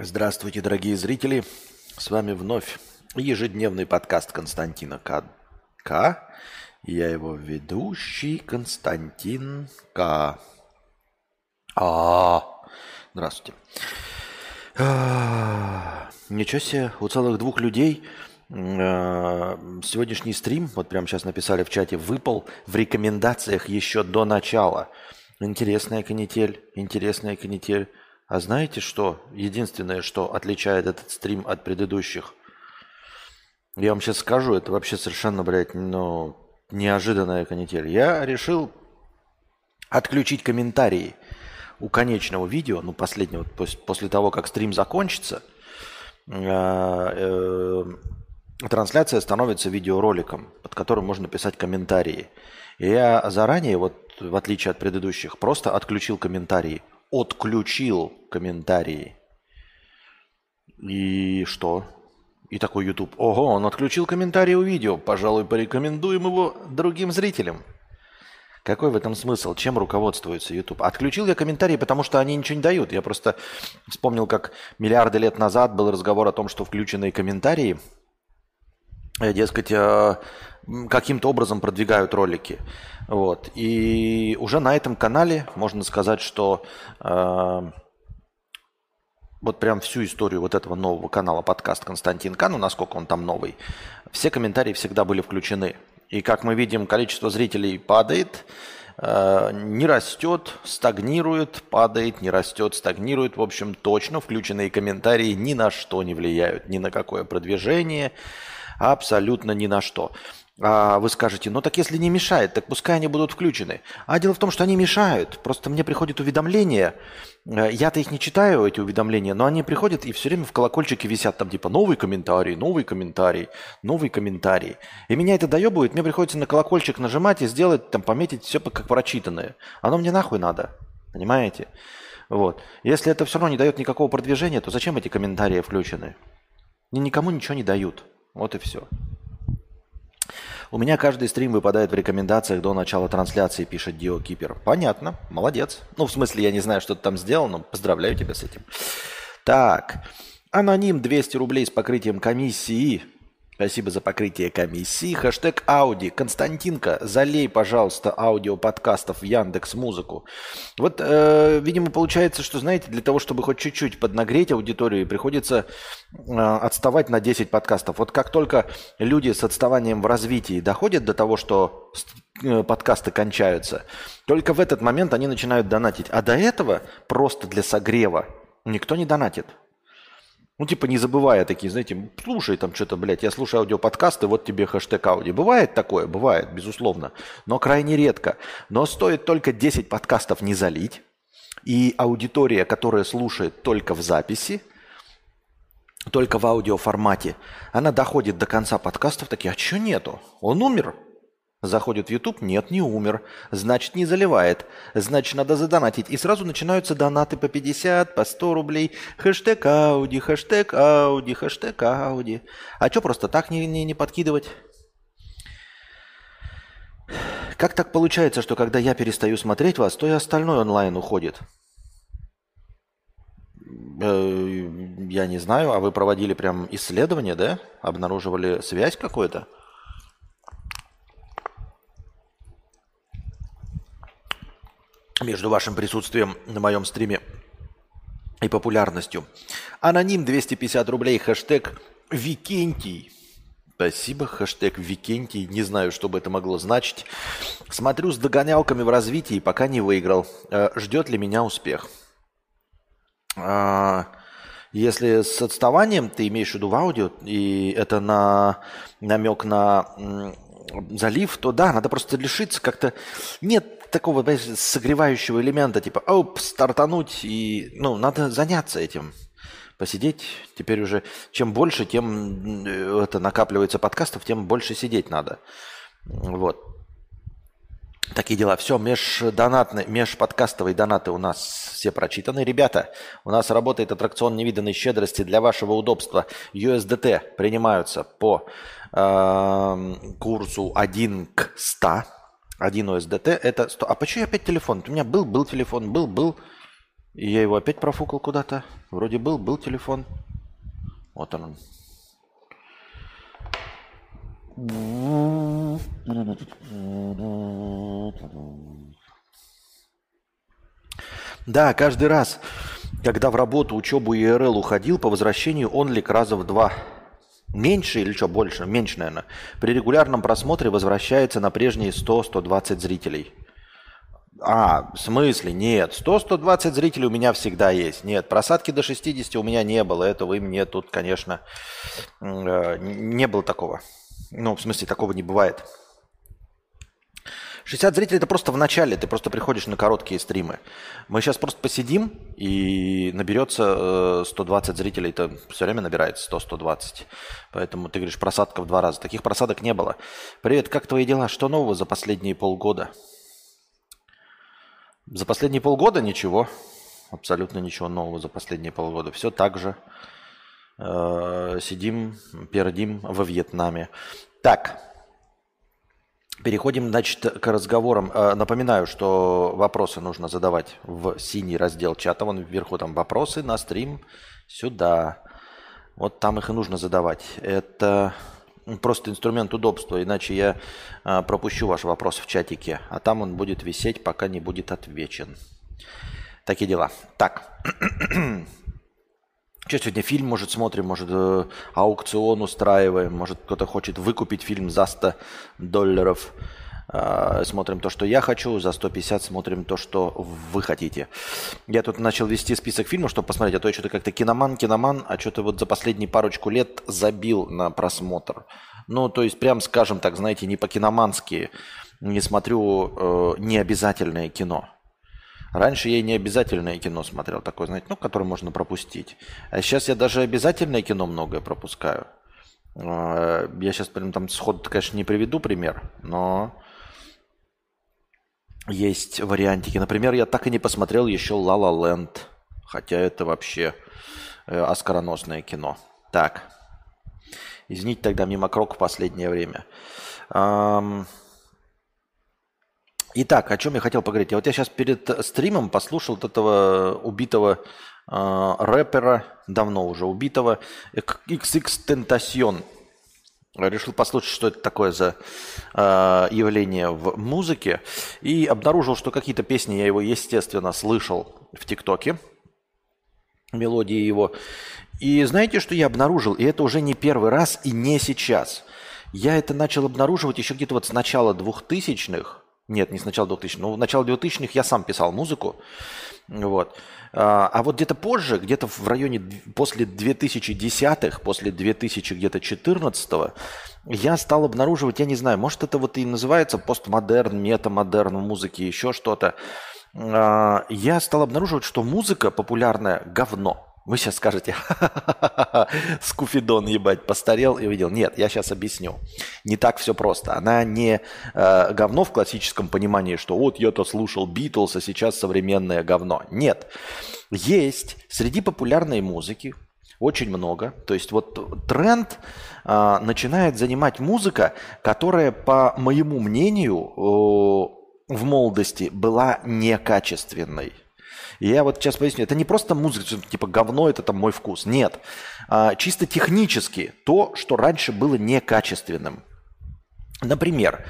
Здравствуйте, дорогие зрители. С вами вновь ежедневный подкаст Константина К. К. Я его ведущий Константин К. А, здравствуйте. А, ничего себе, у целых двух людей а, сегодняшний стрим, вот прямо сейчас написали в чате, выпал в рекомендациях еще до начала. Интересная канитель, интересная канитель. А знаете что? Единственное, что отличает этот стрим от предыдущих. Я вам сейчас скажу, это вообще совершенно, блядь, ну, неожиданная канитель. Я решил отключить комментарии у конечного видео, ну, последнего, после, того, как стрим закончится, э, э, трансляция становится видеороликом, под которым можно писать комментарии. И я заранее, вот в отличие от предыдущих, просто отключил комментарии отключил комментарии. И что? И такой YouTube. Ого, он отключил комментарии у видео. Пожалуй, порекомендуем его другим зрителям. Какой в этом смысл? Чем руководствуется YouTube? Отключил я комментарии, потому что они ничего не дают. Я просто вспомнил, как миллиарды лет назад был разговор о том, что включенные комментарии, э, дескать, э, каким-то образом продвигают ролики. Вот. И уже на этом канале можно сказать, что э, вот прям всю историю вот этого нового канала подкаст Константин К, ну насколько он там новый, все комментарии всегда были включены. И как мы видим, количество зрителей падает, э, не растет, стагнирует, падает, не растет, стагнирует. В общем, точно включенные комментарии ни на что не влияют, ни на какое продвижение, абсолютно ни на что. А вы скажете, ну так если не мешает, так пускай они будут включены. А дело в том, что они мешают. Просто мне приходят уведомления. Э, я-то их не читаю, эти уведомления, но они приходят и все время в колокольчике висят там типа новый комментарий, новый комментарий, новый комментарий. И меня это доебывает, мне приходится на колокольчик нажимать и сделать, там, пометить все как прочитанное. Оно мне нахуй надо, понимаете? Вот. Если это все равно не дает никакого продвижения, то зачем эти комментарии включены? Никому ничего не дают. Вот и все. У меня каждый стрим выпадает в рекомендациях до начала трансляции, пишет Дио Кипер. Понятно, молодец. Ну, в смысле, я не знаю, что ты там сделал, но поздравляю тебя с этим. Так, аноним 200 рублей с покрытием комиссии. Спасибо за покрытие комиссии. Хэштег Ауди. Константинка, залей, пожалуйста, аудио подкастов в Яндекс Музыку. Вот, э, видимо, получается, что, знаете, для того, чтобы хоть чуть-чуть поднагреть аудиторию, приходится э, отставать на 10 подкастов. Вот как только люди с отставанием в развитии доходят до того, что э, подкасты кончаются, только в этот момент они начинают донатить. А до этого просто для согрева никто не донатит. Ну, типа, не забывая такие, знаете, слушай там что-то, блядь, я слушаю аудиоподкасты, вот тебе хэштег ауди. Бывает такое? Бывает, безусловно, но крайне редко. Но стоит только 10 подкастов не залить, и аудитория, которая слушает только в записи, только в аудиоформате, она доходит до конца подкастов, такие, а что нету? Он умер? Заходит в YouTube, нет, не умер. Значит, не заливает. Значит, надо задонатить. И сразу начинаются донаты по 50, по 100 рублей. Хэштег Ауди, хэштег Ауди, хэштег Ауди. А что просто так не, не, не подкидывать? Как так получается, что когда я перестаю смотреть вас, то и остальной онлайн уходит? Э, я не знаю, а вы проводили прям исследование, да? Обнаруживали связь какую-то? Между вашим присутствием на моем стриме и популярностью. Аноним 250 рублей, хэштег Викентий. Спасибо, хэштег Викентий. Не знаю, что бы это могло значить. Смотрю с догонялками в развитии, пока не выиграл. Э, ждет ли меня успех? А, если с отставанием ты имеешь в виду в аудио, и это на намек на залив, то да, надо просто лишиться как-то... Нет такого, знаешь, согревающего элемента, типа, оп, стартануть, и, ну, надо заняться этим, посидеть. Теперь уже чем больше, тем э, это накапливается подкастов, тем больше сидеть надо. Вот. Такие дела. Все, междонатные, межподкастовые донаты у нас все прочитаны. Ребята, у нас работает аттракцион невиданной щедрости для вашего удобства. USDT принимаются по э, курсу 1 к 100 один ОСДТ это 100. А почему опять телефон? У меня был, был телефон, был, был. И я его опять профукал куда-то. Вроде был, был телефон. Вот он. Да, каждый раз, когда в работу, учебу и ИРЛ уходил, по возвращению он лик раза в два. Меньше или что, больше? Меньше, наверное. При регулярном просмотре возвращается на прежние 100-120 зрителей. А, в смысле? Нет. 100-120 зрителей у меня всегда есть. Нет, просадки до 60 у меня не было. Это вы мне тут, конечно, э, не было такого. Ну, в смысле, такого не бывает. 60 зрителей это просто в начале, ты просто приходишь на короткие стримы. Мы сейчас просто посидим, и наберется 120 э, зрителей, это все время набирается 100-120. Поэтому ты говоришь, просадка в два раза. Таких просадок не было. Привет, как твои дела? Что нового за последние полгода? За последние полгода ничего. Абсолютно ничего нового за последние полгода. Все так же. Э, сидим, пердим во Вьетнаме. Так, Переходим, значит, к разговорам. Э, напоминаю, что вопросы нужно задавать в синий раздел чата. Вон вверху там вопросы на стрим сюда. Вот там их и нужно задавать. Это просто инструмент удобства, иначе я э, пропущу ваш вопрос в чатике, а там он будет висеть, пока не будет отвечен. Такие дела. Так. Что сегодня фильм, может, смотрим, может, э, аукцион устраиваем, может, кто-то хочет выкупить фильм за 100 долларов. Э, смотрим то, что я хочу, за 150 смотрим то, что вы хотите. Я тут начал вести список фильмов, чтобы посмотреть, а то я что-то как-то киноман, киноман, а что-то вот за последние парочку лет забил на просмотр. Ну, то есть, прям, скажем так, знаете, не по-киномански не смотрю э, необязательное кино. Раньше я не обязательное кино смотрел, такое, знаете, ну, которое можно пропустить. А сейчас я даже обязательное кино многое пропускаю. А, я сейчас прям там сходу, конечно, не приведу пример, но есть вариантики. Например, я так и не посмотрел еще «Ла Ла Ленд», хотя это вообще э, оскароносное кино. Так, извините тогда мимо крок в последнее время. Итак, о чем я хотел поговорить? Вот я сейчас перед стримом послушал вот этого убитого э, рэпера, давно уже убитого, XX Tentacion. Решил послушать, что это такое за э, явление в музыке. И обнаружил, что какие-то песни я его, естественно, слышал в ТикТоке. Мелодии его. И знаете, что я обнаружил? И это уже не первый раз и не сейчас. Я это начал обнаруживать еще где-то вот с начала двухтысячных нет, не с начала 2000 но в начале 2000-х я сам писал музыку. Вот. А, а вот где-то позже, где-то в районе после 2010-х, после 2000 где-то 14 я стал обнаруживать, я не знаю, может это вот и называется постмодерн, метамодерн в музыке, еще что-то. А, я стал обнаруживать, что музыка популярная говно. Вы сейчас скажете, скуфидон, ебать, постарел и увидел. Нет, я сейчас объясню. Не так все просто. Она не э, говно в классическом понимании, что вот я-то слушал Битлз, а сейчас современное говно. Нет. Есть среди популярной музыки очень много. То есть вот тренд э, начинает занимать музыка, которая, по моему мнению, э, в молодости была некачественной. Я вот сейчас поясню, это не просто музыка, типа говно, это там мой вкус. Нет. А, чисто технически то, что раньше было некачественным. Например,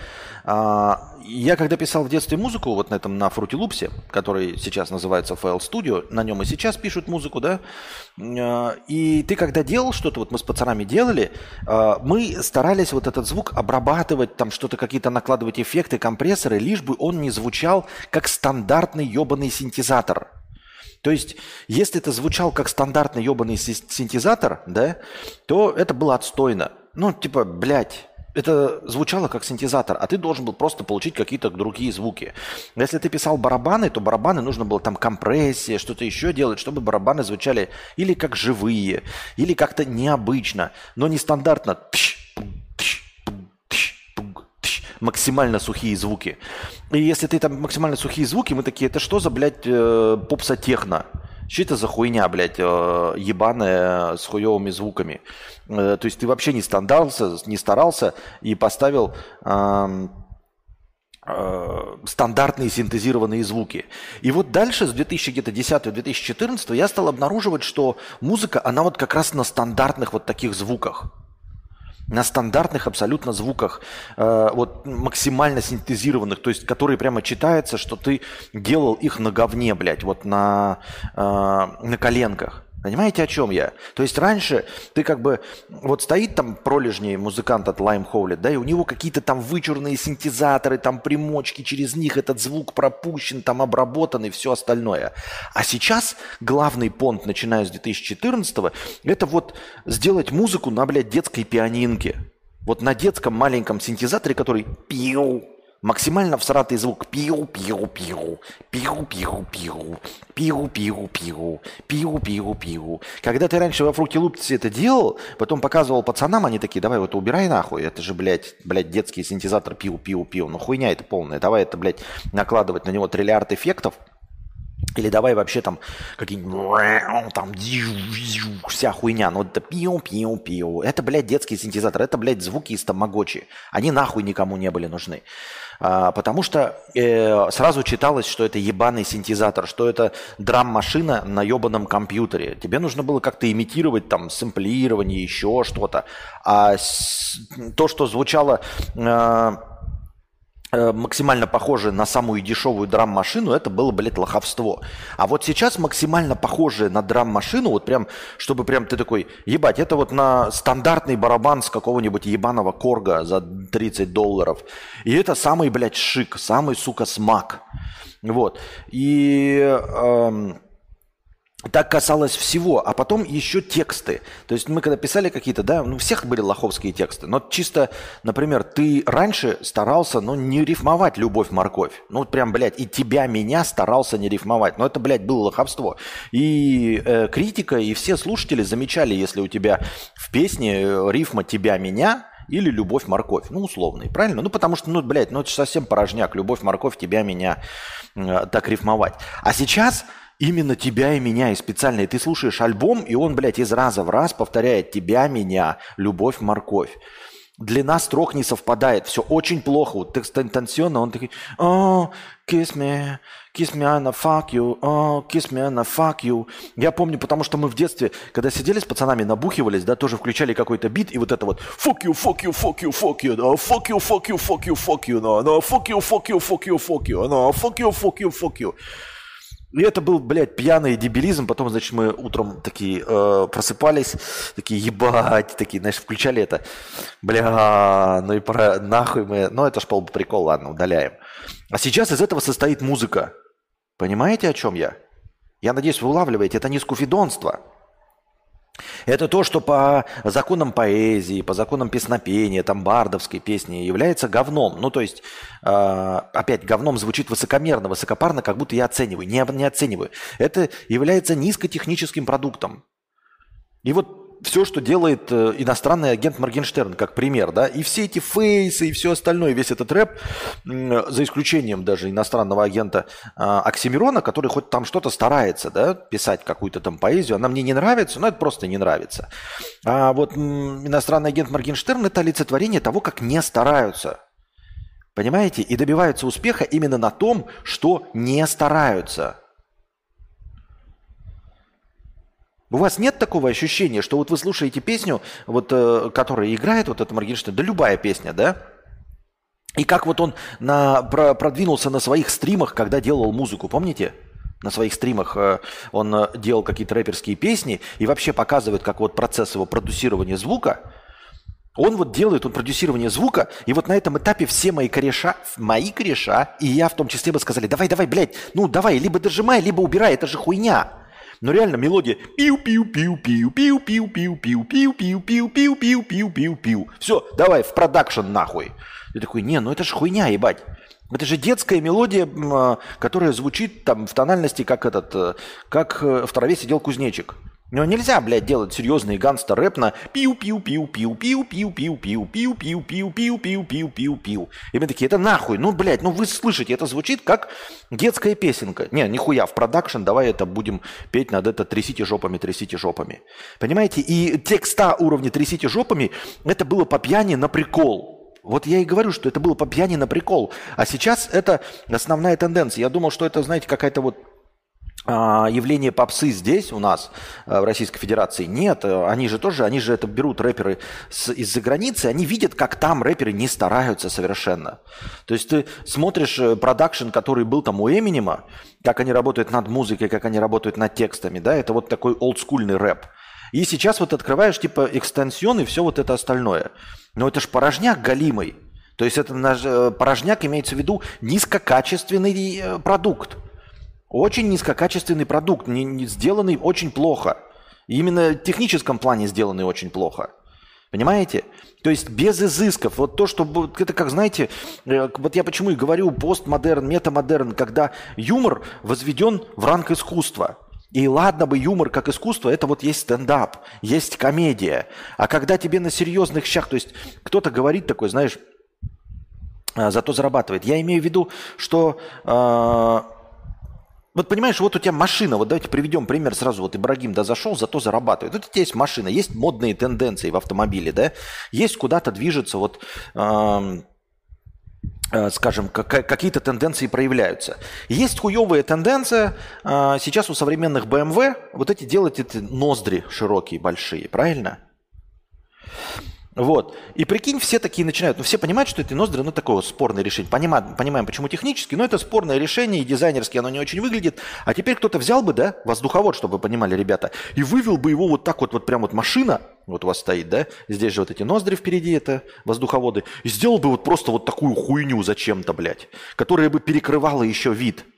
а, я когда писал в детстве музыку, вот на этом, на Loops, который сейчас называется FL Studio, на нем и сейчас пишут музыку, да, а, и ты когда делал что-то, вот мы с пацанами делали, мы старались вот этот звук обрабатывать, там что-то какие-то накладывать эффекты, компрессоры, лишь бы он не звучал как стандартный ебаный синтезатор. То есть, если это звучал как стандартный ебаный синтезатор, да, то это было отстойно. Ну, типа, блядь, это звучало как синтезатор, а ты должен был просто получить какие-то другие звуки. Если ты писал барабаны, то барабаны нужно было там компрессия, что-то еще делать, чтобы барабаны звучали или как живые, или как-то необычно, но не стандартно. Пш, максимально сухие звуки. И если ты там максимально сухие звуки, мы такие, это что за, блядь, э, попса техно? Что это за хуйня, блядь, э, ебаная с хуевыми звуками? Э, то есть ты вообще не старался, не старался и поставил э, стандартные синтезированные звуки. И вот дальше, с 2010-2014 я стал обнаруживать, что музыка, она вот как раз на стандартных вот таких звуках. На стандартных абсолютно звуках, э, вот максимально синтезированных, то есть которые прямо читается, что ты делал их на говне, блядь, вот на, э, на коленках. Понимаете, о чем я? То есть раньше ты как бы... Вот стоит там пролежний музыкант от Lime Howlett, да, и у него какие-то там вычурные синтезаторы, там примочки, через них этот звук пропущен, там обработан и все остальное. А сейчас главный понт, начиная с 2014 это вот сделать музыку на, блядь, детской пианинке. Вот на детском маленьком синтезаторе, который пиу, Максимально всратый звук пиу-пиу-пиу, пиу-пиу-пиу, пиу-пиу-пиу, пиу-пиу-пиу. Когда ты раньше во фрукте лупте это делал, потом показывал пацанам, они такие, давай вот убирай нахуй, это же, блядь, блядь, детский синтезатор пиу-пиу-пиу. Ну хуйня это полная, давай это, блядь, накладывать на него триллиард эффектов, или давай вообще там какие-нибудь там вся хуйня. Ну это пиу-пиу-пиу. Это, блядь, детский синтезатор. Это, блядь, звуки из тамагочи. Они нахуй никому не были нужны. А, потому что э, сразу читалось, что это ебаный синтезатор, что это драм-машина на ебаном компьютере. Тебе нужно было как-то имитировать там сэмплирование, еще что-то. А с, то, что звучало... Э, максимально похожее на самую дешевую драм-машину, это было, блядь, лоховство. А вот сейчас максимально похожее на драм-машину, вот прям, чтобы прям ты такой, ебать, это вот на стандартный барабан с какого-нибудь ебаного корга за 30 долларов. И это самый, блядь, шик, самый, сука, смак. Вот. И... Эм, так касалось всего, а потом еще тексты. То есть мы когда писали какие-то, да, ну, у всех были лоховские тексты, но чисто, например, ты раньше старался, ну, не рифмовать «любовь-морковь». Ну, прям, блядь, и тебя, меня старался не рифмовать. Но это, блядь, было лоховство. И э, критика, и все слушатели замечали, если у тебя в песне э, рифма «тебя, меня», или любовь-морковь. Ну, условный, правильно? Ну, потому что, ну, блядь, ну, это совсем порожняк. Любовь-морковь, тебя, меня э, так рифмовать. А сейчас именно тебя и меня, и специально. И ты слушаешь альбом, и он, блядь, из раза в раз повторяет тебя, меня, любовь, морковь. Длина строк не совпадает, все очень плохо. Вот текст интенсионно, он такой, oh, kiss me, kiss me, Anna, fuck you, oh, kiss me, Anna, fuck you. Я помню, потому что мы в детстве, когда сидели с пацанами, набухивались, да, тоже включали какой-то бит, и вот это вот fuck you, fuck you, fuck you, fuck you, да, fuck you, fuck you, fuck you, fuck you, да, fuck you, fuck you, fuck you, fuck you, да, fuck you, fuck you, fuck you. И это был, блядь, пьяный дебилизм. Потом, значит, мы утром такие э, просыпались, такие, ебать, такие, знаешь, включали это. Бля, ну и про нахуй мы... Ну, это ж пол прикол, ладно, удаляем. А сейчас из этого состоит музыка. Понимаете, о чем я? Я надеюсь, вы улавливаете, это не скуфидонство. Это то, что по законам поэзии, по законам песнопения, там, бардовской песни является говном. Ну, то есть, э, опять, говном звучит высокомерно, высокопарно, как будто я оцениваю. Не, не оцениваю. Это является низкотехническим продуктом. И вот все, что делает э, иностранный агент Моргенштерн, как пример, да, и все эти фейсы и все остальное, весь этот рэп, за исключением даже иностранного агента а, Оксимирона, который хоть там что-то старается, да, писать какую-то там поэзию, она мне не нравится, но это просто не нравится. А вот иностранный агент Моргенштерн – это олицетворение того, как не стараются. Понимаете? И добиваются успеха именно на том, что не стараются – У вас нет такого ощущения, что вот вы слушаете песню, вот, э, которая играет, вот эта Моргенштерн, да любая песня, да? И как вот он на, про, продвинулся на своих стримах, когда делал музыку, помните? На своих стримах э, он э, делал какие-то рэперские песни и вообще показывает, как вот процесс его продюсирования звука, он вот делает он продюсирование звука, и вот на этом этапе все мои кореша, мои кореша, и я в том числе бы сказали, давай, давай, блядь, ну давай, либо дожимай, либо убирай, это же хуйня. Но реально мелодия пиу-пиу-пиу-пиу, пиу-пиу-пиу-пиу-пиу-пиу-пиу-пиу-пиу. Все, давай в продакшн нахуй. Я такой, не, ну это же хуйня, ебать. Это же детская мелодия, которая звучит там в тональности, как этот, как в траве сидел кузнечик. Но нельзя, блядь, делать серьезный гангстер рэп на пиу-пиу-пиу-пиу-пиу-пиу-пиу-пиу-пиу-пиу-пиу-пиу-пиу-пиу. И мы такие, это нахуй. Ну, блядь, ну вы слышите, это звучит как детская песенка. Не, нихуя, в продакшн давай это будем петь над это «трясите жопами, трясите жопами». Понимаете? И текста уровня «трясите жопами» это было по пьяни на прикол. Вот я и говорю, что это было по пьяни на прикол. А сейчас это основная тенденция. Я думал, что это, знаете, какая-то вот а, явление попсы здесь у нас, а, в Российской Федерации. Нет, они же тоже, они же это берут рэперы из-за границы, они видят, как там рэперы не стараются совершенно. То есть ты смотришь э, продакшн, который был там у Эминема, как они работают над музыкой, как они работают над текстами, да, это вот такой олдскульный рэп. И сейчас вот открываешь типа экстенсион и все вот это остальное. Но это ж порожняк галимый. То есть это наш, э, порожняк имеется в виду низкокачественный э, продукт. Очень низкокачественный продукт, не, не, сделанный очень плохо. И именно в техническом плане сделанный очень плохо. Понимаете? То есть без изысков. Вот то, что... Это как, знаете, э, вот я почему и говорю постмодерн, метамодерн, когда юмор возведен в ранг искусства. И ладно бы юмор как искусство, это вот есть стендап, есть комедия. А когда тебе на серьезных щах, то есть кто-то говорит такой, знаешь, «А, зато зарабатывает. Я имею в виду, что э, вот понимаешь, вот у тебя машина, вот давайте приведем пример сразу, вот Ибрагим, да, зашел, зато зарабатывает. Вот у тебя есть машина, есть модные тенденции в автомобиле, да, есть куда-то движется, вот э, скажем, какие-то тенденции проявляются. Есть хуевая тенденция э, сейчас у современных BMW вот эти делать эти ноздри широкие, большие, правильно? Вот. И прикинь, все такие начинают, ну все понимают, что это ноздри, ну такое спорное решение. Понимаем, понимаем, почему технически, но это спорное решение, и дизайнерски оно не очень выглядит. А теперь кто-то взял бы, да, воздуховод, чтобы вы понимали, ребята, и вывел бы его вот так вот, вот прям вот машина, вот у вас стоит, да, здесь же вот эти ноздри впереди, это воздуховоды, и сделал бы вот просто вот такую хуйню зачем-то, блядь, которая бы перекрывала еще вид –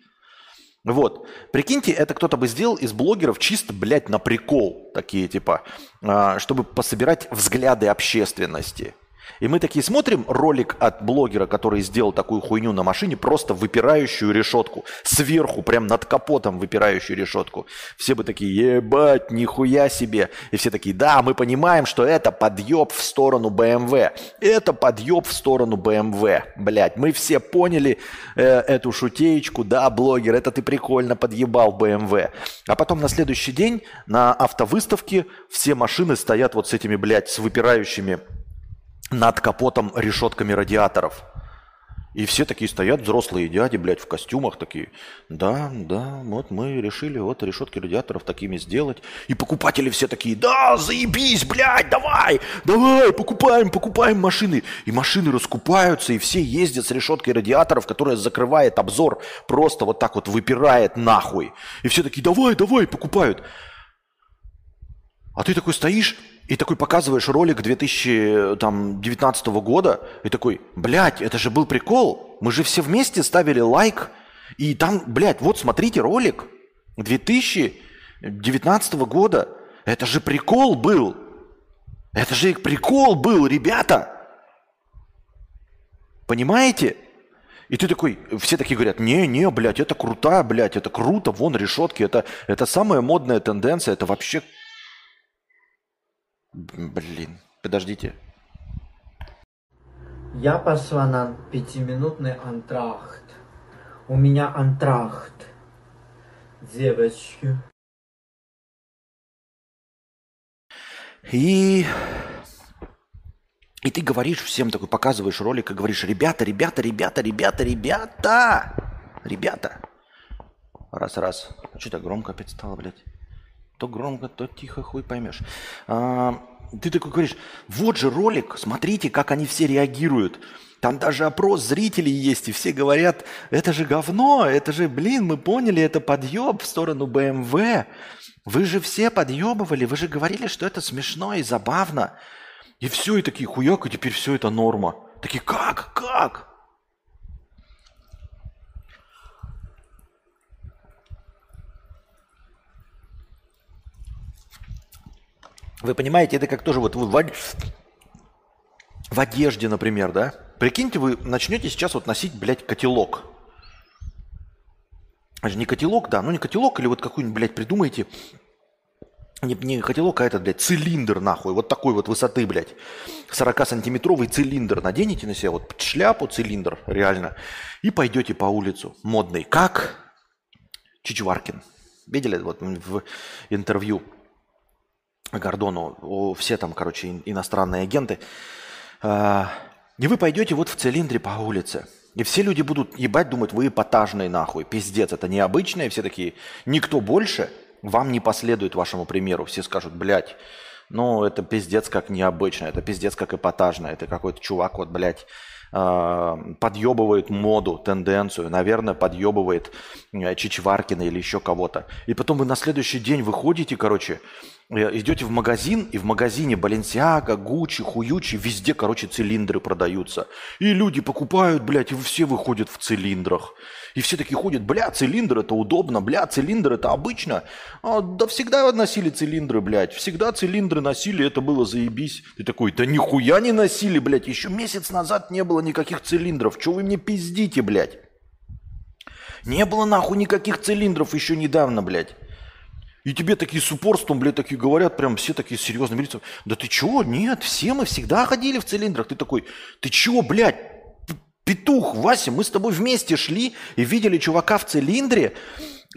вот. Прикиньте, это кто-то бы сделал из блогеров чисто, блядь, на прикол. Такие типа, а, чтобы пособирать взгляды общественности. И мы такие смотрим ролик от блогера, который сделал такую хуйню на машине, просто выпирающую решетку. Сверху, прям над капотом выпирающую решетку. Все бы такие, ебать, нихуя себе. И все такие, да, мы понимаем, что это подъеб в сторону BMW. Это подъеб в сторону BMW. Блять, мы все поняли э, эту шутеечку. Да, блогер, это ты прикольно подъебал BMW. А потом на следующий день на автовыставке все машины стоят вот с этими, блядь, с выпирающими над капотом решетками радиаторов. И все такие стоят, взрослые дяди, блядь, в костюмах такие. Да, да, вот мы решили вот решетки радиаторов такими сделать. И покупатели все такие, да, заебись, блядь, давай, давай, покупаем, покупаем машины. И машины раскупаются, и все ездят с решеткой радиаторов, которая закрывает обзор, просто вот так вот выпирает нахуй. И все такие, давай, давай, покупают. А ты такой стоишь, и такой показываешь ролик 2019 года, и такой, блядь, это же был прикол. Мы же все вместе ставили лайк. И там, блядь, вот смотрите ролик 2019 года. Это же прикол был. Это же прикол был, ребята. Понимаете? И ты такой, все такие говорят, не, не, блядь, это круто, блядь, это круто, вон решетки, это, это самая модная тенденция, это вообще Блин, подождите. Я пошла на пятиминутный антрахт. У меня антрахт. Девочки. И... И ты говоришь всем такой, показываешь ролик и говоришь, ребята, ребята, ребята, ребята, ребята, ребята. Раз-раз. А что так громко опять стало, блядь? То громко, то тихо, хуй поймешь. А, ты такой говоришь, вот же ролик, смотрите, как они все реагируют. Там даже опрос зрителей есть, и все говорят, это же говно, это же, блин, мы поняли, это подъеб в сторону БМВ. Вы же все подъебывали, вы же говорили, что это смешно и забавно. И все, и такие хуяк, и теперь все это норма. Такие, как, как? Вы понимаете, это как тоже вот вы в, одежде, например, да? Прикиньте, вы начнете сейчас вот носить, блядь, котелок. Это же не котелок, да, ну не котелок, или вот какой-нибудь, блядь, придумайте. Не, не котелок, а этот, блядь, цилиндр, нахуй, вот такой вот высоты, блядь. 40-сантиметровый цилиндр наденете на себя, вот шляпу, цилиндр, реально, и пойдете по улицу модный. Как Чичваркин. Видели вот в интервью Гордону, все там, короче, иностранные агенты. А, И вы пойдете вот в цилиндре по улице. И все люди будут ебать, думать, вы эпатажные нахуй. Пиздец, это необычное. Все такие, никто больше вам не последует вашему примеру. Все скажут, блядь, ну это пиздец как необычно, это пиздец как эпатажно. Это какой-то чувак вот, блядь, подъебывает моду, тенденцию, наверное, подъебывает э, Чичваркина или еще кого-то. И потом вы на следующий день выходите, короче, э, идете в магазин, и в магазине Баленсиага, Гуччи, Хуючи, везде, короче, цилиндры продаются. И люди покупают, блядь, и все выходят в цилиндрах. И все такие ходят, бля, цилиндр это удобно, бля, цилиндр это обычно. А, да всегда носили цилиндры, блядь, всегда цилиндры носили, это было заебись. Ты такой, да нихуя не носили, блядь, еще месяц назад не было никаких цилиндров, что вы мне пиздите, блядь? Не было нахуй никаких цилиндров еще недавно, блядь. И тебе такие с упорством, блядь, такие говорят, прям все такие серьезные лица. Да ты чего? Нет, все мы всегда ходили в цилиндрах. Ты такой, ты чего, блядь? Петух, Вася, мы с тобой вместе шли и видели чувака в цилиндре,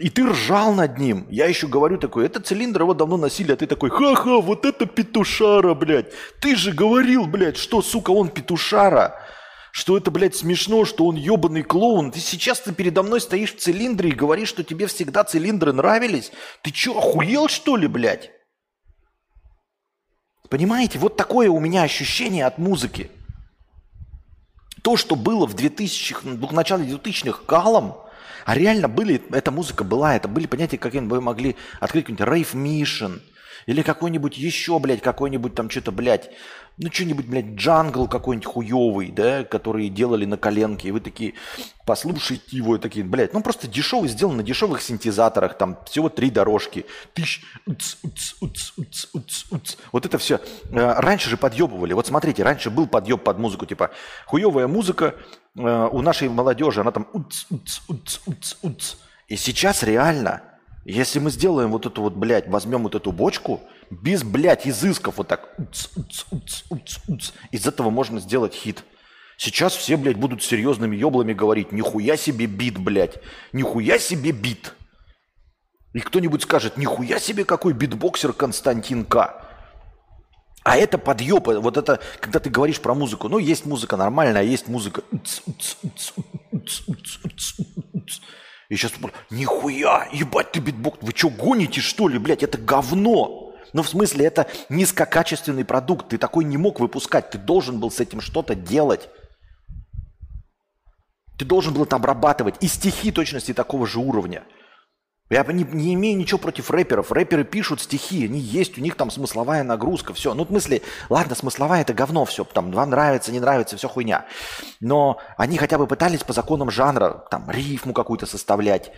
и ты ржал над ним. Я еще говорю такой, это цилиндр его давно носили, а ты такой, ха-ха, вот это петушара, блядь. Ты же говорил, блядь, что, сука, он петушара. Что это, блядь, смешно, что он ебаный клоун. Ты сейчас ты передо мной стоишь в цилиндре и говоришь, что тебе всегда цилиндры нравились. Ты что, охуел, что ли, блядь? Понимаете, вот такое у меня ощущение от музыки то, что было в 2000-х, в начале 2000-х калом, а реально были, эта музыка была, это были понятия, как вы могли открыть какой-нибудь Rave Mission – или какой-нибудь еще, блядь, какой-нибудь там что-то, блядь, ну что-нибудь, блядь, джангл какой-нибудь хуевый, да, который делали на коленке. И вы такие, послушайте его, и такие, блядь, ну просто дешевый, сделан на дешевых синтезаторах, там всего три дорожки. Тысяч, уц, уц, уц, уц, уц, уц. Вот это все. Э, раньше же подъебывали. Вот смотрите, раньше был подъеб под музыку, типа, хуевая музыка э, у нашей молодежи, она там уц, уц, уц, уц, уц. И сейчас реально – если мы сделаем вот эту вот, блядь, возьмем вот эту бочку, без, блядь, изысков вот так, уц, уц, уц, уц, уц, из этого можно сделать хит. Сейчас все, блядь, будут серьезными еблами говорить, нихуя себе бит, блядь, нихуя себе бит. И кто-нибудь скажет, нихуя себе какой битбоксер Константин К. А это подъеб, вот это, когда ты говоришь про музыку, ну, есть музыка нормальная, а есть музыка. И сейчас, нихуя, ебать ты битбокс, вы что, гоните что ли, блядь, это говно. Ну, в смысле, это низкокачественный продукт, ты такой не мог выпускать, ты должен был с этим что-то делать. Ты должен был это обрабатывать. И стихи точности такого же уровня. Я не, не имею ничего против рэперов. Рэперы пишут стихи, они есть, у них там смысловая нагрузка, все. Ну, в смысле, ладно, смысловая это говно все, там, вам нравится, не нравится, все хуйня. Но они хотя бы пытались по законам жанра, там, рифму какую-то составлять,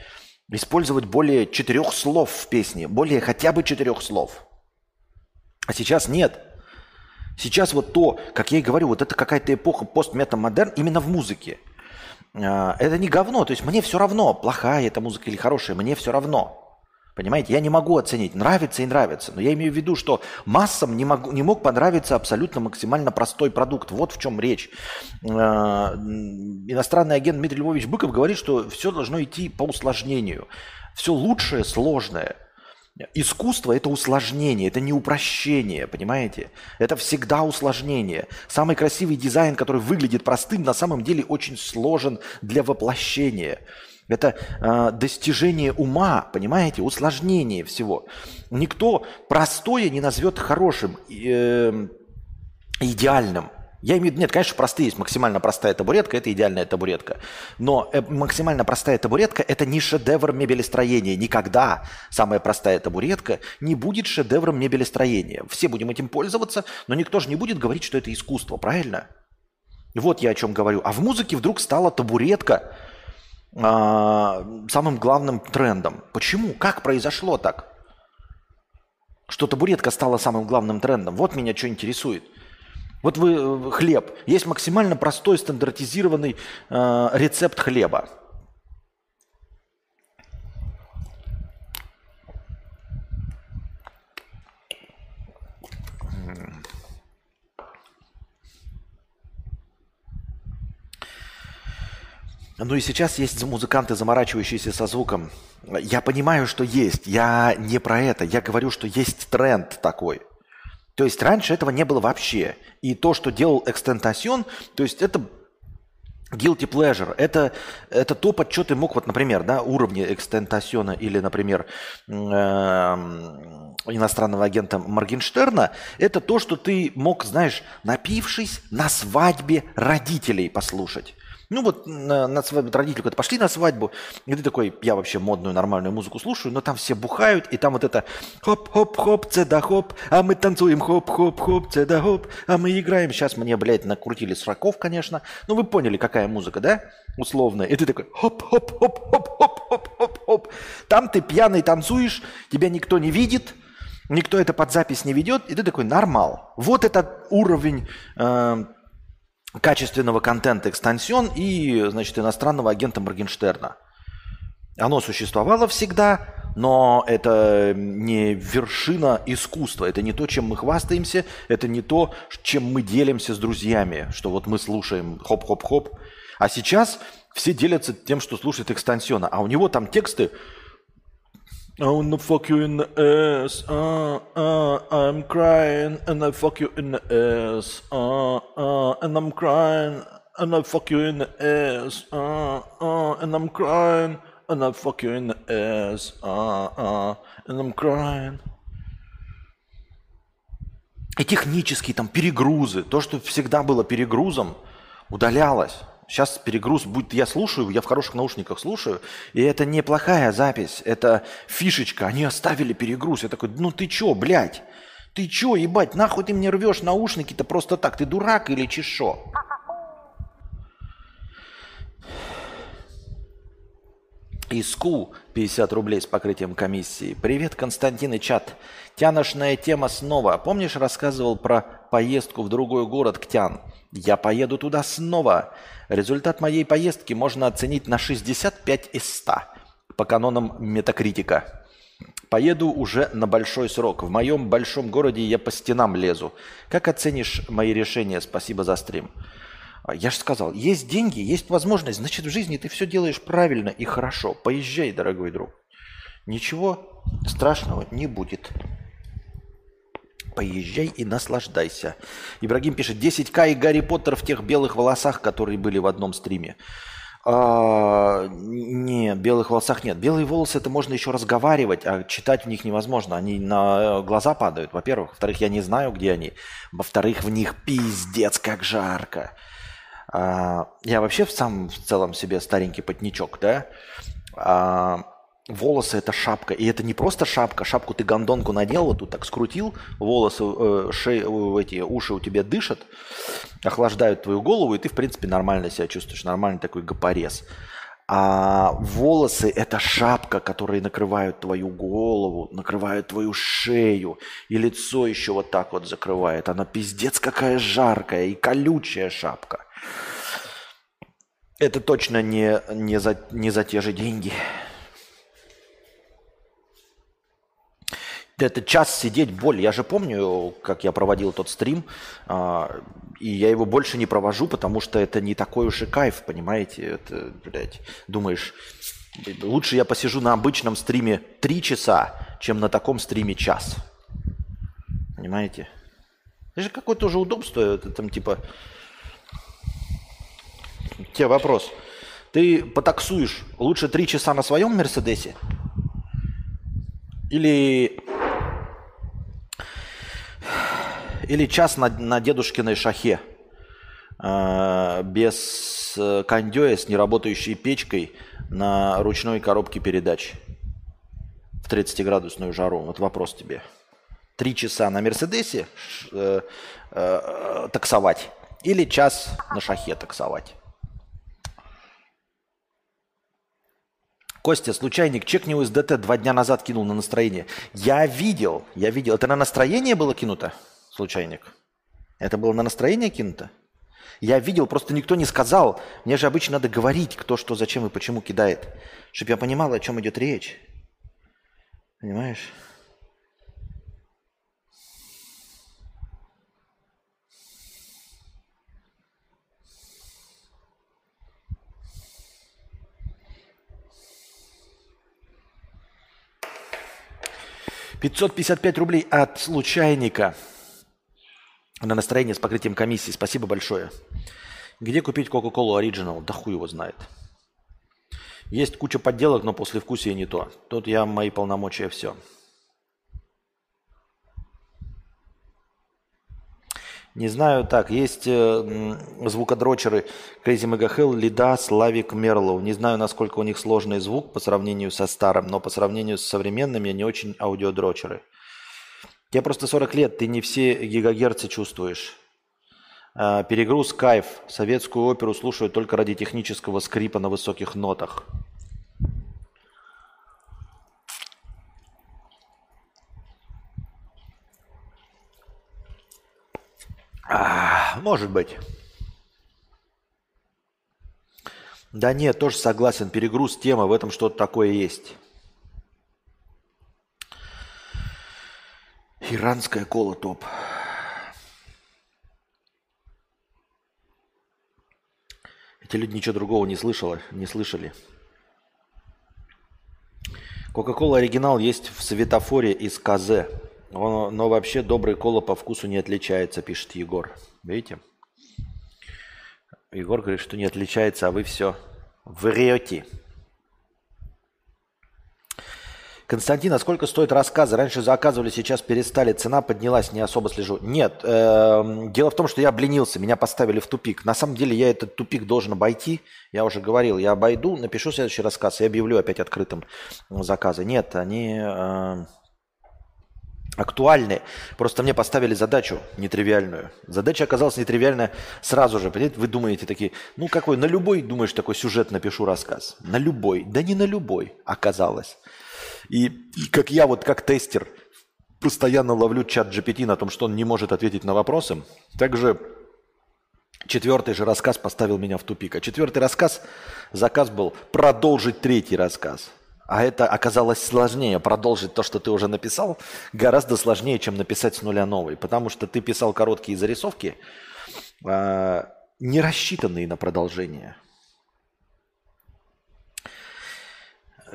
использовать более четырех слов в песне, более хотя бы четырех слов. А сейчас нет. Сейчас вот то, как я и говорю, вот это какая-то эпоха постметамодерн именно в музыке – это не говно. То есть мне все равно, плохая эта музыка или хорошая, мне все равно. Понимаете, я не могу оценить, нравится и нравится. Но я имею в виду, что массам не, могу, не мог понравиться абсолютно максимально простой продукт. Вот в чем речь. А, иностранный агент Дмитрий Львович Быков говорит, что все должно идти по усложнению. Все лучшее сложное – Искусство – это усложнение, это не упрощение, понимаете? Это всегда усложнение. Самый красивый дизайн, который выглядит простым, на самом деле очень сложен для воплощения. Это э, достижение ума, понимаете, усложнение всего. Никто простое не назовет хорошим, э, идеальным. Я имею в виду, нет, конечно, простые есть. Максимально простая табуретка – это идеальная табуретка. Но э, максимально простая табуретка – это не шедевр мебелестроения. Никогда самая простая табуретка не будет шедевром мебелестроения. Все будем этим пользоваться, но никто же не будет говорить, что это искусство, правильно? Вот я о чем говорю. А в музыке вдруг стала табуретка а, самым главным трендом. Почему? Как произошло так? Что табуретка стала самым главным трендом. Вот меня что интересует – вот вы э, хлеб. Есть максимально простой стандартизированный э, рецепт хлеба. Ну и сейчас есть музыканты, заморачивающиеся со звуком. Я понимаю, что есть. Я не про это. Я говорю, что есть тренд такой – То есть раньше этого не было вообще. И то, что делал Экстентасион, то есть это Guilty pleasure – это, это то, под что ты мог, вот, например, да, уровни экстентасиона или, например, э, иностранного агента Моргенштерна, это то, что ты мог, знаешь, напившись на свадьбе родителей послушать. Ну вот на, на свадьбу родители куда-то пошли на свадьбу, и ты такой, я вообще модную нормальную музыку слушаю, но там все бухают, и там вот это хоп-хоп-хоп, цеда-хоп, а мы танцуем хоп-хоп-хоп, цеда-хоп, а мы играем. Сейчас мне, блядь, накрутили сроков, конечно. Ну вы поняли, какая музыка, да? Условная. И ты такой хоп-хоп-хоп-хоп-хоп-хоп-хоп. Там ты пьяный танцуешь, тебя никто не видит, никто это под запись не ведет, и ты такой нормал. Вот этот уровень э, качественного контента экстансион и, значит, иностранного агента Моргенштерна. Оно существовало всегда, но это не вершина искусства, это не то, чем мы хвастаемся, это не то, чем мы делимся с друзьями, что вот мы слушаем хоп-хоп-хоп. А сейчас все делятся тем, что слушают экстансиона, а у него там тексты I wanna fuck you in the ass, uh, uh, I'm crying, and I fuck you in the ass, uh, uh, and I'm crying, and I fuck you in the ass, uh, uh, and I'm crying, and I fuck you in the ass, uh, uh, and I'm crying. И технические там перегрузы, то, что всегда было перегрузом, удалялось. Сейчас перегруз будет, я слушаю, я в хороших наушниках слушаю, и это неплохая запись, это фишечка, они оставили перегруз. Я такой, ну ты чё, блядь? Ты чё, ебать, нахуй ты мне рвешь наушники-то просто так? Ты дурак или чешо? Иску 50 рублей с покрытием комиссии. Привет, Константин и чат. Тяношная тема снова. Помнишь, рассказывал про поездку в другой город к Тян? Я поеду туда снова. Результат моей поездки можно оценить на 65 из 100 по канонам метакритика. Поеду уже на большой срок. В моем большом городе я по стенам лезу. Как оценишь мои решения? Спасибо за стрим. Я же сказал, есть деньги, есть возможность, значит в жизни ты все делаешь правильно и хорошо. Поезжай, дорогой друг. Ничего страшного не будет. Поезжай и наслаждайся. Ибрагим пишет, 10к и Гарри Поттер в тех белых волосах, которые были в одном стриме. А, не, белых волосах нет. Белые волосы это можно еще разговаривать, а читать в них невозможно. Они на глаза падают, во-первых. Во-вторых, я не знаю, где они. Во-вторых, в них пиздец как жарко. А, я вообще в самом в целом себе старенький потничок, да? А, волосы это шапка. И это не просто шапка. Шапку ты гондонку надел, вот тут так скрутил, волосы, э, шеи, эти уши у тебя дышат, охлаждают твою голову, и ты, в принципе, нормально себя чувствуешь. Нормальный такой гопорез. А волосы – это шапка, которые накрывают твою голову, накрывают твою шею, и лицо еще вот так вот закрывает. Она пиздец какая жаркая и колючая шапка. Это точно не, не, за, не за те же деньги. Это час сидеть боль. Я же помню, как я проводил тот стрим, а, и я его больше не провожу, потому что это не такой уж и кайф, понимаете? Это, блядь, думаешь, лучше я посижу на обычном стриме три часа, чем на таком стриме час. Понимаете? Это же какое-то уже удобство, это там типа... Тебе вопрос. Ты потаксуешь лучше три часа на своем Мерседесе? Или или час на, на дедушкиной шахе э, без э, кондея с неработающей печкой на ручной коробке передач в 30-градусную жару. Вот вопрос тебе. Три часа на Мерседесе э, э, таксовать или час на шахе таксовать? Костя, случайник, чекни УСДТ два дня назад кинул на настроение. Я видел, я видел. Это на настроение было кинуто? Случайник? Это было на настроение кинуто? Я видел, просто никто не сказал. Мне же обычно надо говорить, кто что, зачем и почему кидает. Чтобы я понимал, о чем идет речь. Понимаешь? Пятьсот пятьдесят пять рублей от случайника. На настроение с покрытием комиссии. Спасибо большое. Где купить Coca-Cola Original? Да хуй его знает. Есть куча подделок, но после вкусия не то. Тут я мои полномочия все. Не знаю, так, есть э, звукодрочеры Crazy Mega Hell, Лида, Славик, Мерлоу. Не знаю, насколько у них сложный звук по сравнению со старым, но по сравнению с современными они очень аудиодрочеры. Тебе просто 40 лет, ты не все гигагерцы чувствуешь. А, перегруз кайф. Советскую оперу слушают только ради технического скрипа на высоких нотах. А, может быть. Да нет, тоже согласен. Перегруз темы, в этом что-то такое есть. Иранская кола топ. Эти люди ничего другого не слышали, не слышали. Кока-кола оригинал есть в светофоре из КЗ. Но вообще добрый кола по вкусу не отличается, пишет Егор. Видите? Егор говорит, что не отличается, а вы все врете. Константин, а сколько стоит рассказы? Раньше заказывали, сейчас перестали, цена поднялась, не особо слежу. Нет, э, дело в том, что я обленился, меня поставили в тупик. На самом деле я этот тупик должен обойти. Я уже говорил, я обойду, напишу следующий рассказ и объявлю опять открытым заказы. Нет, они... Э, актуальны. Просто мне поставили задачу нетривиальную. Задача оказалась нетривиальная сразу же. Понимаете, вы думаете такие, ну какой, на любой, думаешь, такой сюжет напишу рассказ. На любой. Да не на любой оказалось. И, и как я вот как тестер постоянно ловлю чат GPT на том, что он не может ответить на вопросы, также четвертый же рассказ поставил меня в тупик. А четвертый рассказ, заказ был продолжить третий рассказ. А это оказалось сложнее. Продолжить то, что ты уже написал, гораздо сложнее, чем написать с нуля новый. Потому что ты писал короткие зарисовки, э, не рассчитанные на продолжение.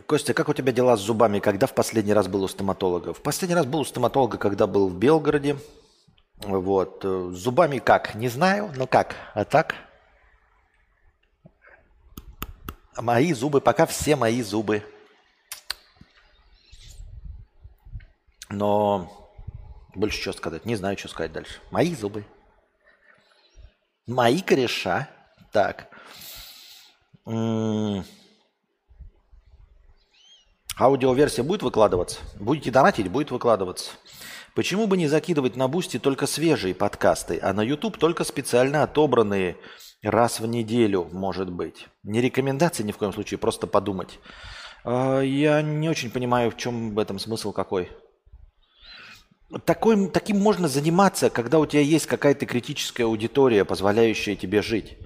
Костя, как у тебя дела с зубами? Когда в последний раз был у стоматолога? В последний раз был у стоматолога, когда был в Белгороде. Вот. С зубами как? Не знаю, но как? А так? Мои зубы, пока все мои зубы. Но больше что сказать. Не знаю, что сказать дальше. Мои зубы. Мои кореша. Так. М -м Аудиоверсия будет выкладываться? Будете донатить, будет выкладываться. Почему бы не закидывать на Boosty только свежие подкасты, а на YouTube только специально отобранные раз в неделю, может быть? Не рекомендации ни в коем случае, просто подумать. А, я не очень понимаю, в чем в этом смысл какой. Такой, таким можно заниматься, когда у тебя есть какая-то критическая аудитория, позволяющая тебе жить.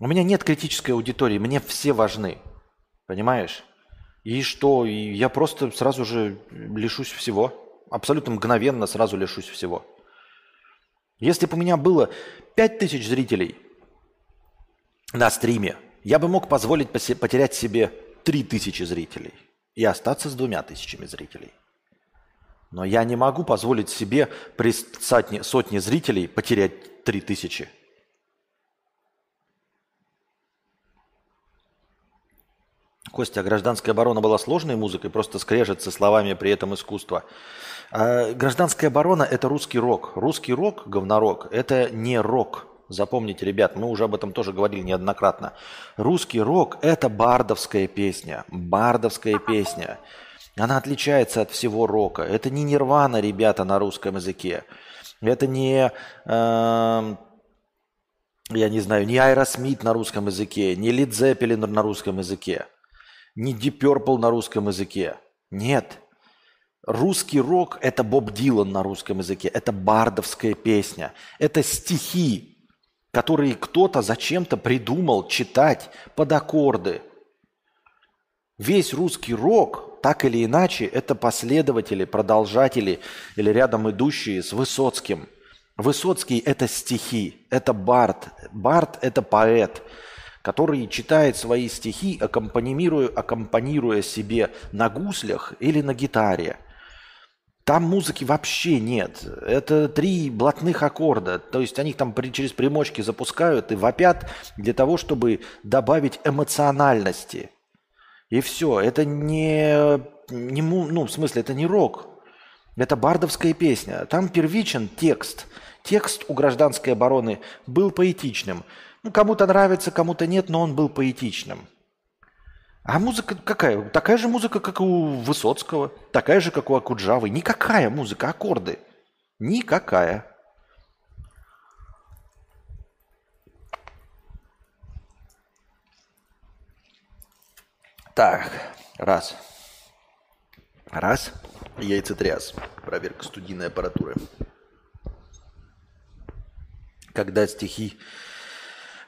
У меня нет критической аудитории, мне все важны. Понимаешь? И что? И я просто сразу же лишусь всего. Абсолютно мгновенно сразу лишусь всего. Если бы у меня было 5000 зрителей на стриме, я бы мог позволить потерять себе 3000 зрителей и остаться с двумя тысячами зрителей. Но я не могу позволить себе при сотне, сотне зрителей потерять 3000. Костя, а гражданская оборона была сложной музыкой, просто скрежет со словами при этом искусства. А гражданская оборона – это русский рок. Русский рок, говнорок – это не рок. Запомните, ребят, мы уже об этом тоже говорили неоднократно. Русский рок – это бардовская песня. Бардовская песня. Она отличается от всего рока. Это не нирвана, ребята, на русском языке. Это не, э, я не знаю, не Аэросмит на русском языке, не Led Zeppelin на русском языке не Deep Purple на русском языке. Нет. Русский рок – это Боб Дилан на русском языке. Это бардовская песня. Это стихи, которые кто-то зачем-то придумал читать под аккорды. Весь русский рок, так или иначе, это последователи, продолжатели или рядом идущие с Высоцким. Высоцкий – это стихи, это бард. Бард – это поэт который читает свои стихи, аккомпанируя, аккомпанируя себе на гуслях или на гитаре. Там музыки вообще нет. Это три блатных аккорда. То есть они их там при, через примочки запускают и вопят для того, чтобы добавить эмоциональности. И все. Это не, не ну, в смысле, это не рок. Это бардовская песня. Там первичен текст. Текст у гражданской обороны был поэтичным. Ну, кому-то нравится, кому-то нет, но он был поэтичным. А музыка какая? Такая же музыка, как у Высоцкого, такая же, как у Акуджавы. Никакая музыка, аккорды. Никакая. Так, раз. Раз. Яйцетряс. Проверка студийной аппаратуры. Когда стихи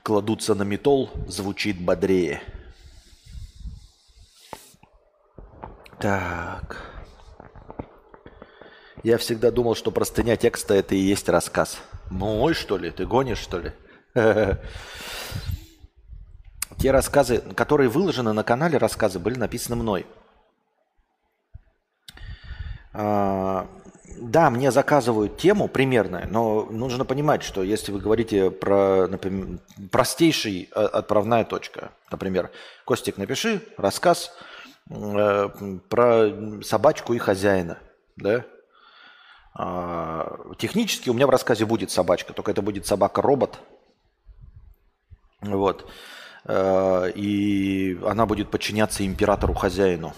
кладутся на метол, звучит бодрее. Так. Я всегда думал, что простыня текста это и есть рассказ. Мой, что ли? Ты гонишь, что ли? Те рассказы, которые выложены на канале, рассказы были написаны мной. А, да, мне заказывают тему примерно, но нужно понимать, что если вы говорите про например, простейший а, отправная точка, например, Костик, напиши рассказ э, про собачку и хозяина, да? А, технически у меня в рассказе будет собачка, только это будет собака-робот, вот, э, и она будет подчиняться императору-хозяину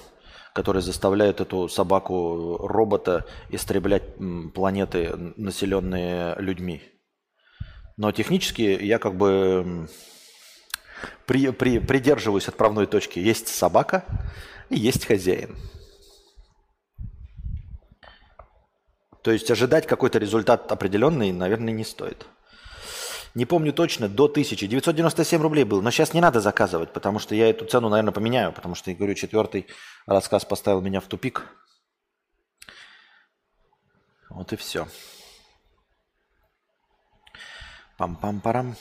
который заставляет эту собаку-робота истреблять планеты, населенные людьми. Но технически я как бы при, при, придерживаюсь отправной точки. Есть собака и есть хозяин. То есть ожидать какой-то результат определенный, наверное, не стоит. Не помню точно, до 1000. 997 рублей был. Но сейчас не надо заказывать, потому что я эту цену, наверное, поменяю. Потому что, я говорю, четвертый рассказ поставил меня в тупик. Вот и все. Пам-пам-парам.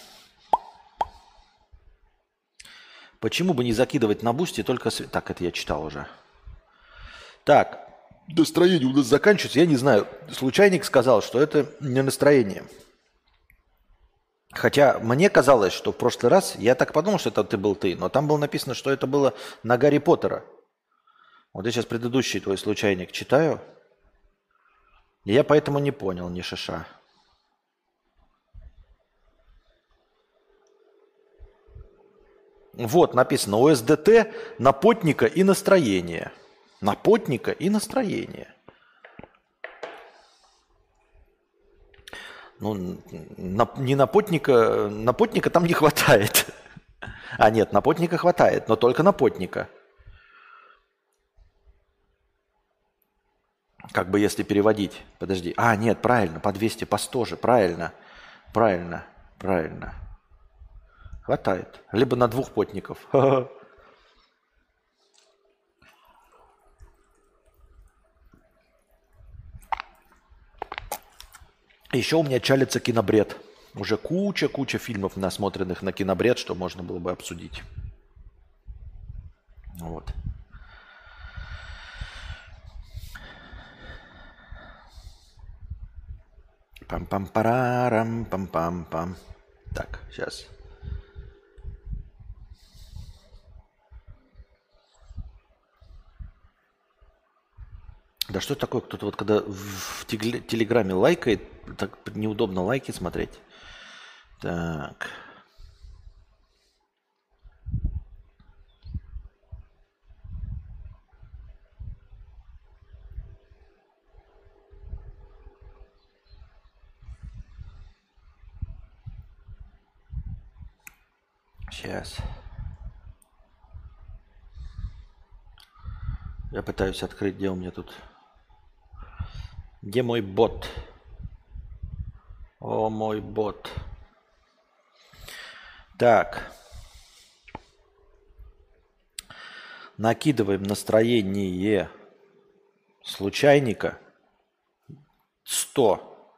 Почему бы не закидывать на Boosty только... Так, это я читал уже. Так, настроение у нас заканчивается. Я не знаю. Случайник сказал, что это не настроение. Хотя мне казалось, что в прошлый раз, я так подумал, что это ты был ты, но там было написано, что это было на Гарри Поттера. Вот я сейчас предыдущий твой случайник читаю, я поэтому не понял ни шиша. Вот написано ОСДТ, напотника и настроение. Напотника и настроение. Ну, на, не напотника, напотника там не хватает. А нет, напотника хватает, но только напотника. Как бы если переводить. Подожди. А, нет, правильно, по 200, по 100 же. Правильно, правильно, правильно. Хватает. Либо на двух потников. Еще у меня чалится кинобред. Уже куча-куча фильмов насмотренных на кинобред, что можно было бы обсудить. Вот. Пам-пам-парарам, пам-пам-пам. Так, сейчас. Да что такое, кто-то вот когда в Телеграме лайкает, так неудобно лайки смотреть. Так. Сейчас. Я пытаюсь открыть, где у меня тут где мой бот? О, мой бот. Так. Накидываем настроение случайника 100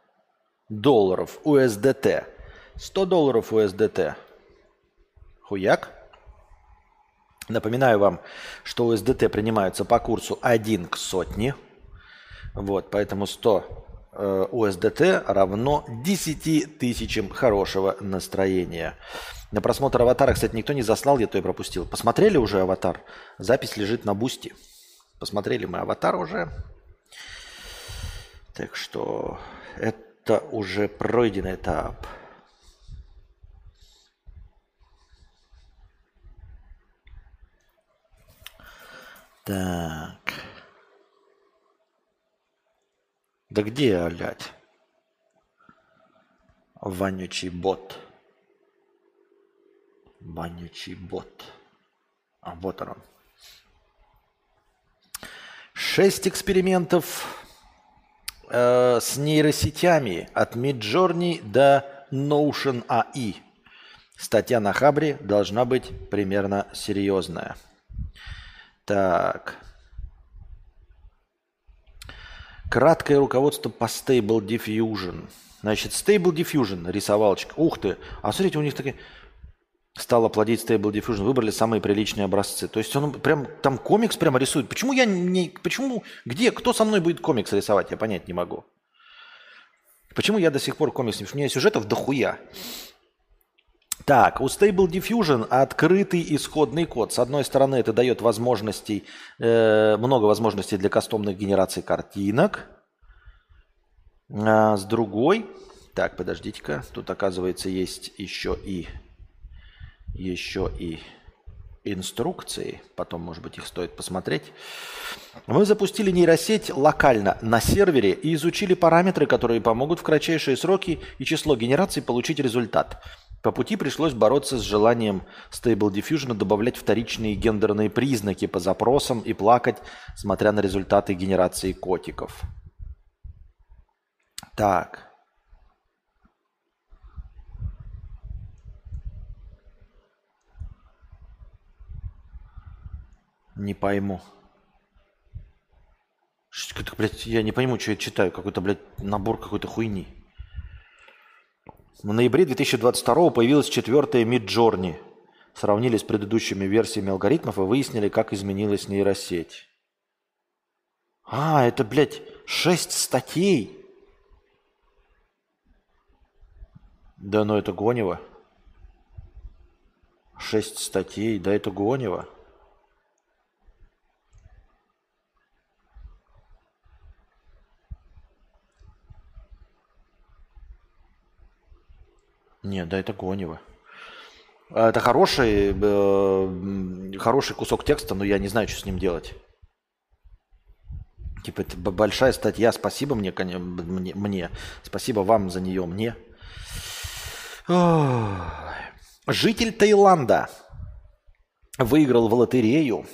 долларов USDT. 100 долларов USDT. Хуяк. Напоминаю вам, что USDT принимаются по курсу 1 к сотне – Вот, поэтому 100 э, USDT равно 10 тысячам хорошего настроения. На просмотр аватара, кстати, никто не заслал, я то и пропустил. Посмотрели уже аватар? Запись лежит на бусте. Посмотрели мы аватар уже. Так что это уже пройденный этап. Так. Да где, олять? Вонючий бот. Вонючий бот. А вот он. Шесть экспериментов э, с нейросетями от Midjourney до Notion AI. Статья на Хабре должна быть примерно серьезная. Так. Краткое руководство по Stable Diffusion. Значит, Stable Diffusion, рисовалочка. Ух ты. А смотрите, у них такие... Стал плодить Stable Diffusion, выбрали самые приличные образцы. То есть он прям, там комикс прямо рисует. Почему я не... Почему... Где? Кто со мной будет комикс рисовать? Я понять не могу. Почему я до сих пор комикс не... У меня сюжетов дохуя. Так, у Stable Diffusion открытый исходный код. С одной стороны, это дает возможностей, э, много возможностей для кастомных генераций картинок. А с другой, так, подождите-ка, тут оказывается есть еще и, еще и инструкции, потом, может быть, их стоит посмотреть. Мы запустили нейросеть локально на сервере и изучили параметры, которые помогут в кратчайшие сроки и число генераций получить результат – по пути пришлось бороться с желанием Stable Diffusion добавлять вторичные гендерные признаки по запросам и плакать, смотря на результаты генерации котиков. Так. Не пойму. Блядь, я не пойму, что я читаю. Какой-то, блядь, набор какой-то хуйни. В ноябре 2022 появилась четвертая Midjourney. Сравнили с предыдущими версиями алгоритмов и выяснили, как изменилась нейросеть. А, это, блядь, шесть статей. Да ну это Гонева. Шесть статей, да это Гонева. Нет, да это Гонева. А, это хороший, э, хороший кусок текста, но я не знаю, что с ним делать. Типа, это большая статья. Спасибо мне, мне, мне. Спасибо вам за нее, мне. Житель Таиланда выиграл в лотерею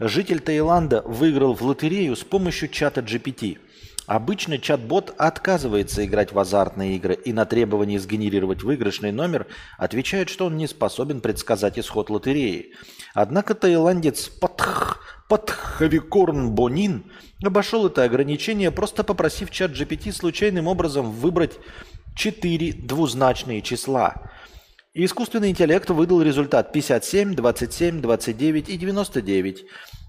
Житель Таиланда выиграл в лотерею с помощью чата GPT. Обычно чат-бот отказывается играть в азартные игры и на требование сгенерировать выигрышный номер отвечает, что он не способен предсказать исход лотереи. Однако таиландец Патх, Патхавикорн Бонин обошел это ограничение, просто попросив чат GPT случайным образом выбрать четыре двузначные числа. И искусственный интеллект выдал результат 57, 27, 29 и 99.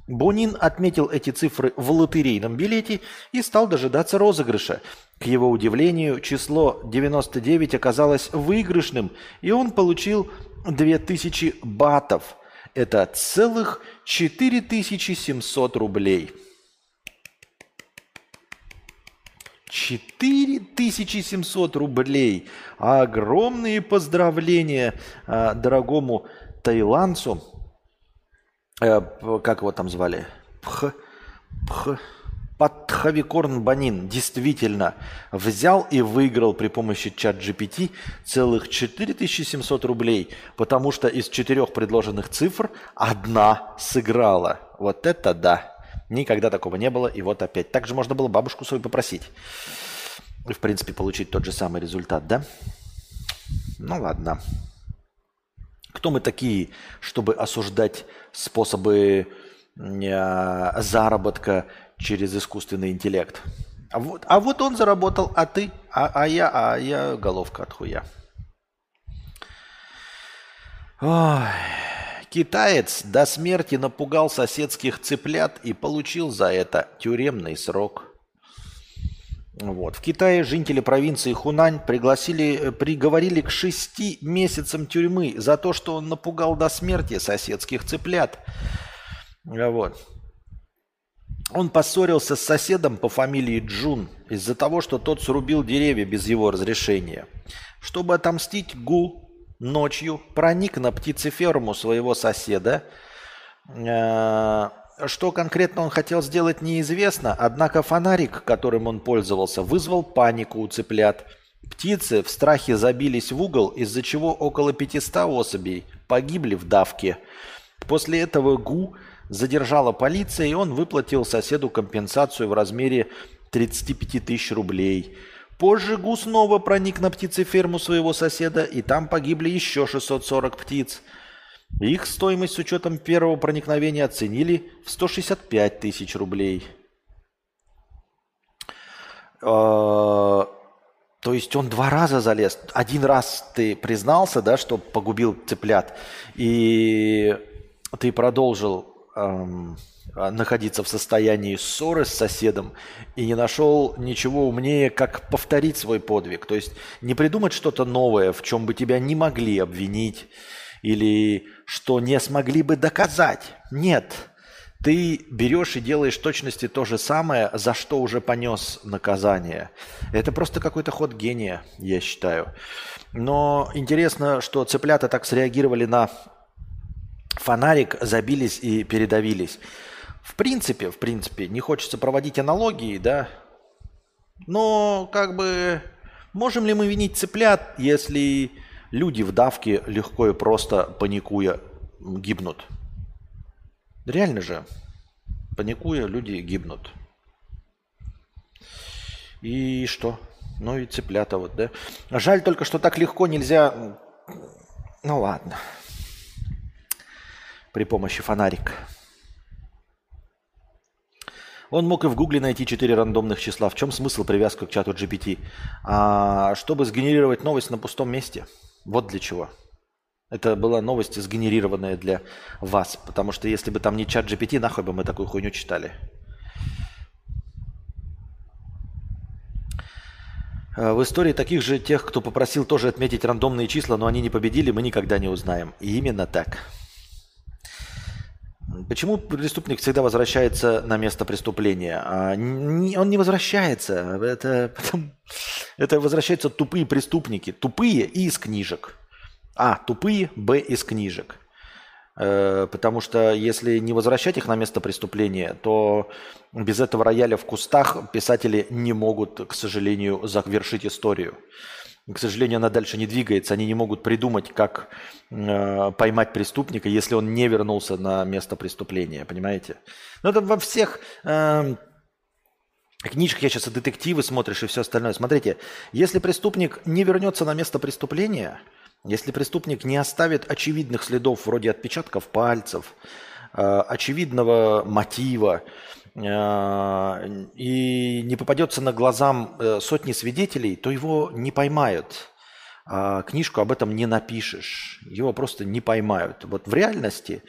Бонин отметил эти цифры в лотерейном билете и стал дожидаться розыгрыша. К его удивлению, число 99 оказалось выигрышным, и он получил 2000 батов. Это целых 4700 рублей. 4700 рублей. Огромные поздравления а, дорогому таиландцу. Э, как его там звали? Пх, пх, Патхавикорн Банин действительно взял и выиграл при помощи чат GPT целых 4700 рублей, потому что из четырех предложенных цифр одна сыграла. Вот это да! Никогда такого не было, и вот опять. Также можно было бабушку свою попросить. И, в принципе, получить тот же самый результат, да? Ну ладно. Кто мы такие, чтобы осуждать способы э, заработка через искусственный интеллект? А вот, а вот он заработал, а ты, а, а я, а я головка от хуя. Ой. Китаец до смерти напугал соседских цыплят и получил за это тюремный срок. Вот. В Китае жители провинции Хунань пригласили, э, приговорили к шести месяцам тюрьмы за то, что он напугал до смерти соседских цыплят. Вот. Он поссорился с соседом по фамилии Джун из-за того, что тот срубил деревья без его разрешения. Чтобы отомстить, Гу ночью проник на птицеферму своего соседа. Э, что конкретно он хотел сделать, неизвестно, однако фонарик, которым он пользовался, вызвал панику у цыплят. Птицы в страхе забились в угол, из-за чего около 500 особей погибли в давке. После этого Гу задержала полиция, и он выплатил соседу компенсацию в размере 35 тысяч рублей. Позже Гу снова проник на птицеферму своего соседа, и там погибли еще 640 птиц. Их стоимость с учетом первого проникновения оценили в 165 тысяч рублей. А, то есть он два раза залез. Один раз ты признался, да, что погубил цыплят, и ты продолжил находиться в состоянии ссоры с соседом и не нашел ничего умнее, как повторить свой подвиг. То есть не придумать что-то новое, в чем бы тебя не могли обвинить или что не смогли бы доказать. Нет, ты берешь и делаешь точности то же самое, за что уже понес наказание. Это просто какой-то ход гения, я считаю. Но интересно, что цыплята так среагировали на фонарик, забились и передавились. В принципе, в принципе, не хочется проводить аналогии, да, но как бы можем ли мы винить цыплят, если люди в давке легко и просто паникуя гибнут? Реально же, паникуя, люди гибнут. И что? Ну и цыплята вот, да? Жаль только, что так легко нельзя... Ну ладно при помощи фонарика. Он мог и в Гугле найти четыре рандомных числа. В чем смысл привязки к чату GPT? А, чтобы сгенерировать новость на пустом месте. Вот для чего. Это была новость, сгенерированная для вас. Потому что если бы там не чат GPT, нахуй бы мы такую хуйню читали. А, в истории таких же тех, кто попросил тоже отметить рандомные числа, но они не победили, мы никогда не узнаем. И именно так. Почему преступник всегда возвращается на место преступления? А, он не возвращается. Это, это возвращаются тупые преступники. Тупые и из книжек. А, тупые, Б, из книжек. Э, потому что если не возвращать их на место преступления, то без этого рояля в кустах писатели не могут, к сожалению, завершить историю к сожалению, она дальше не двигается. Они не могут придумать, как э, поймать преступника, если он не вернулся на место преступления, понимаете? Ну, это во всех э, книжках, я сейчас и детективы смотришь и все остальное. Смотрите, если преступник не вернется на место преступления, если преступник не оставит очевидных следов вроде отпечатков пальцев, э, очевидного мотива, и не попадется на глазам э, сотни свидетелей, то его не поймают. А книжку об этом не напишешь. Его просто не поймают. Вот в реальности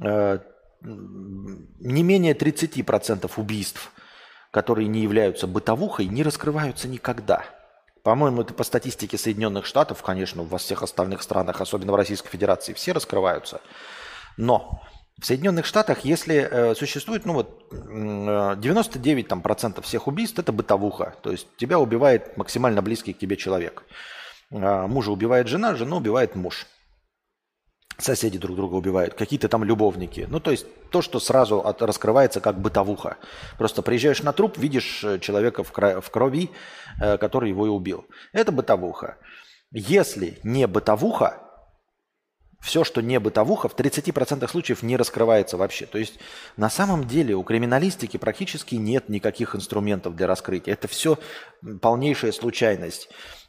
э, не менее 30% убийств, которые не являются бытовухой, не раскрываются никогда. По-моему, это по статистике Соединенных Штатов, конечно, во всех остальных странах, особенно в Российской Федерации, все раскрываются. Но в Соединенных Штатах, если э, существует, ну вот, 99 там, процентов всех убийств, это бытовуха. То есть тебя убивает максимально близкий к тебе человек. Э, мужа убивает жена, жену убивает муж. Соседи друг друга убивают, какие-то там любовники. Ну, то есть то, что сразу от, раскрывается как бытовуха. Просто приезжаешь на труп, видишь э, человека в, кро- в крови, э, который его и убил. Это бытовуха. Если не бытовуха, все, что не бытовуха, в 30% случаев не раскрывается вообще. То есть на самом деле у криминалистики практически нет никаких инструментов для раскрытия. Это все полнейшая случайность.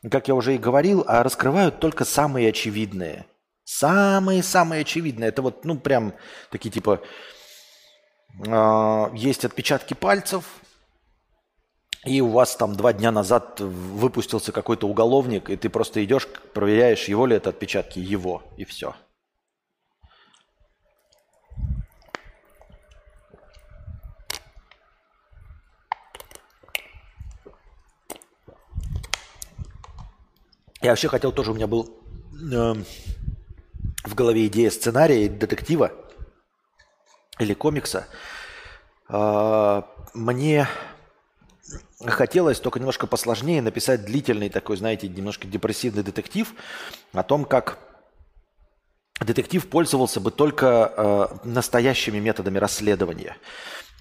Как я уже и говорил, а раскрывают только самые очевидные. Самые-самые очевидные. Это вот, ну, прям такие типа... Э, есть отпечатки пальцев, и у вас там два дня назад выпустился какой-то уголовник, и ты просто идешь, проверяешь, его ли это отпечатки, его, и все. Я вообще хотел тоже, у меня был э, в голове идея сценария детектива или комикса. Э, мне хотелось только немножко посложнее написать длительный такой, знаете, немножко депрессивный детектив о том, как детектив пользовался бы только э, настоящими методами расследования.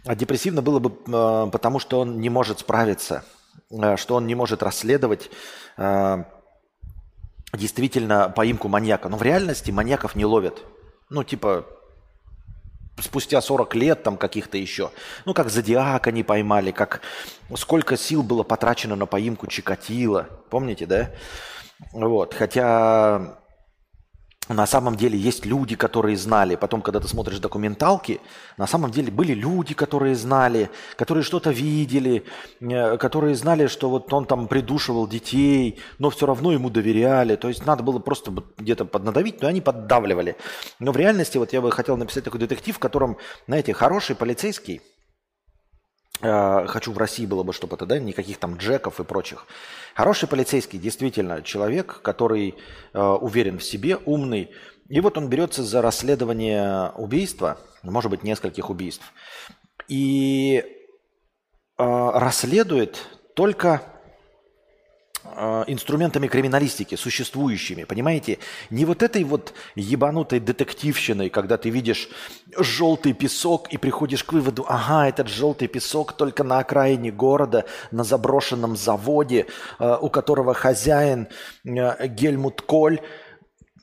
А депрессивно было бы э, потому, что он не может справиться, э, что он не может расследовать э, действительно поимку маньяка. Но в реальности маньяков не ловят. Ну, типа, спустя 40 лет там каких-то еще. Ну, как Зодиака не поймали, как сколько сил было потрачено на поимку Чикатила. Помните, да? Вот. Хотя на самом деле есть люди, которые знали. Потом, когда ты смотришь документалки, на самом деле были люди, которые знали, которые что-то видели, э, которые знали, что вот он там придушивал детей, но все равно ему доверяли. То есть надо было просто где-то поднадавить, но они поддавливали. Но в реальности вот я бы хотел написать такой детектив, в котором, знаете, хороший полицейский, э, хочу в России было бы, чтобы да, никаких там джеков и прочих, Хороший полицейский действительно человек, который э, уверен в себе, умный. И вот он берется за расследование убийства, может быть, нескольких убийств. И э, расследует только Э, инструментами криминалистики, существующими, понимаете? Не вот этой вот ебанутой детективщиной, когда ты видишь желтый песок и приходишь к выводу, ага, этот желтый песок только на окраине города, на заброшенном заводе, э, у которого хозяин э, Гельмут Коль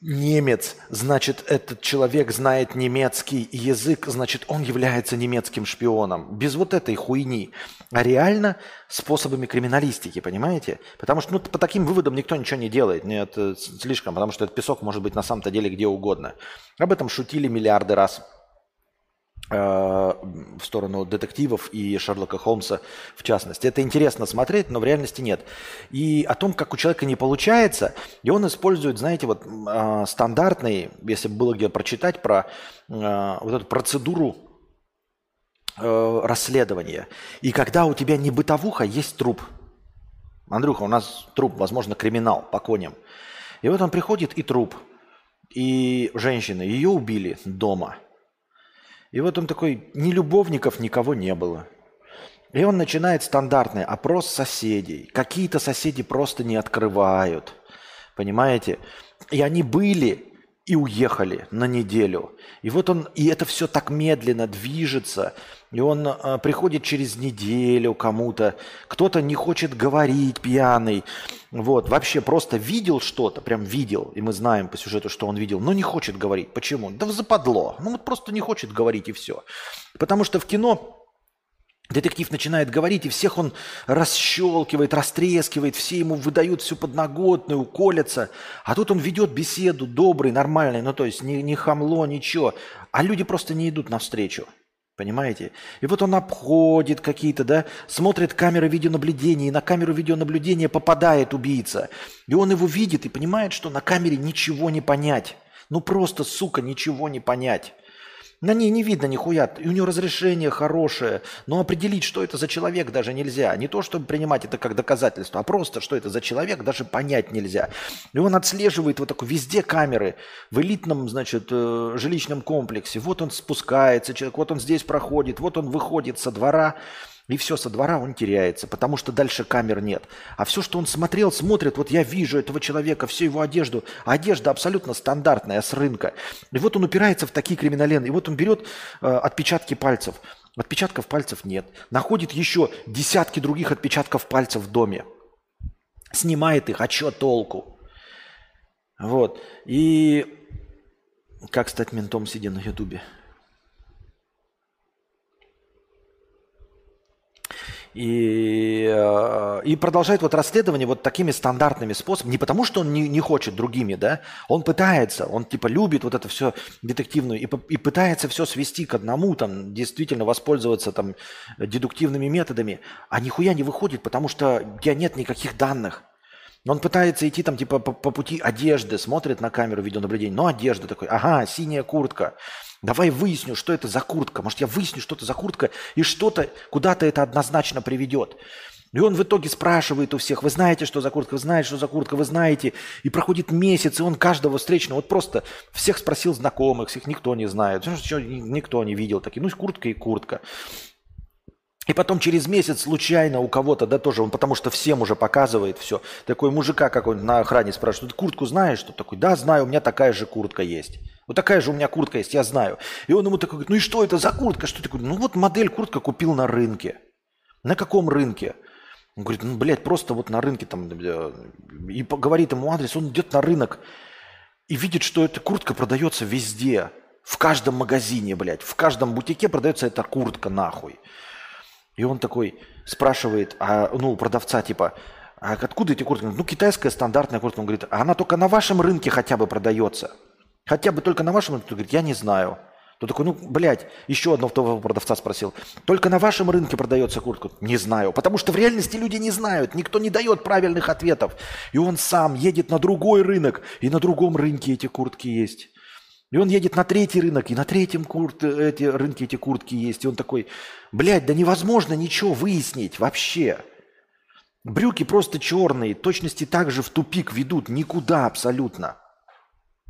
немец, значит, этот человек знает немецкий язык, значит, он является немецким шпионом. Без вот этой хуйни. А реально способами криминалистики, понимаете? Потому что ну, по таким выводам никто ничего не делает. Нет, слишком, потому что этот песок может быть на самом-то деле где угодно. Об этом шутили миллиарды раз. Э, в сторону детективов и Шерлока Холмса в частности. Это интересно смотреть, но в реальности нет. И о том, как у человека не получается, и он использует, знаете, вот э, стандартный, если бы было где прочитать про э, вот эту процедуру расследования. И когда у тебя не бытовуха, есть труп. Андрюха, у нас труп, возможно, криминал по коням. И вот он приходит и труп. И женщина, ее убили дома – и вот он такой, ни любовников никого не было. И он начинает стандартный опрос соседей. Какие-то соседи просто не открывают. Понимаете? И они были и уехали на неделю. И вот он, и это все так медленно движется. И он э, приходит через неделю кому-то. Кто-то не хочет говорить пьяный. Вот, вообще просто видел что-то, прям видел, и мы знаем по сюжету, что он видел, но не хочет говорить. Почему? Да западло. Ну вот просто не хочет говорить и все. Потому что в кино Детектив начинает говорить, и всех он расщелкивает, растрескивает, все ему выдают всю подноготную, колятся. А тут он ведет беседу добрый, нормальный, ну то есть не, не хамло, ничего. А люди просто не идут навстречу. Понимаете? И вот он обходит какие-то, да, смотрит камеры видеонаблюдения, и на камеру видеонаблюдения попадает убийца. И он его видит и понимает, что на камере ничего не понять. Ну просто, сука, ничего не понять. На ней не видно нихуя. И у нее разрешение хорошее. Но определить, что это за человек, даже нельзя. Не то, чтобы принимать это как доказательство, а просто, что это за человек, даже понять нельзя. И он отслеживает вот такой везде камеры. В элитном, значит, э, жилищном комплексе. Вот он спускается, человек, вот он здесь проходит, вот он выходит со двора. И все, со двора он теряется, потому что дальше камер нет. А все, что он смотрел, смотрит, вот я вижу этого человека, всю его одежду. Одежда абсолютно стандартная, с рынка. И вот он упирается в такие криминалены. И вот он берет э, отпечатки пальцев. Отпечатков пальцев нет. Находит еще десятки других отпечатков пальцев в доме. Снимает их, а что толку? Вот. И как стать ментом, сидя на ютубе? И, э, и продолжает вот расследование вот такими стандартными способами. Не потому, что он не, не хочет другими, да, он пытается, он типа любит вот это все детективную и, и пытается все свести к одному, там, действительно воспользоваться там дедуктивными методами, а нихуя не выходит, потому что у тебя нет никаких данных. Он пытается идти там типа по, по пути одежды, смотрит на камеру видеонаблюдения, но одежда такой, ага, синяя куртка, Давай выясню, что это за куртка. Может, я выясню, что это за куртка, и что-то, куда-то это однозначно приведет. И он в итоге спрашивает у всех, вы знаете, что за куртка, вы знаете, что за куртка, вы знаете. И проходит месяц, и он каждого встречного, вот просто всех спросил знакомых, всех никто не знает, никто не видел. Такие, ну, куртка и куртка. И потом через месяц случайно у кого-то, да, тоже он, потому что всем уже показывает все. Такой мужика какой-нибудь на охране спрашивает, куртку знаешь? Что такой, да, знаю, у меня такая же куртка есть. Вот такая же у меня куртка есть, я знаю. И он ему такой говорит, ну и что это за куртка? Что такое? Ну вот модель куртка купил на рынке. На каком рынке? Он говорит, ну, блядь, просто вот на рынке там, и говорит ему адрес, он идет на рынок и видит, что эта куртка продается везде, в каждом магазине, блядь, в каждом бутике продается эта куртка нахуй. И он такой спрашивает, а, ну, продавца типа, а откуда эти куртки? Ну, китайская стандартная куртка. Он говорит, а она только на вашем рынке хотя бы продается. Хотя бы только на вашем рынке. Говорит, я не знаю. То такой, ну, блядь, еще одного продавца спросил. Только на вашем рынке продается куртка? Не знаю. Потому что в реальности люди не знают. Никто не дает правильных ответов. И он сам едет на другой рынок. И на другом рынке эти куртки есть. И он едет на третий рынок, и на третьем курт, эти рынке эти куртки есть. И он такой, блядь, да невозможно ничего выяснить вообще. Брюки просто черные, точности также в тупик ведут, никуда абсолютно.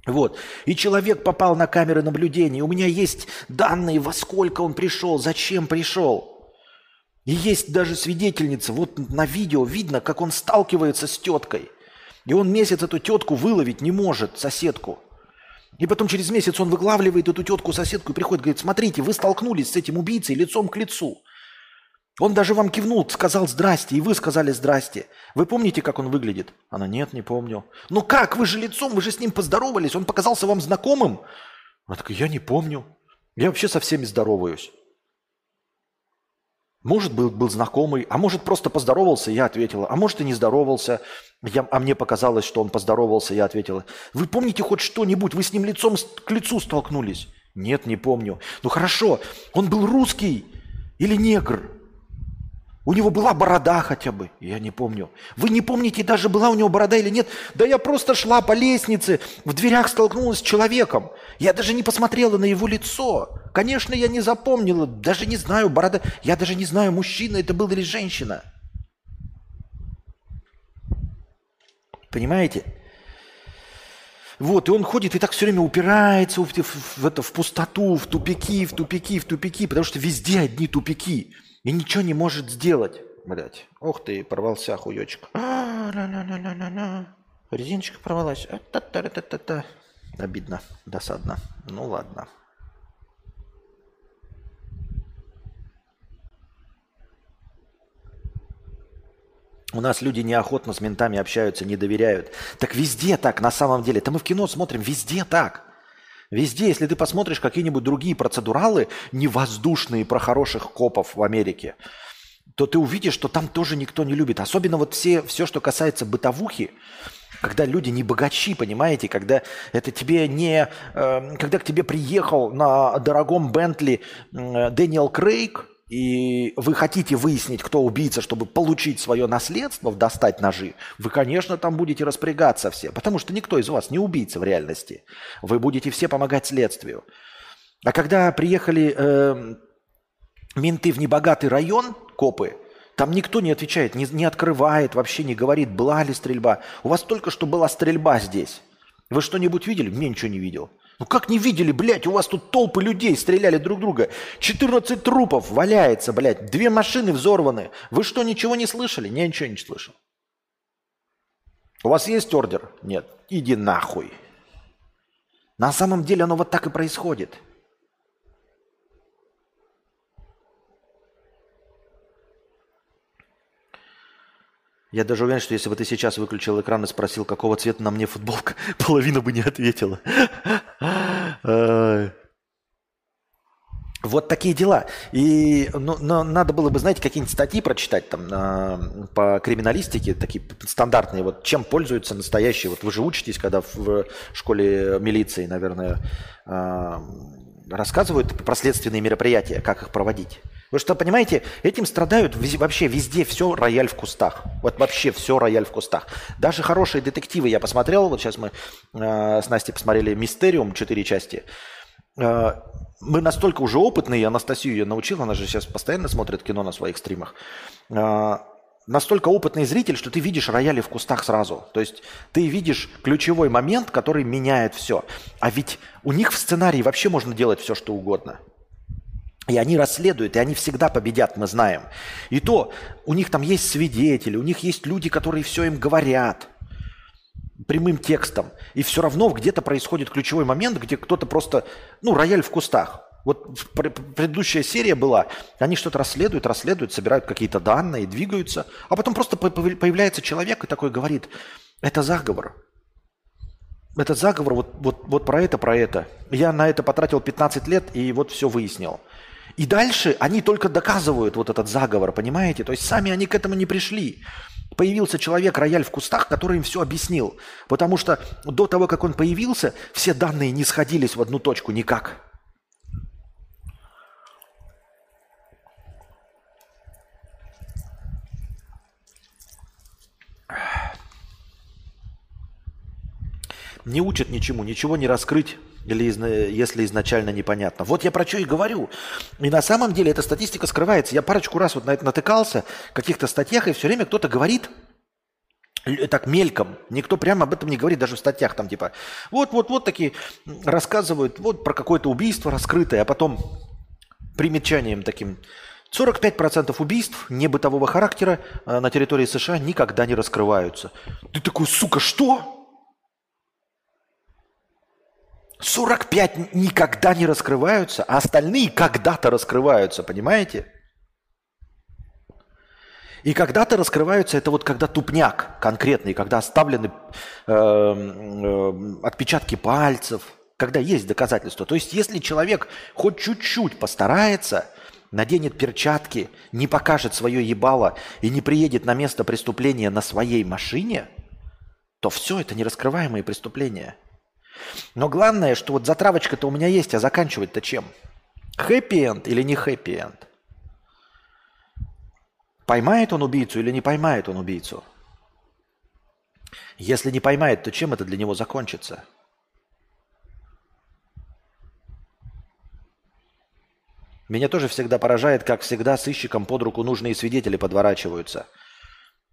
Вот. И человек попал на камеры наблюдения. У меня есть данные, во сколько он пришел, зачем пришел. И есть даже свидетельница. Вот на видео видно, как он сталкивается с теткой. И он месяц эту тетку выловить не может, соседку. И потом через месяц он выглавливает эту тетку, соседку и приходит, говорит, смотрите, вы столкнулись с этим убийцей лицом к лицу. Он даже вам кивнул, сказал «здрасте», и вы сказали «здрасте». Вы помните, как он выглядит? Она «нет, не помню». «Ну как? Вы же лицом, вы же с ним поздоровались, он показался вам знакомым?» Она такая «я не помню, я вообще со всеми здороваюсь». Может, был, был знакомый, а может, просто поздоровался, я ответила. А может, и не здоровался, я, а мне показалось, что он поздоровался, я ответила. Вы помните хоть что-нибудь? Вы с ним лицом к лицу столкнулись? Нет, не помню. Ну хорошо, он был русский или негр? У него была борода хотя бы, я не помню. Вы не помните, даже была у него борода или нет? Да я просто шла по лестнице, в дверях столкнулась с человеком. Я даже не посмотрела на его лицо. Конечно, я не запомнила, даже не знаю, борода. Я даже не знаю, мужчина это был или женщина. Понимаете? Вот, и он ходит и так все время упирается в, в, в, это, в пустоту, в тупики, в тупики, в тупики, потому что везде одни тупики. И ничего не может сделать. Блять. Ох ты, порвался хуёчек. Резиночка порвалась. А, Обидно, досадно. Ну ладно. У нас люди неохотно с ментами общаются, не доверяют. Так везде так, на самом деле. Это мы в кино смотрим, везде так. Везде, если ты посмотришь какие-нибудь другие процедуралы, невоздушные про хороших копов в Америке, то ты увидишь, что там тоже никто не любит. Особенно вот все, все, что касается бытовухи, когда люди не богачи, понимаете, когда это тебе не, э, когда к тебе приехал на дорогом Бентли э, Дэниел Крейг, и вы хотите выяснить, кто убийца, чтобы получить свое наследство, достать ножи, вы, конечно, там будете распрягаться все, потому что никто из вас не убийца в реальности. Вы будете все помогать следствию. А когда приехали э, менты в небогатый район, копы, там никто не отвечает, не, не открывает, вообще не говорит, была ли стрельба. У вас только что была стрельба здесь. Вы что-нибудь видели? Мне ничего не видел. Ну как не видели, блядь, у вас тут толпы людей стреляли друг друга. 14 трупов валяется, блядь, две машины взорваны. Вы что, ничего не слышали? Я ничего не слышал. У вас есть ордер? Нет. Иди нахуй. На самом деле оно вот так и происходит. Я даже уверен, что если бы ты сейчас выключил экран и спросил, какого цвета на мне футболка, половина бы не ответила. Вот такие дела. И ну, но надо было бы, знаете, какие-нибудь статьи прочитать там на, по криминалистике, такие стандартные. Вот чем пользуются настоящие. Вот вы же учитесь, когда в школе милиции, наверное, а, рассказывают про следственные мероприятия, как их проводить. Вы что, понимаете, этим страдают вообще везде все рояль в кустах. Вот вообще все рояль в кустах. Даже хорошие детективы я посмотрел. Вот сейчас мы э, с Настей посмотрели «Мистериум» четыре части. Э, мы настолько уже опытные, Анастасию я научил, она же сейчас постоянно смотрит кино на своих стримах. Э, настолько опытный зритель, что ты видишь рояли в кустах сразу. То есть ты видишь ключевой момент, который меняет все. А ведь у них в сценарии вообще можно делать все, что угодно. И они расследуют, и они всегда победят, мы знаем. И то у них там есть свидетели, у них есть люди, которые все им говорят прямым текстом. И все равно где-то происходит ключевой момент, где кто-то просто, ну, рояль в кустах. Вот предыдущая серия была, они что-то расследуют, расследуют, собирают какие-то данные, двигаются, а потом просто появляется человек и такой говорит, это заговор. Это заговор вот, вот, вот про это, про это. Я на это потратил 15 лет и вот все выяснил. И дальше они только доказывают вот этот заговор, понимаете? То есть сами они к этому не пришли. Появился человек, рояль в кустах, который им все объяснил. Потому что до того, как он появился, все данные не сходились в одну точку никак. Не учат ничему, ничего не раскрыть, или если изначально непонятно. Вот я про что и говорю. И на самом деле эта статистика скрывается. Я парочку раз вот на это натыкался в каких-то статьях, и все время кто-то говорит, так мельком, никто прямо об этом не говорит, даже в статьях там типа, вот-вот-вот такие рассказывают, вот про какое-то убийство раскрытое, а потом примечанием таким, 45% убийств небытового характера э, на территории США никогда не раскрываются. Ты такой, сука, что? 45 никогда не раскрываются, а остальные когда-то раскрываются, понимаете? И когда-то раскрываются, это вот когда тупняк конкретный, когда оставлены э, э, отпечатки пальцев, когда есть доказательства. То есть если человек хоть чуть-чуть постарается, наденет перчатки, не покажет свое ебало и не приедет на место преступления на своей машине, то все это нераскрываемые преступления – но главное, что вот затравочка-то у меня есть, а заканчивать-то чем? Хэппи-энд или не хэппи-энд? Поймает он убийцу или не поймает он убийцу? Если не поймает, то чем это для него закончится? Меня тоже всегда поражает, как всегда сыщикам под руку нужные свидетели подворачиваются.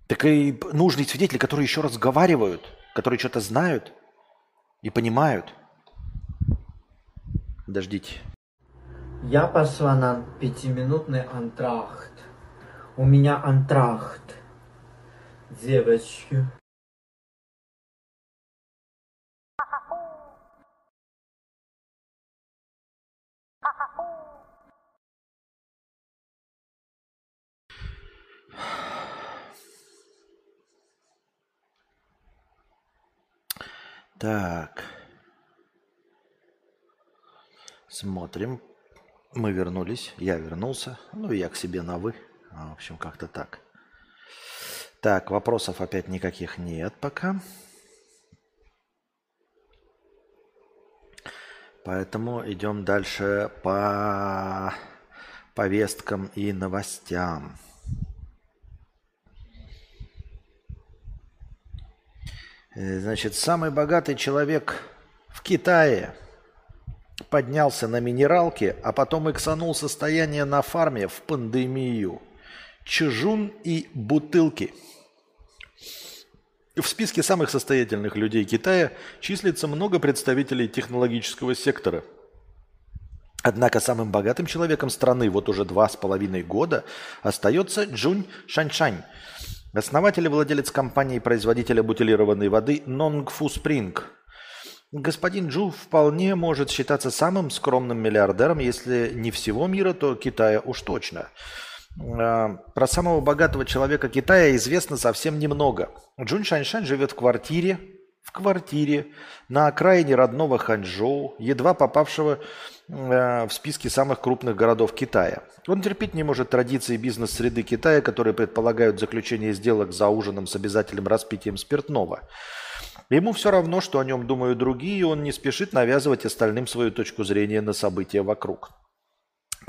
Так и нужные свидетели, которые еще разговаривают, которые что-то знают – и понимают. Подождите. Я пошла на пятиминутный антрахт. У меня антрахт. Девочки. Так. Смотрим. Мы вернулись. Я вернулся. Ну, я к себе на «вы». А, в общем, как-то так. Так, вопросов опять никаких нет пока. Поэтому идем дальше по повесткам и новостям. Значит, самый богатый человек в Китае поднялся на минералке, а потом иксанул состояние на фарме в пандемию. Чжун и бутылки. В списке самых состоятельных людей Китая числится много представителей технологического сектора. Однако самым богатым человеком страны вот уже два с половиной года остается Джунь Шаньшань – Основатель и владелец компании-производителя бутилированной воды Нонгфу Спринг. Господин Джу вполне может считаться самым скромным миллиардером, если не всего мира, то Китая уж точно. А, про самого богатого человека Китая известно совсем немного. Джун Шаньшань живет в квартире, в квартире на окраине родного Ханчжоу, едва попавшего в списке самых крупных городов Китая. Он терпеть не может традиции бизнес-среды Китая, которые предполагают заключение сделок за ужином с обязательным распитием спиртного. Ему все равно, что о нем думают другие, и он не спешит навязывать остальным свою точку зрения на события вокруг.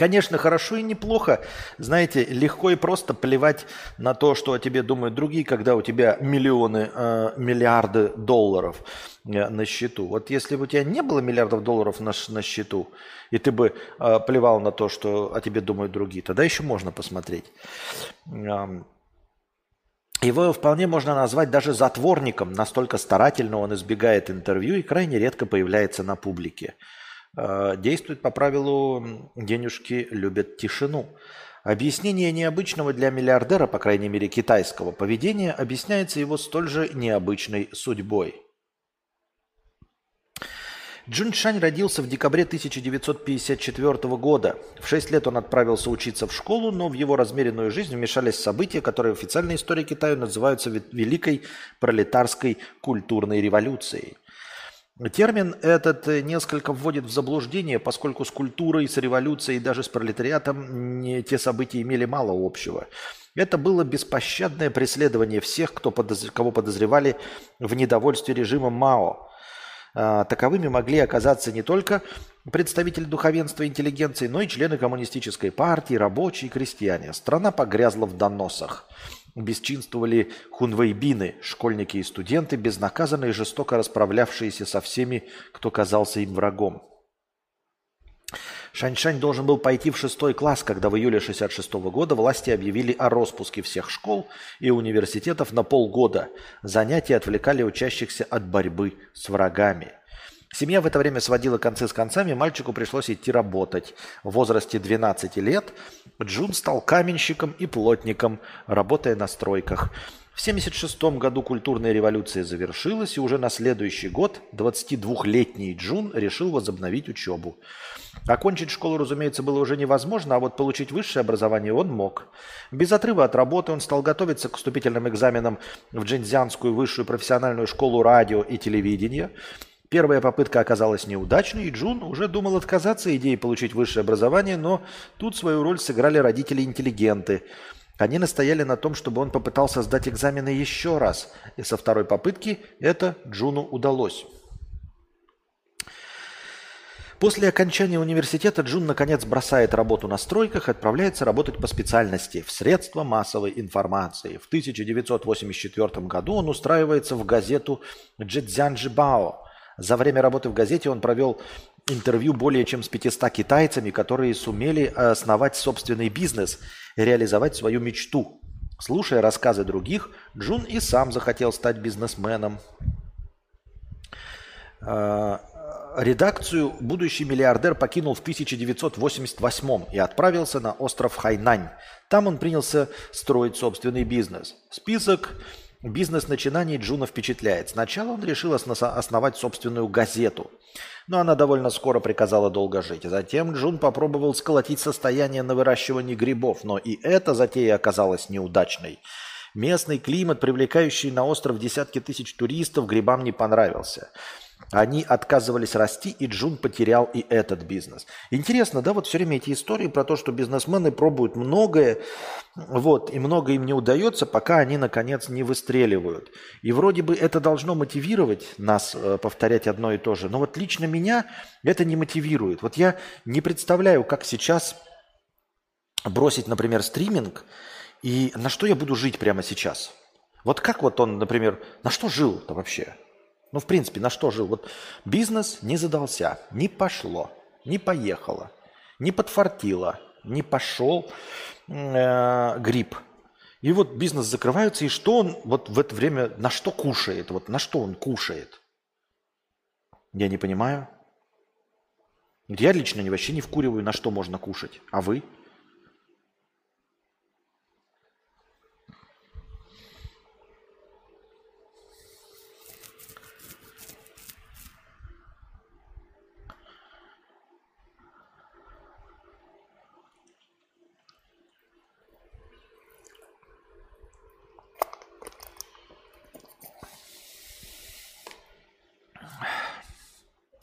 Конечно, хорошо и неплохо, знаете, легко и просто плевать на то, что о тебе думают другие, когда у тебя миллионы, э, миллиарды долларов э, на счету. Вот если бы у тебя не было миллиардов долларов на, на счету, и ты бы э, плевал на то, что о тебе думают другие, тогда еще можно посмотреть. Его вполне можно назвать даже затворником, настолько старательно он избегает интервью и крайне редко появляется на публике. Э, действует по правилу «денежки любят тишину». Объяснение необычного для миллиардера, по крайней мере китайского поведения, объясняется его столь же необычной судьбой – Джун Шань родился в декабре 1954 года. В 6 лет он отправился учиться в школу, но в его размеренную жизнь вмешались события, которые в официальной истории Китая называются Великой пролетарской культурной революцией. Термин этот несколько вводит в заблуждение, поскольку с культурой, с революцией даже с пролетариатом те события имели мало общего. Это было беспощадное преследование всех, кто подоз... кого подозревали в недовольстве режимом Мао – а, таковыми могли оказаться не только представители духовенства и интеллигенции, но и члены коммунистической партии, рабочие и крестьяне. Страна погрязла в доносах. Бесчинствовали хунвейбины, школьники и студенты, безнаказанно и жестоко расправлявшиеся со всеми, кто казался им врагом. Шаньшань должен был пойти в шестой класс, когда в июле 1966 года власти объявили о распуске всех школ и университетов на полгода. Занятия отвлекали учащихся от борьбы с врагами. Семья в это время сводила концы с концами, мальчику пришлось идти работать. В возрасте 12 лет Джун стал каменщиком и плотником, работая на стройках. В 1976 году культурная революция завершилась, и уже на следующий год 22-летний Джун решил возобновить учебу. Окончить школу, разумеется, было уже невозможно, а вот получить высшее образование он мог. Без отрыва от работы он стал готовиться к вступительным экзаменам в Джинзянскую высшую профессиональную школу радио и телевидения. Первая попытка оказалась неудачной, и Джун уже думал отказаться идеей получить высшее образование, но тут свою роль сыграли родители-интеллигенты. Они настояли на том, чтобы он попытался сдать экзамены еще раз, и со второй попытки это Джуну удалось. После окончания университета Джун наконец бросает работу на стройках и отправляется работать по специальности в средства массовой информации. В 1984 году он устраивается в газету «Джэцзянджибао». За время работы в газете он провел интервью более чем с 500 китайцами, которые сумели основать собственный бизнес реализовать свою мечту. Слушая рассказы других, Джун и сам захотел стать бизнесменом. А, Редакцию будущий миллиардер покинул в 1988 и отправился на остров Хайнань. Там он принялся строить собственный бизнес. Список бизнес-начинаний Джуна впечатляет. Сначала он решил основать собственную газету, но она довольно скоро приказала долго жить. Затем Джун попробовал сколотить состояние на выращивании грибов, но и эта затея оказалась неудачной. Местный климат, привлекающий на остров десятки тысяч туристов, грибам не понравился. Они отказывались расти, и Джун потерял и этот бизнес. Интересно, да, вот все время эти истории про то, что бизнесмены пробуют многое, вот, и много им не удается, пока они, наконец, не выстреливают. И вроде бы это должно мотивировать нас э, повторять одно и то же. Но вот лично меня это не мотивирует. Вот я не представляю, как сейчас бросить, например, стриминг, и на что я буду жить прямо сейчас. Вот как вот он, например, на что жил-то вообще? Ну, в принципе, на что жил? Вот бизнес не задался, не пошло, не поехало, не подфартило, не пошел э, грипп. И вот бизнес закрывается, и что он вот в это время, на что кушает? Вот на что он кушает? Я не понимаю. Я лично вообще не вкуриваю, на что можно кушать. А вы?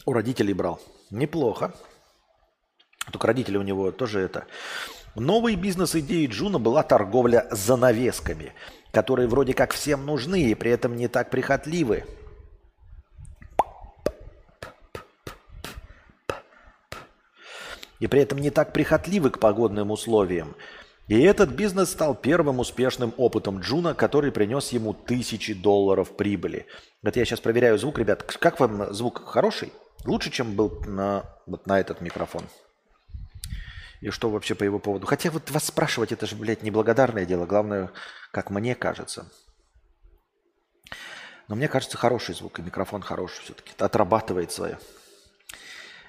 У родителей брал. Неплохо. Только родители у него тоже это. Новой бизнес-идеей Джуна была торговля занавесками, которые вроде как всем нужны и при этом не так прихотливы. И при этом не так прихотливы к погодным условиям. И этот бизнес стал первым успешным опытом Джуна, который принес ему тысячи долларов прибыли. Это я сейчас проверяю звук, ребят. Как вам звук хороший? Лучше, чем был на, вот на этот микрофон. И что вообще по его поводу? Хотя вот вас спрашивать, это же, блядь, неблагодарное дело. Главное, как мне кажется. Но мне кажется, хороший звук, и микрофон хороший все-таки. Отрабатывает свое.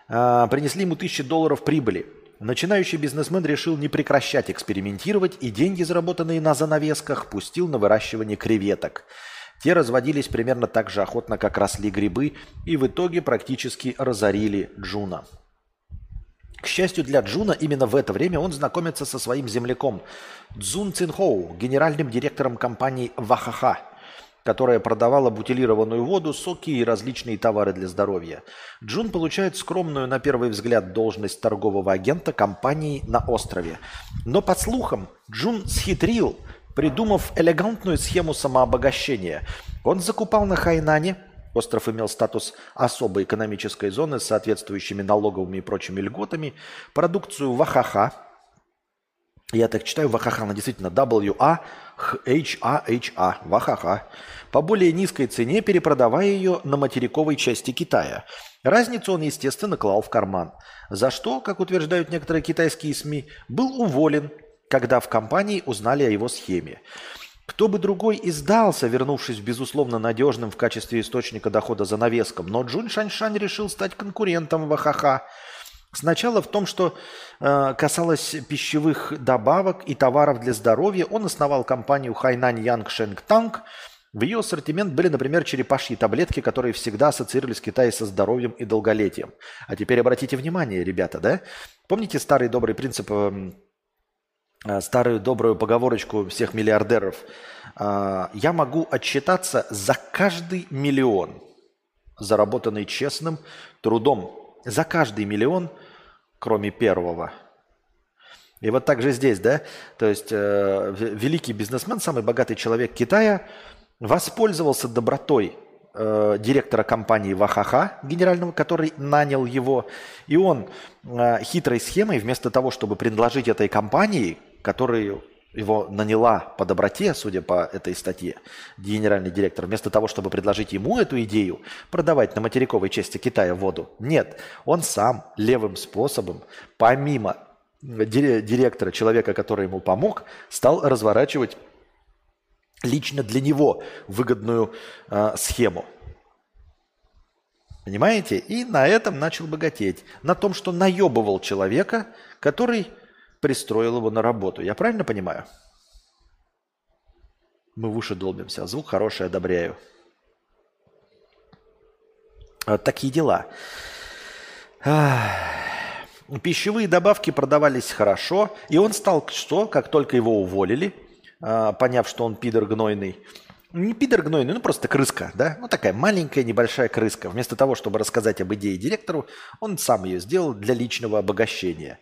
А, принесли ему тысячи долларов прибыли. Начинающий бизнесмен решил не прекращать экспериментировать и деньги, заработанные на занавесках, пустил на выращивание креветок. Те разводились примерно так же охотно, как росли грибы, и в итоге практически разорили Джуна. К счастью для Джуна, именно в это время он знакомится со своим земляком Цзун Цинхоу, генеральным директором компании Вахаха, которая продавала бутилированную воду, соки и различные товары для здоровья. Джун получает скромную, на первый взгляд, должность торгового агента компании на острове. Но, по слухам, Джун схитрил, придумав элегантную схему самообогащения. Он закупал на Хайнане – Остров имел статус особой экономической зоны с соответствующими налоговыми и прочими льготами. Продукцию Вахаха, я так читаю Вахаха, она действительно W-A-H-A-H-A, Вахаха, по более низкой цене, перепродавая ее на материковой части Китая. Разницу он, естественно, клал в карман. За что, как утверждают некоторые китайские СМИ, был уволен, когда в компании узнали о его схеме. Кто бы другой и сдался, вернувшись безусловно надежным в качестве источника дохода за навеском, но Джун Шаньшань решил стать конкурентом ВХХ. Сначала в том, что э, касалось пищевых добавок и товаров для здоровья, он основал компанию Хайнань Янг Шенг Танк. В ее ассортимент были, например, черепашьи таблетки, которые всегда ассоциировались с Китаем со здоровьем и долголетием. А теперь обратите внимание, ребята, да? Помните старый добрый принцип Э, старую добрую поговорочку всех миллиардеров. Э, я могу отчитаться за каждый миллион, заработанный честным трудом. За каждый миллион, кроме первого. И вот так же здесь, да? То есть э, великий бизнесмен, самый богатый человек Китая, воспользовался добротой э, директора компании Вахаха, генерального, который нанял его. И он э, хитрой схемой, вместо того, чтобы предложить этой компании которую его наняла по доброте, судя по этой статье, генеральный директор, вместо того, чтобы предложить ему эту идею продавать на материковой части Китая воду, нет, он сам левым способом, помимо директора, человека, который ему помог, стал разворачивать лично для него выгодную э, схему. Понимаете? И на этом начал богатеть. На том, что наебывал человека, который пристроил его на работу. Я правильно понимаю? Мы в уши долбимся. Звук хороший, одобряю. Вот такие дела. Пищевые добавки продавались хорошо. И он стал что? Как только его уволили, а, поняв, что он пидор гнойный, не пидор гнойный, ну просто крыска, да? Ну такая маленькая небольшая крыска. Вместо того, чтобы рассказать об идее директору, он сам ее сделал для личного обогащения.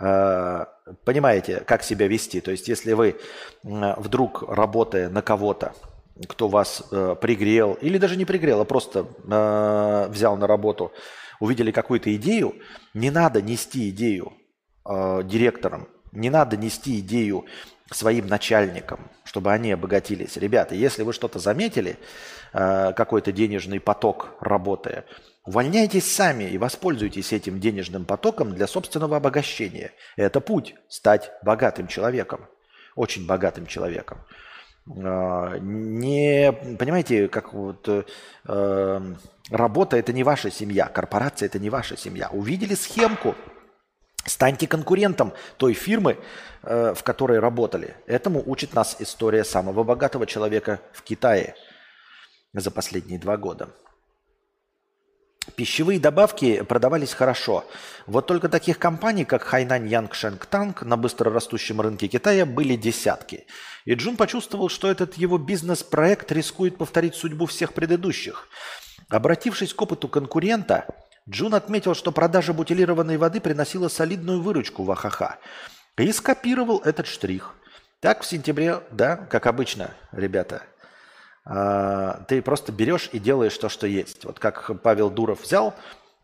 Э, понимаете, как себя вести. То есть, если вы вдруг, работая на кого-то, кто вас э, пригрел, или даже не пригрел, а просто э, взял на работу, увидели какую-то идею, не надо нести идею э, директорам, не надо нести идею своим начальникам, чтобы они обогатились. Ребята, если вы что-то заметили, э, какой-то денежный поток работая, Увольняйтесь сами и воспользуйтесь этим денежным потоком для собственного обогащения. Это путь стать богатым человеком, очень богатым человеком. А, не, понимаете, как вот э, работа это не ваша семья, корпорация это не ваша семья. Увидели схемку, станьте конкурентом той фирмы, э, в которой работали. Этому учит нас история самого богатого человека в Китае за последние два года. Пищевые добавки продавались хорошо. Вот только таких компаний, как Хайнань Янг Шенг Танк на быстрорастущем рынке Китая были десятки. И Джун почувствовал, что этот его бизнес-проект рискует повторить судьбу всех предыдущих. Обратившись к опыту конкурента, Джун отметил, что продажа бутилированной воды приносила солидную выручку в АХХ. И скопировал этот штрих. Так в сентябре, да, как обычно, ребята – ты просто берешь и делаешь то, что есть. Вот как Павел Дуров взял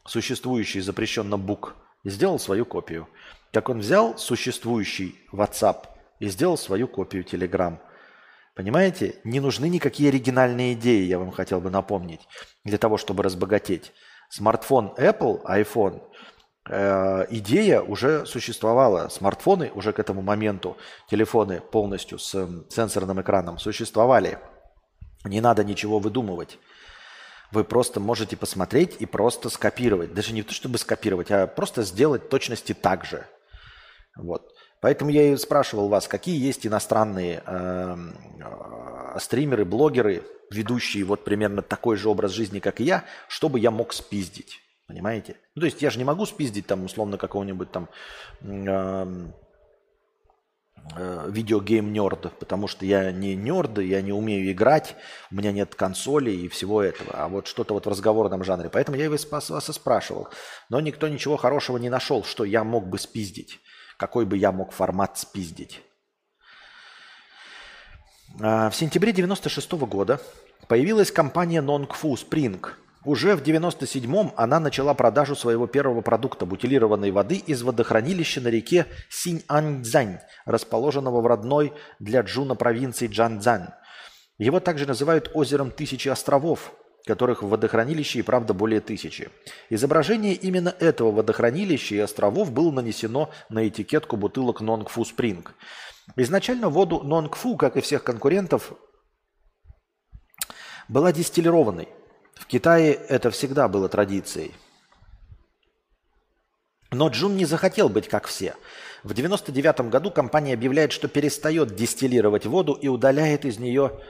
существующий запрещенный бук и сделал свою копию. Как он взял существующий WhatsApp и сделал свою копию Telegram. Понимаете? Не нужны никакие оригинальные идеи, я вам хотел бы напомнить, для того, чтобы разбогатеть. Смартфон Apple, iPhone, э, идея уже существовала. Смартфоны уже к этому моменту, телефоны полностью с сенсорным экраном существовали. Не надо ничего выдумывать. Вы просто можете посмотреть и просто скопировать. Даже не то, чтобы скопировать, а просто сделать точности так же. Вот. Поэтому я и спрашивал вас, какие есть иностранные э, э, стримеры, блогеры, ведущие вот примерно такой же образ жизни, как и я, чтобы я мог спиздить. Понимаете? Ну, то есть я же не могу спиздить там условно какого-нибудь там э, э, видеогейм нерда, потому что я не нерд, я не умею играть, у меня нет консоли и всего этого. А вот что-то вот в разговорном жанре. Поэтому я вас, вас и спрашивал. Но никто ничего хорошего не нашел, что я мог бы спиздить. Какой бы я мог формат спиздить. А, в сентябре 96 года появилась компания Nongfu Spring – уже в 97-м она начала продажу своего первого продукта – бутилированной воды из водохранилища на реке Синьаньцзань, расположенного в родной для Джуна провинции Джанцзань. Его также называют озером Тысячи островов, которых в водохранилище и правда более тысячи. Изображение именно этого водохранилища и островов было нанесено на этикетку бутылок Нонгфу Спринг. Изначально воду Нонгфу, как и всех конкурентов, была дистиллированной – в Китае это всегда было традицией. Но Джун не захотел быть как все. В 1999 году компания объявляет, что перестает дистиллировать воду и, удаляет из нее,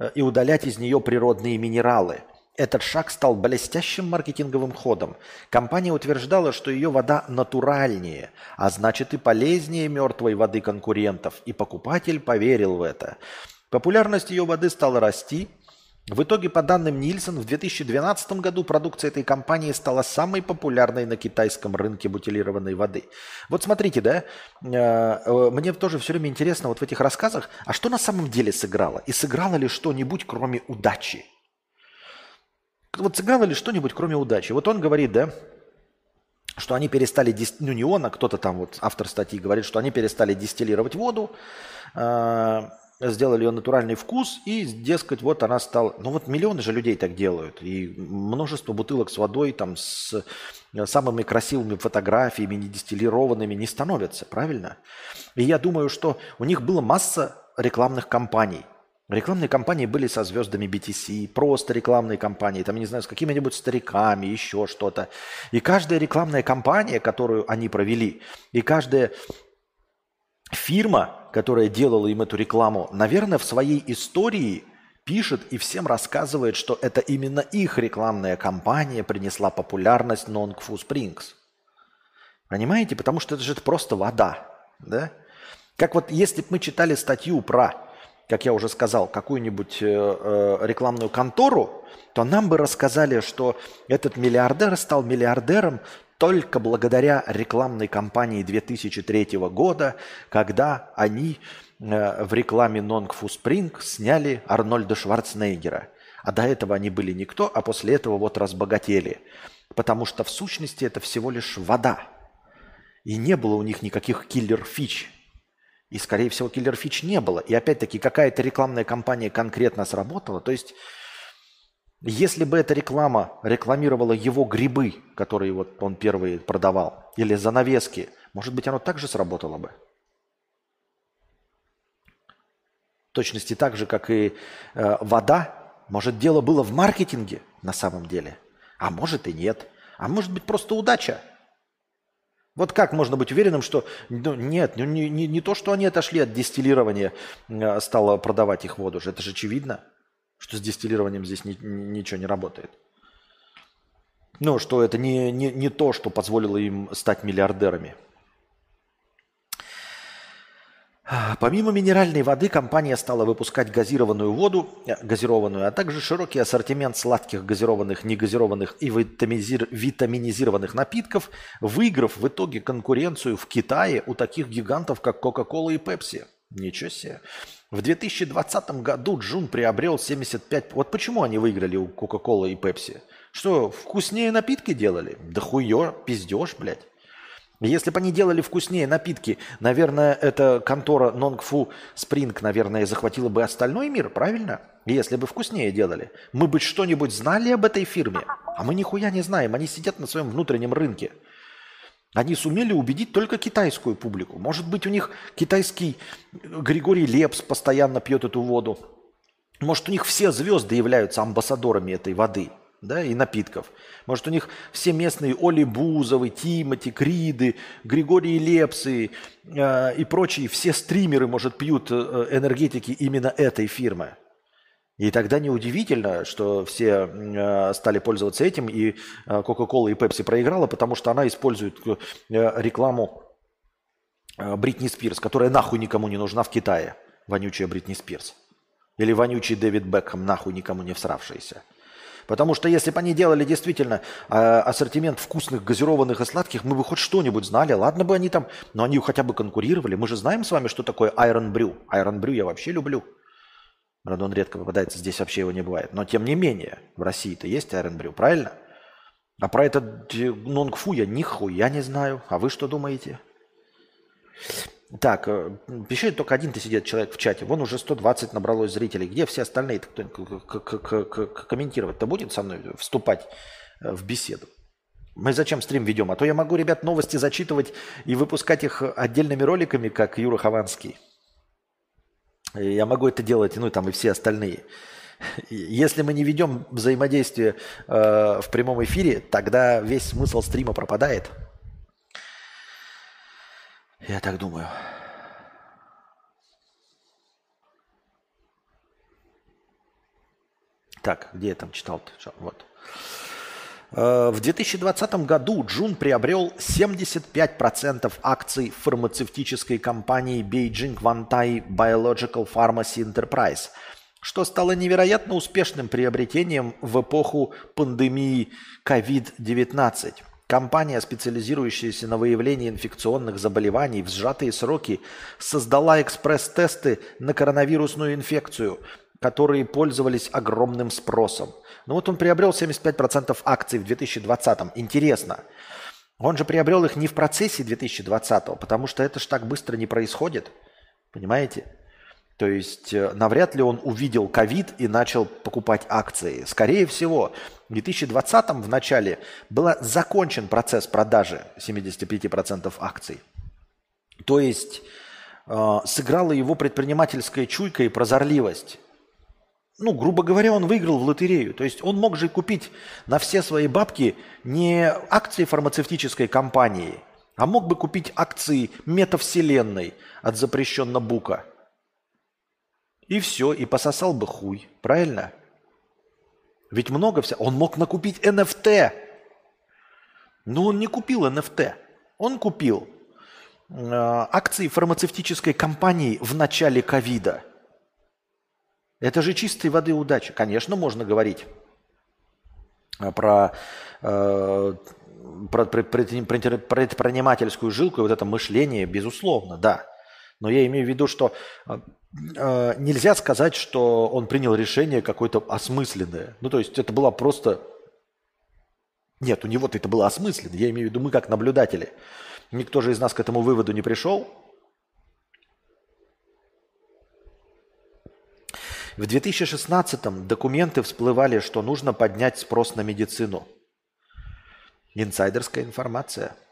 э, и удалять из нее природные минералы. Этот шаг стал блестящим маркетинговым ходом. Компания утверждала, что ее вода натуральнее, а значит и полезнее мертвой воды конкурентов, и покупатель поверил в это. Популярность ее воды стала расти – в итоге, по данным Нильсон, в 2012 году продукция этой компании стала самой популярной на китайском рынке бутилированной воды. Вот смотрите, да, э, э, мне тоже все время интересно вот в этих рассказах, а что на самом деле сыграло? И сыграло ли что-нибудь, кроме удачи? Вот сыграло ли что-нибудь, кроме удачи? Вот он говорит, да, что они перестали, ну не он, а кто-то там, вот автор статьи говорит, что они перестали дистиллировать воду, э, сделали ее натуральный вкус, и, дескать, вот она стала... Ну вот миллионы же людей так делают, и множество бутылок с водой, там, с э, самыми красивыми фотографиями, не дистиллированными, не становятся, правильно? И я думаю, что у них была масса рекламных кампаний. Рекламные кампании были со звездами BTC, просто рекламные кампании, там, не знаю, с какими-нибудь стариками, еще что-то. И каждая рекламная кампания, которую они провели, и каждая фирма, которая делала им эту рекламу, наверное, в своей истории пишет и всем рассказывает, что это именно их рекламная кампания принесла популярность Non-Fu Springs. Понимаете? Потому что это же просто вода. Да? Как вот если бы мы читали статью про, как я уже сказал, какую-нибудь э, э, рекламную контору, то нам бы рассказали, что этот миллиардер стал миллиардером только благодаря рекламной кампании 2003 года, когда они э, в рекламе Нонгфу Спринг сняли Арнольда Шварценеггера. А до этого они были никто, а после этого вот разбогатели. Потому что в сущности это всего лишь вода. И не было у них никаких killer-фич. И, скорее всего, killer-фич не было. И опять-таки какая-то рекламная кампания конкретно сработала. То есть если бы эта реклама рекламировала его грибы, которые вот он первый продавал, или занавески, может быть, оно также сработало бы. В точности так же, как и э, вода. Может, дело было в маркетинге на самом деле. А может и нет. А может быть, просто удача. Вот как можно быть уверенным, что ну, нет, ну, не, не, не то, что они отошли от дистиллирования, э, стало продавать их воду же, это же очевидно что с дистиллированием здесь ни, ничего не работает. Ну, что это не, не, не то, что позволило им стать миллиардерами. Помимо минеральной воды, компания стала выпускать газированную воду, э, газированную, а также широкий ассортимент сладких газированных, негазированных и витаминизир, витаминизированных напитков, выиграв в итоге конкуренцию в Китае у таких гигантов, как Coca-Cola и Pepsi. Ничего себе. В 2020 году Джун приобрел 75... Вот почему они выиграли у Кока-Колы и Пепси? Что, вкуснее напитки делали? Да хуё, пиздеж, блядь. Если бы они делали вкуснее напитки, наверное, эта контора Нонгфу Спринг, наверное, захватила бы остальной мир, правильно? Если бы вкуснее делали. Мы бы что-нибудь знали об этой фирме? А мы нихуя не знаем. Они сидят на своем внутреннем рынке. Они сумели убедить только китайскую публику. Может быть, у них китайский Григорий Лепс постоянно пьет эту воду. Может, у них все звезды являются амбассадорами этой воды да, и напитков. Может, у них все местные Оли Бузовы, Тимати, Криды, Григорий Лепсы э, и прочие, все стримеры, может, пьют э, энергетики именно этой фирмы. И тогда неудивительно, что все э, стали пользоваться этим, и э, Coca-Cola и Pepsi проиграла, потому что она использует э, рекламу Бритни Спирс, которая нахуй никому не нужна в Китае. Вонючая Бритни Спирс. Или вонючий Дэвид Бекхэм, нахуй никому не всравшийся. Потому что если бы они делали действительно ассортимент вкусных, газированных и сладких, мы бы хоть что-нибудь знали. Ладно бы они там, но они хотя бы конкурировали. Мы же знаем с вами, что такое Iron Brew. Iron Brew я вообще люблю. Правда, редко попадается, здесь вообще его не бывает. Но тем не менее, в России-то есть Iron Brew, правильно? А про этот нонгфу я нихуя не знаю. А вы что думаете? Так, э, пишет только один ты сидит человек в чате. Вон уже 120 набралось зрителей. Где все остальные? Кто комментировать-то будет со мной, вступать э, в беседу? Мы зачем стрим ведем? А то я могу, ребят, новости зачитывать и выпускать их отдельными роликами, как Юра Хованский. Я могу это делать, ну там и все остальные. Если мы не ведем взаимодействие э, в прямом эфире, тогда весь смысл стрима пропадает. Я так думаю. Так, где я там читал-то? Вот. Э, в 2020 году Джун приобрел 75% акций фармацевтической компании Beijing Wantai Biological Pharmacy Enterprise, что стало невероятно успешным приобретением в эпоху пандемии COVID-19. Компания, специализирующаяся на выявлении инфекционных заболеваний в сжатые сроки, создала экспресс-тесты на коронавирусную инфекцию, которые пользовались огромным спросом. Ну вот он приобрел 75% акций в 2020. Интересно. Он же приобрел их не в процессе 2020, потому что это ж так быстро не происходит. Понимаете? То есть э, навряд ли он увидел ковид и начал покупать акции. Скорее всего, в 2020 в начале был закончен процесс продажи 75% акций. То есть э, сыграла его предпринимательская чуйка и прозорливость. Ну, грубо говоря, он выиграл в лотерею. То есть он мог же купить на все свои бабки не акции фармацевтической компании, а мог бы купить акции метавселенной от запрещенного бука – и все, и пососал бы хуй. Правильно? Ведь много всего. Он мог накупить NFT. Но он не купил NFT. Он купил э, акции фармацевтической компании в начале ковида. Это же чистой воды удача. Конечно, можно говорить э, про, э, про предпринимательскую жилку и вот это мышление, безусловно, да. Но я имею в виду, что э, э, нельзя сказать, что он принял решение какое-то осмысленное. Ну, то есть это было просто... Нет, у него это было осмысленно. Я имею в виду мы как наблюдатели. Никто же из нас к этому выводу не пришел. В 2016-м документы всплывали, что нужно поднять спрос на медицину. Инсайдерская информация –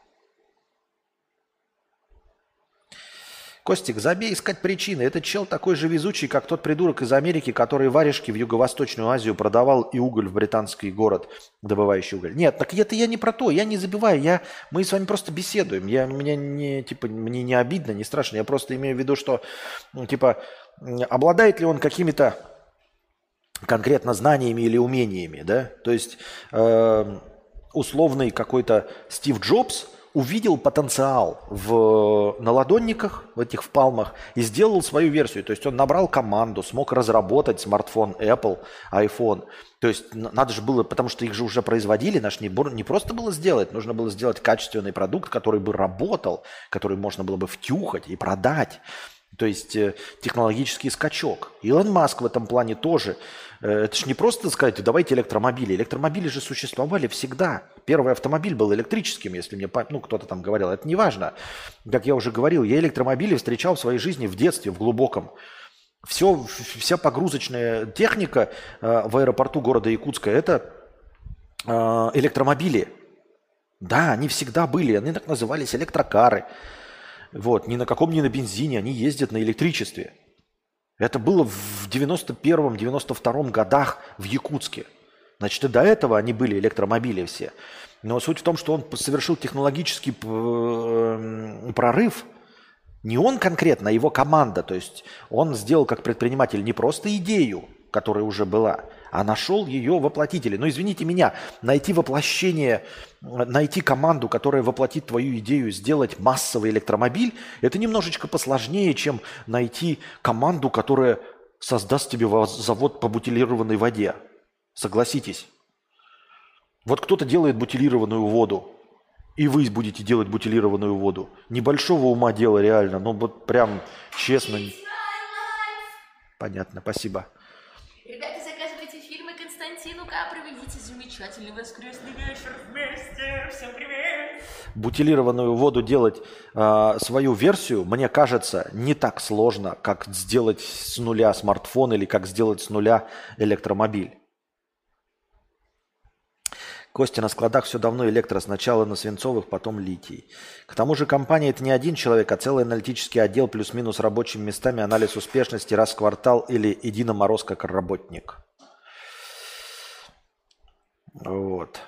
Костик, забей искать причины. Этот чел такой же везучий, как тот придурок из Америки, который варежки в Юго-Восточную Азию продавал и уголь в британский город, добывающий уголь. Нет, так это я не про то, я не забиваю, я, мы с вами просто беседуем. Я, мне, не, типа, мне не обидно, не страшно, я просто имею в виду, что, ну, типа, обладает ли он какими-то конкретно знаниями или умениями, да? То есть э, условный какой-то Стив Джобс – увидел потенциал в наладонниках, в этих в палмах, и сделал свою версию. То есть он набрал команду, смог разработать смартфон Apple, iPhone. То есть надо же было, потому что их же уже производили, наш не, не просто было сделать, нужно было сделать качественный продукт, который бы работал, который можно было бы втюхать и продать. То есть э, технологический скачок. Илон Маск в этом плане тоже. Э, это же не просто сказать, давайте электромобили. Электромобили же существовали всегда. Первый автомобиль был электрическим, если мне ну, кто-то там говорил. Это не важно. Как я уже говорил, я электромобили встречал в своей жизни в детстве, в глубоком. Все, вся погрузочная техника э, в аэропорту города Якутска – это электромобили. Да, они всегда были, они так назывались электрокары. Вот, ни на каком, ни на бензине, они ездят на электричестве. Это было в 91-92 годах в Якутске. Значит, и до этого они были электромобили все. Но суть в том, что он совершил технологический э, прорыв. Не он конкретно, а его команда. То есть он сделал как предприниматель не просто идею, которая уже была, а нашел ее воплотителя. Но извините меня, найти воплощение, найти команду, которая воплотит твою идею, сделать массовый электромобиль, это немножечко посложнее, чем найти команду, которая создаст тебе завод по бутилированной воде. Согласитесь. Вот кто-то делает бутилированную воду, и вы будете делать бутилированную воду. Небольшого ума дело реально, но вот прям честно. Понятно, спасибо. Ребята, К. Проведите замечательный воскресный вечер вместе. Всем привет! Бутилированную воду делать э, свою версию, мне кажется, не так сложно, как сделать с нуля смартфон или как сделать с нуля электромобиль. Костя, на складах все давно электро. Сначала на свинцовых, потом литий. К тому же компания это не один человек, а целый аналитический отдел плюс-минус рабочими местами, анализ успешности раз в квартал или Едино Мороз как работник. Вот.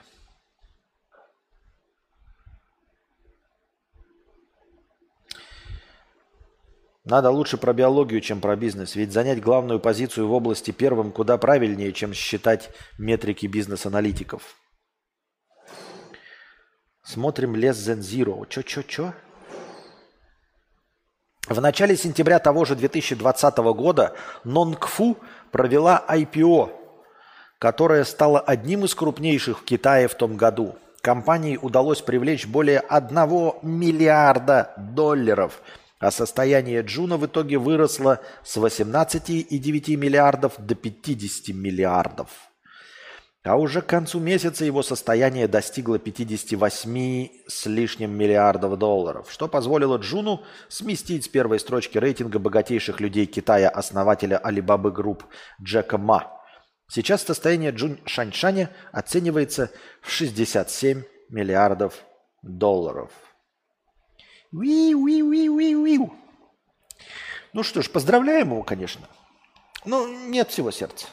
Надо лучше про биологию, чем про бизнес. Ведь занять главную позицию в области первым куда правильнее, чем считать метрики бизнес-аналитиков. Смотрим Less Than Zero. Чё-чё-чё? В начале сентября того же 2020 года Нонгфу провела IPO, которая стала одним из крупнейших в Китае в том году. Компании удалось привлечь более 1 миллиарда долларов, а состояние Джуна в итоге выросло с 18,9 миллиардов до 50 миллиардов. А уже к концу месяца его состояние достигло 58 с лишним миллиардов долларов, что позволило Джуну сместить с первой строчки рейтинга богатейших людей Китая основателя Alibaba Group Джека Ма. Сейчас состояние Джун Шаньшаня оценивается в 67 миллиардов долларов. Уи-уи-уи-уи-уи. Ну что ж, поздравляем его, конечно. Но нет всего сердца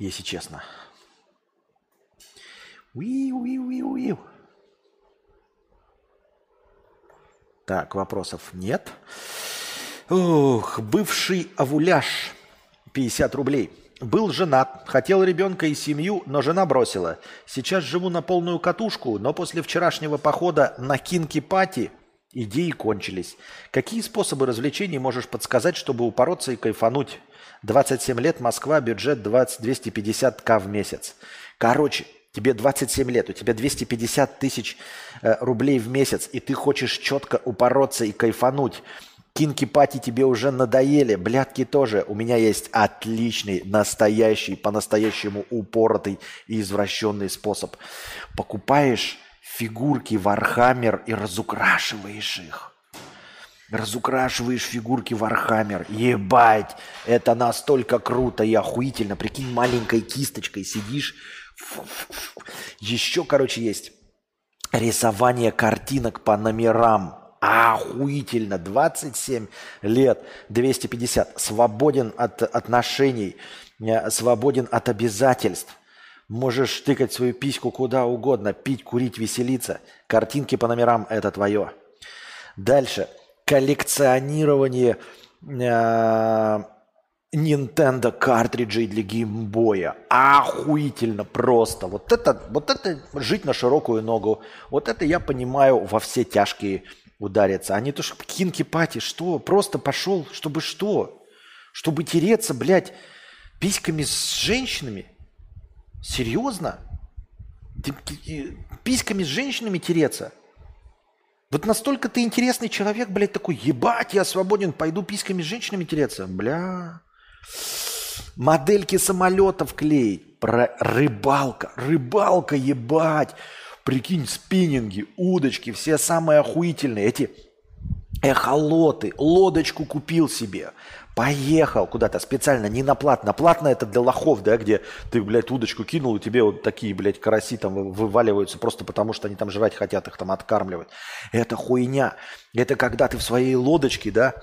если честно. Уи-уи-уи-уи. Так, вопросов нет. Ух, бывший авуляж. 50 рублей. Был женат, хотел ребенка и семью, но жена бросила. Сейчас живу на полную катушку, но после вчерашнего похода на кинки-пати идеи кончились. Какие способы развлечений можешь подсказать, чтобы упороться и кайфануть? 27 лет, Москва, бюджет 20, 250к в месяц. Короче, тебе 27 лет, у тебя 250 тысяч э, рублей в месяц, и ты хочешь четко упороться и кайфануть. Кинки-пати тебе уже надоели, блядки тоже. У меня есть отличный, настоящий, по-настоящему упоротый и извращенный способ. Покупаешь фигурки Warhammer и разукрашиваешь их разукрашиваешь фигурки Warhammer. Ебать, это настолько круто и охуительно. Прикинь, маленькой кисточкой сидишь. Еще, короче, есть рисование картинок по номерам. Охуительно. 27 лет, 250. Свободен от отношений, э, свободен от обязательств. Можешь тыкать свою письку куда угодно, пить, курить, веселиться. Картинки по номерам – это твое. Дальше коллекционирование э, Nintendo картриджей для геймбоя. Охуительно просто. Вот это, вот это жить на широкую ногу. Вот это я понимаю во все тяжкие удариться. А не то, что кинки-пати, что? Просто пошел, чтобы что? Чтобы тереться, блядь, письками с женщинами? Серьезно? Письками с женщинами тереться? Вот настолько ты интересный человек, блядь, такой, ебать, я свободен, пойду письками с женщинами тереться. Бля. Модельки самолетов клеить. Про рыбалка. Рыбалка, ебать. Прикинь, спиннинги, удочки, все самые охуительные. Эти эхолоты. Лодочку купил себе поехал куда-то специально, не на плат. На платно это для лохов, да, где ты, блядь, удочку кинул, и тебе вот такие, блядь, караси там вываливаются просто потому, что они там жрать хотят, их там откармливать. Это хуйня. Это когда ты в своей лодочке, да,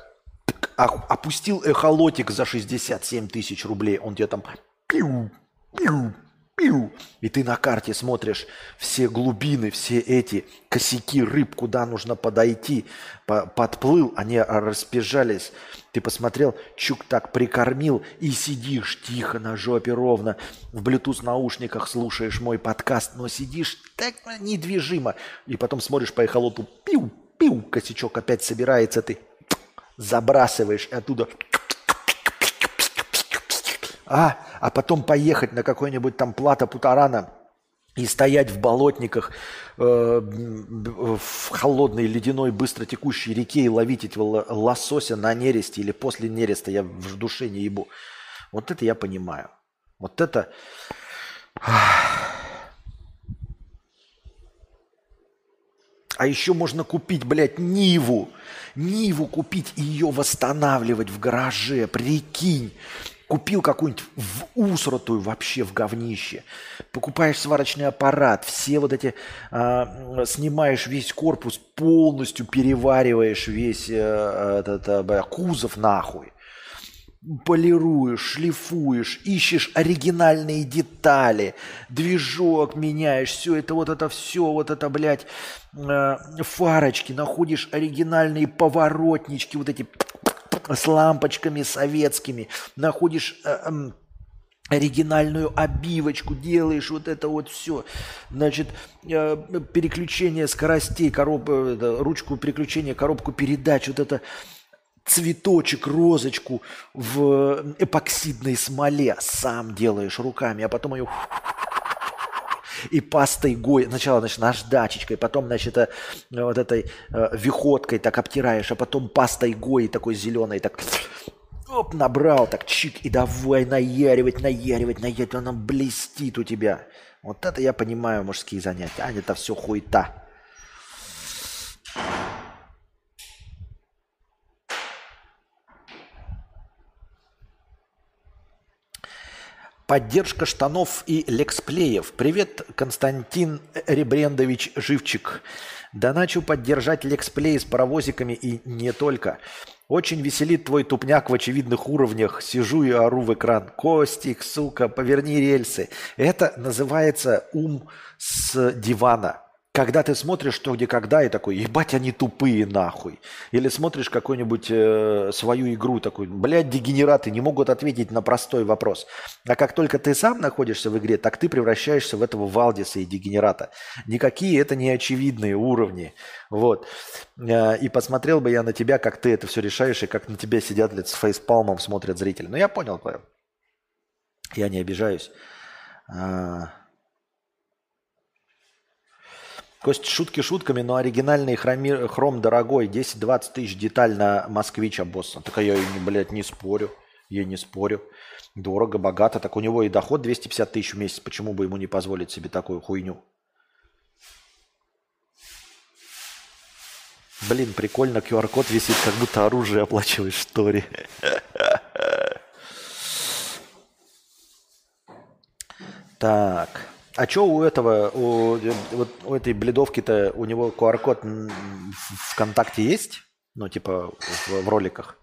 опустил эхолотик за 67 тысяч рублей, он тебе там пиу, пиу, пиу. И ты на карте смотришь все глубины, все эти косяки рыб, куда нужно подойти. По- подплыл, они разбежались. Ты посмотрел, чук так прикормил и сидишь тихо на жопе ровно. В Bluetooth наушниках слушаешь мой подкаст, но сидишь так недвижимо. И потом смотришь по эхолоту, пиу, пиу, косячок опять собирается, ты забрасываешь и оттуда а, а потом поехать на какой-нибудь там плата Путарана и стоять в болотниках э, в холодной ледяной быстро текущей реке и ловить л- лосося на нересте или после нереста, я в душе не ебу. Вот это я понимаю. Вот это... А еще можно купить, блядь, Ниву. Ниву купить и ее восстанавливать в гараже. Прикинь. Купил какую-нибудь в усратую вообще в говнище. Покупаешь сварочный аппарат. Все вот эти... а, снимаешь весь корпус, полностью перевариваешь весь э, этот, э, кузов нахуй полируешь, шлифуешь, ищешь оригинальные детали, движок меняешь, все это, вот это все, вот это, блядь, э, фарочки, находишь оригинальные поворотнички, вот эти с лампочками советскими, находишь э, эм, оригинальную обивочку, делаешь вот это вот все. Значит, э, переключение скоростей, короб, э, ручку переключения, коробку передач, вот это цветочек, розочку в эпоксидной смоле сам делаешь руками, а потом ее и пастой гой, сначала, значит, наждачечкой, потом, значит, э, вот этой э, виходкой так обтираешь, а потом пастой гой такой зеленой, так оп, набрал, так чик, и давай наяривать, наяривать, наяривать, она блестит у тебя. Вот это я понимаю мужские занятия, а это все хуета. Поддержка штанов и лексплеев. Привет, Константин Ребрендович Живчик. Доначу поддержать лексплей с паровозиками и не только. Очень веселит твой тупняк в очевидных уровнях. Сижу и ору в экран. Костик, сука, поверни рельсы. Это называется ум с дивана. Когда ты смотришь что, где, когда, и такой, ебать, они тупые нахуй. Или смотришь какую-нибудь э, свою игру, такой, блядь, дегенераты не могут ответить на простой вопрос. А как только ты сам находишься в игре, так ты превращаешься в этого Валдиса и дегенерата. Никакие это не очевидные уровни. Вот. Э, И посмотрел бы я на тебя, как ты это все решаешь, и как на тебя сидят блядь, с фейспалмом, смотрят зрители. Ну, я понял твое. Я не обижаюсь. Кость, шутки шутками, но оригинальный хроми- хром дорогой. 10-20 тысяч деталь на москвича босса. Так а я, блядь, не спорю. Я не спорю. Дорого, богато. Так у него и доход 250 тысяч в месяц. Почему бы ему не позволить себе такую хуйню? Блин, прикольно, QR-код висит, как будто оружие оплачиваешь в Торе. Так. А что у этого, у, вот у этой бледовки-то, у него QR-код в ВКонтакте есть? Ну, типа в, в роликах.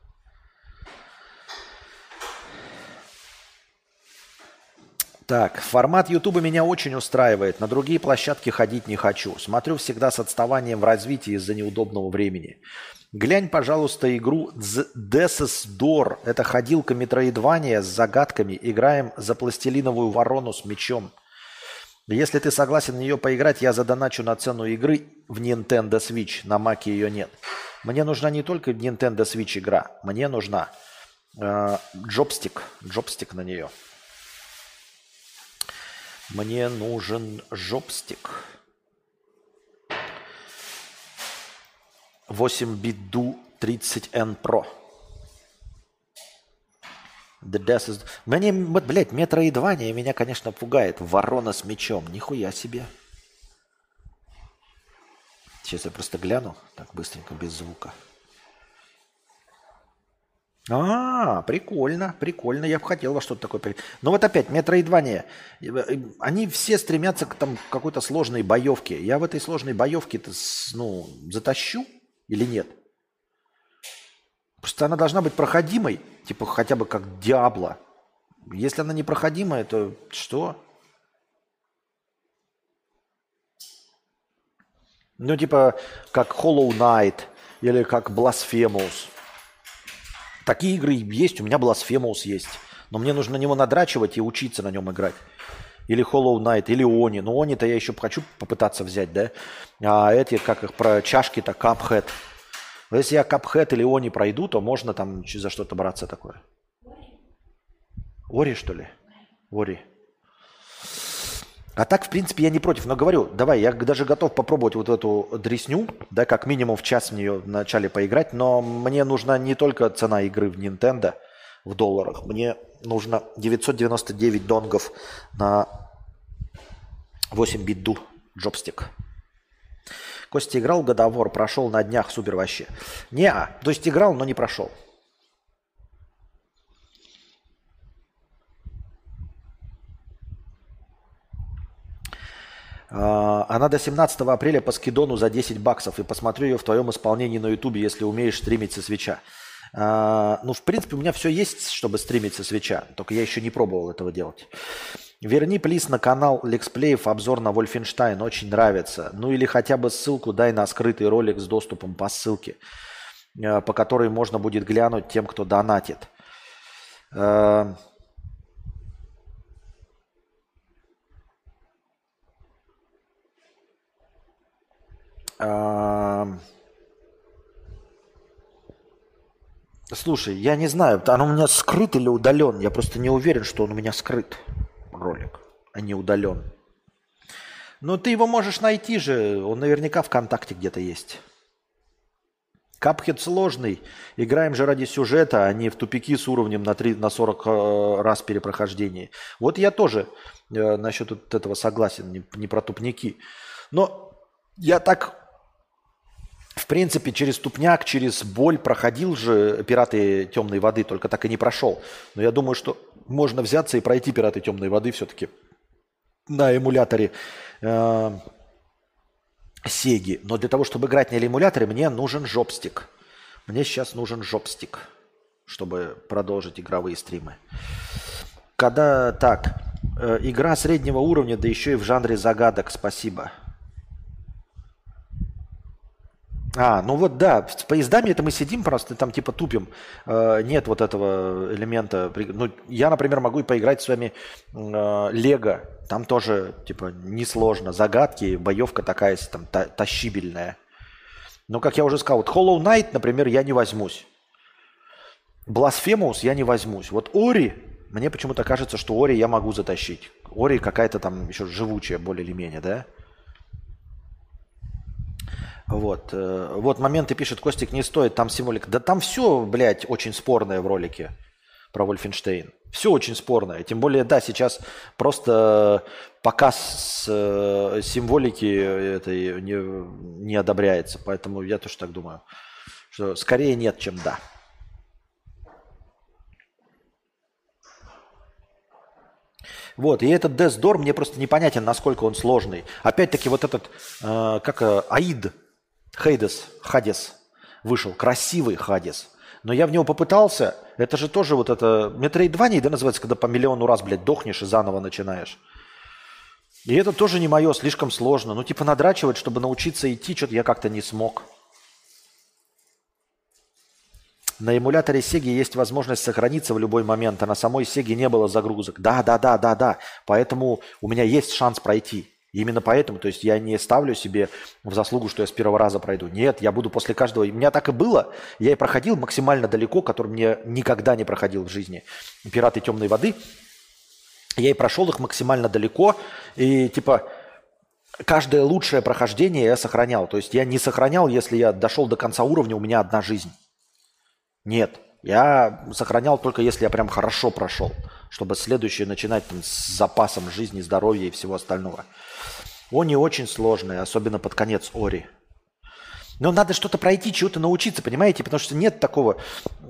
Так, формат Ютуба меня очень устраивает. На другие площадки ходить не хочу. Смотрю всегда с отставанием в развитии из-за неудобного времени. Глянь, пожалуйста, игру Death's Door. Это ходилка метроидвания с загадками. Играем за пластилиновую ворону с мечом. Если ты согласен в нее поиграть, я задоначу на цену игры в Nintendo Switch. На Маке ее нет. Мне нужна не только Nintendo Switch игра. Мне нужна э, джобстик. Джобстик на нее. Мне нужен жопстик. 8 бит ду 30N Pro. The Death is... Мне, вот, блядь, метроидвания меня, конечно, пугает. Ворона с мечом. Нихуя себе. Сейчас я просто гляну. Так, быстренько, без звука. А, прикольно, прикольно. Я бы хотел во что-то такое. Но вот опять, метроидвания. Они все стремятся к там, какой-то сложной боевке. Я в этой сложной боевке-то, с- ну, затащу или нет? Просто она должна быть проходимой, типа хотя бы как Диабло. Если она непроходимая, то что? Ну, типа, как Hollow Knight или как Blasphemous. Такие игры есть, у меня Blasphemous есть. Но мне нужно на него надрачивать и учиться на нем играть. Или Hollow Knight, или Они. Но Они-то я еще хочу попытаться взять, да? А эти, как их, про чашки-то, Cuphead. Но если я Cuphead или Они пройду, то можно там за что-то браться такое. Ори, что ли? Ори. А так, в принципе, я не против. Но говорю, давай, я даже готов попробовать вот эту дресню, да, как минимум в час в нее вначале поиграть. Но мне нужна не только цена игры в Nintendo в долларах. Мне нужно 999 донгов на 8 бит ду джобстик. Костя играл Годовор, прошел на днях, супер вообще. Не, -а, то есть играл, но не прошел. А, она до 17 апреля по скидону за 10 баксов. И посмотрю ее в твоем исполнении на ютубе, если умеешь стримить со свеча. А, ну, в принципе, у меня все есть, чтобы стримить со свеча. Только я еще не пробовал этого делать. Верни, плиз, на канал Лексплеев обзор на Вольфенштайн. Очень нравится. Ну или хотя бы ссылку дай на скрытый ролик с доступом по ссылке, а, по которой можно будет глянуть тем, кто донатит. Слушай, я не знаю, он у меня скрыт или удален. Я просто не уверен, что он у меня скрыт, ролик, а не удален. Но ты его можешь найти же, он наверняка ВКонтакте где-то есть. Капхед сложный. Играем же ради сюжета, а не в тупики с уровнем на, 3, на 40 э, раз перепрохождения. Вот я тоже э, насчет вот этого согласен, не, не про тупники. Но я так в принципе, через тупняк, через боль проходил же «Пираты темной воды», только так и не прошел. Но я думаю, что можно взяться и пройти «Пираты темной воды» все-таки на эмуляторе э, Сеги. Но для того, чтобы играть на эмуляторе, мне нужен жопстик. Мне сейчас нужен жопстик, чтобы продолжить игровые стримы. Когда так, э, игра среднего уровня, да еще и в жанре загадок, спасибо. А, ну вот да, с поездами это мы сидим просто, там типа тупим. Э, нет вот этого элемента. Ну, я, например, могу и поиграть с вами э, Лего. Там тоже типа несложно. Загадки, боевка такая там та тащибельная. Но, как я уже сказал, вот Hollow Knight, например, я не возьмусь. Blasphemous я не возьмусь. Вот Ори, мне почему-то кажется, что Ори я могу затащить. Ори какая-то там еще живучая более или менее, да? Вот. Э, вот моменты пишет, Костик, не стоит, там символика. Да там все, блядь, очень спорное в ролике про Вольфенштейн. Все очень спорное. Тем более, да, сейчас просто показ э, символики этой не, не одобряется. Поэтому я тоже так думаю, что скорее нет, чем да. Вот, и этот Death Door мне просто непонятен, насколько он сложный. Опять-таки вот этот, э, как э, Аид, Хейдес, Хадес вышел, красивый Хадес. Но я в него попытался, это же тоже вот это... Метроидвания, да, называется, когда по миллиону раз, блядь, дохнешь и заново начинаешь. И это тоже не мое, слишком сложно. Ну, типа, надрачивать, чтобы научиться идти, что-то я как-то не смог. На эмуляторе Sega есть возможность сохраниться в любой момент, а на самой Sega не было загрузок. Да, да, да, да, да. Поэтому у меня есть шанс пройти. Именно поэтому, то есть я не ставлю себе в заслугу, что я с первого раза пройду. Нет, я буду после каждого... У меня так и было. Я и проходил максимально далеко, который мне никогда не проходил в жизни. «Пираты темной воды». Я и прошел их максимально далеко. И типа каждое лучшее прохождение я сохранял. То есть я не сохранял, если я дошел до конца уровня, у меня одна жизнь. Нет. Я сохранял только если я прям хорошо прошел, чтобы следующее начинать там, с запасом жизни, здоровья и всего остального. Они очень сложные, особенно под конец Ори. Но надо что-то пройти, чего-то научиться, понимаете? Потому что нет такого,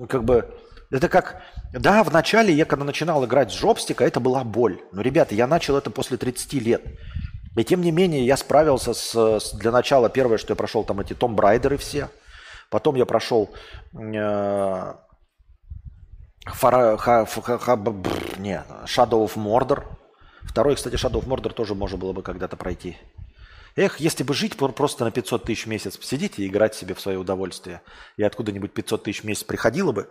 как бы... Это как... Да, в начале я, когда начинал играть с жопстика, это была боль. Но, ребята, я начал это после 30 лет. И тем не менее, я справился с... с для начала, первое, что я прошел, там эти Том Брайдеры все. Потом я прошел э, Фара- ха- ха- ха- бр- не, Shadow of Mordor. Второй, кстати, Shadow of Mordor тоже можно было бы когда-то пройти. Эх, если бы жить пр- просто на 500 тысяч в месяц, сидеть и играть себе в свое удовольствие. И откуда-нибудь 500 тысяч в месяц приходило бы,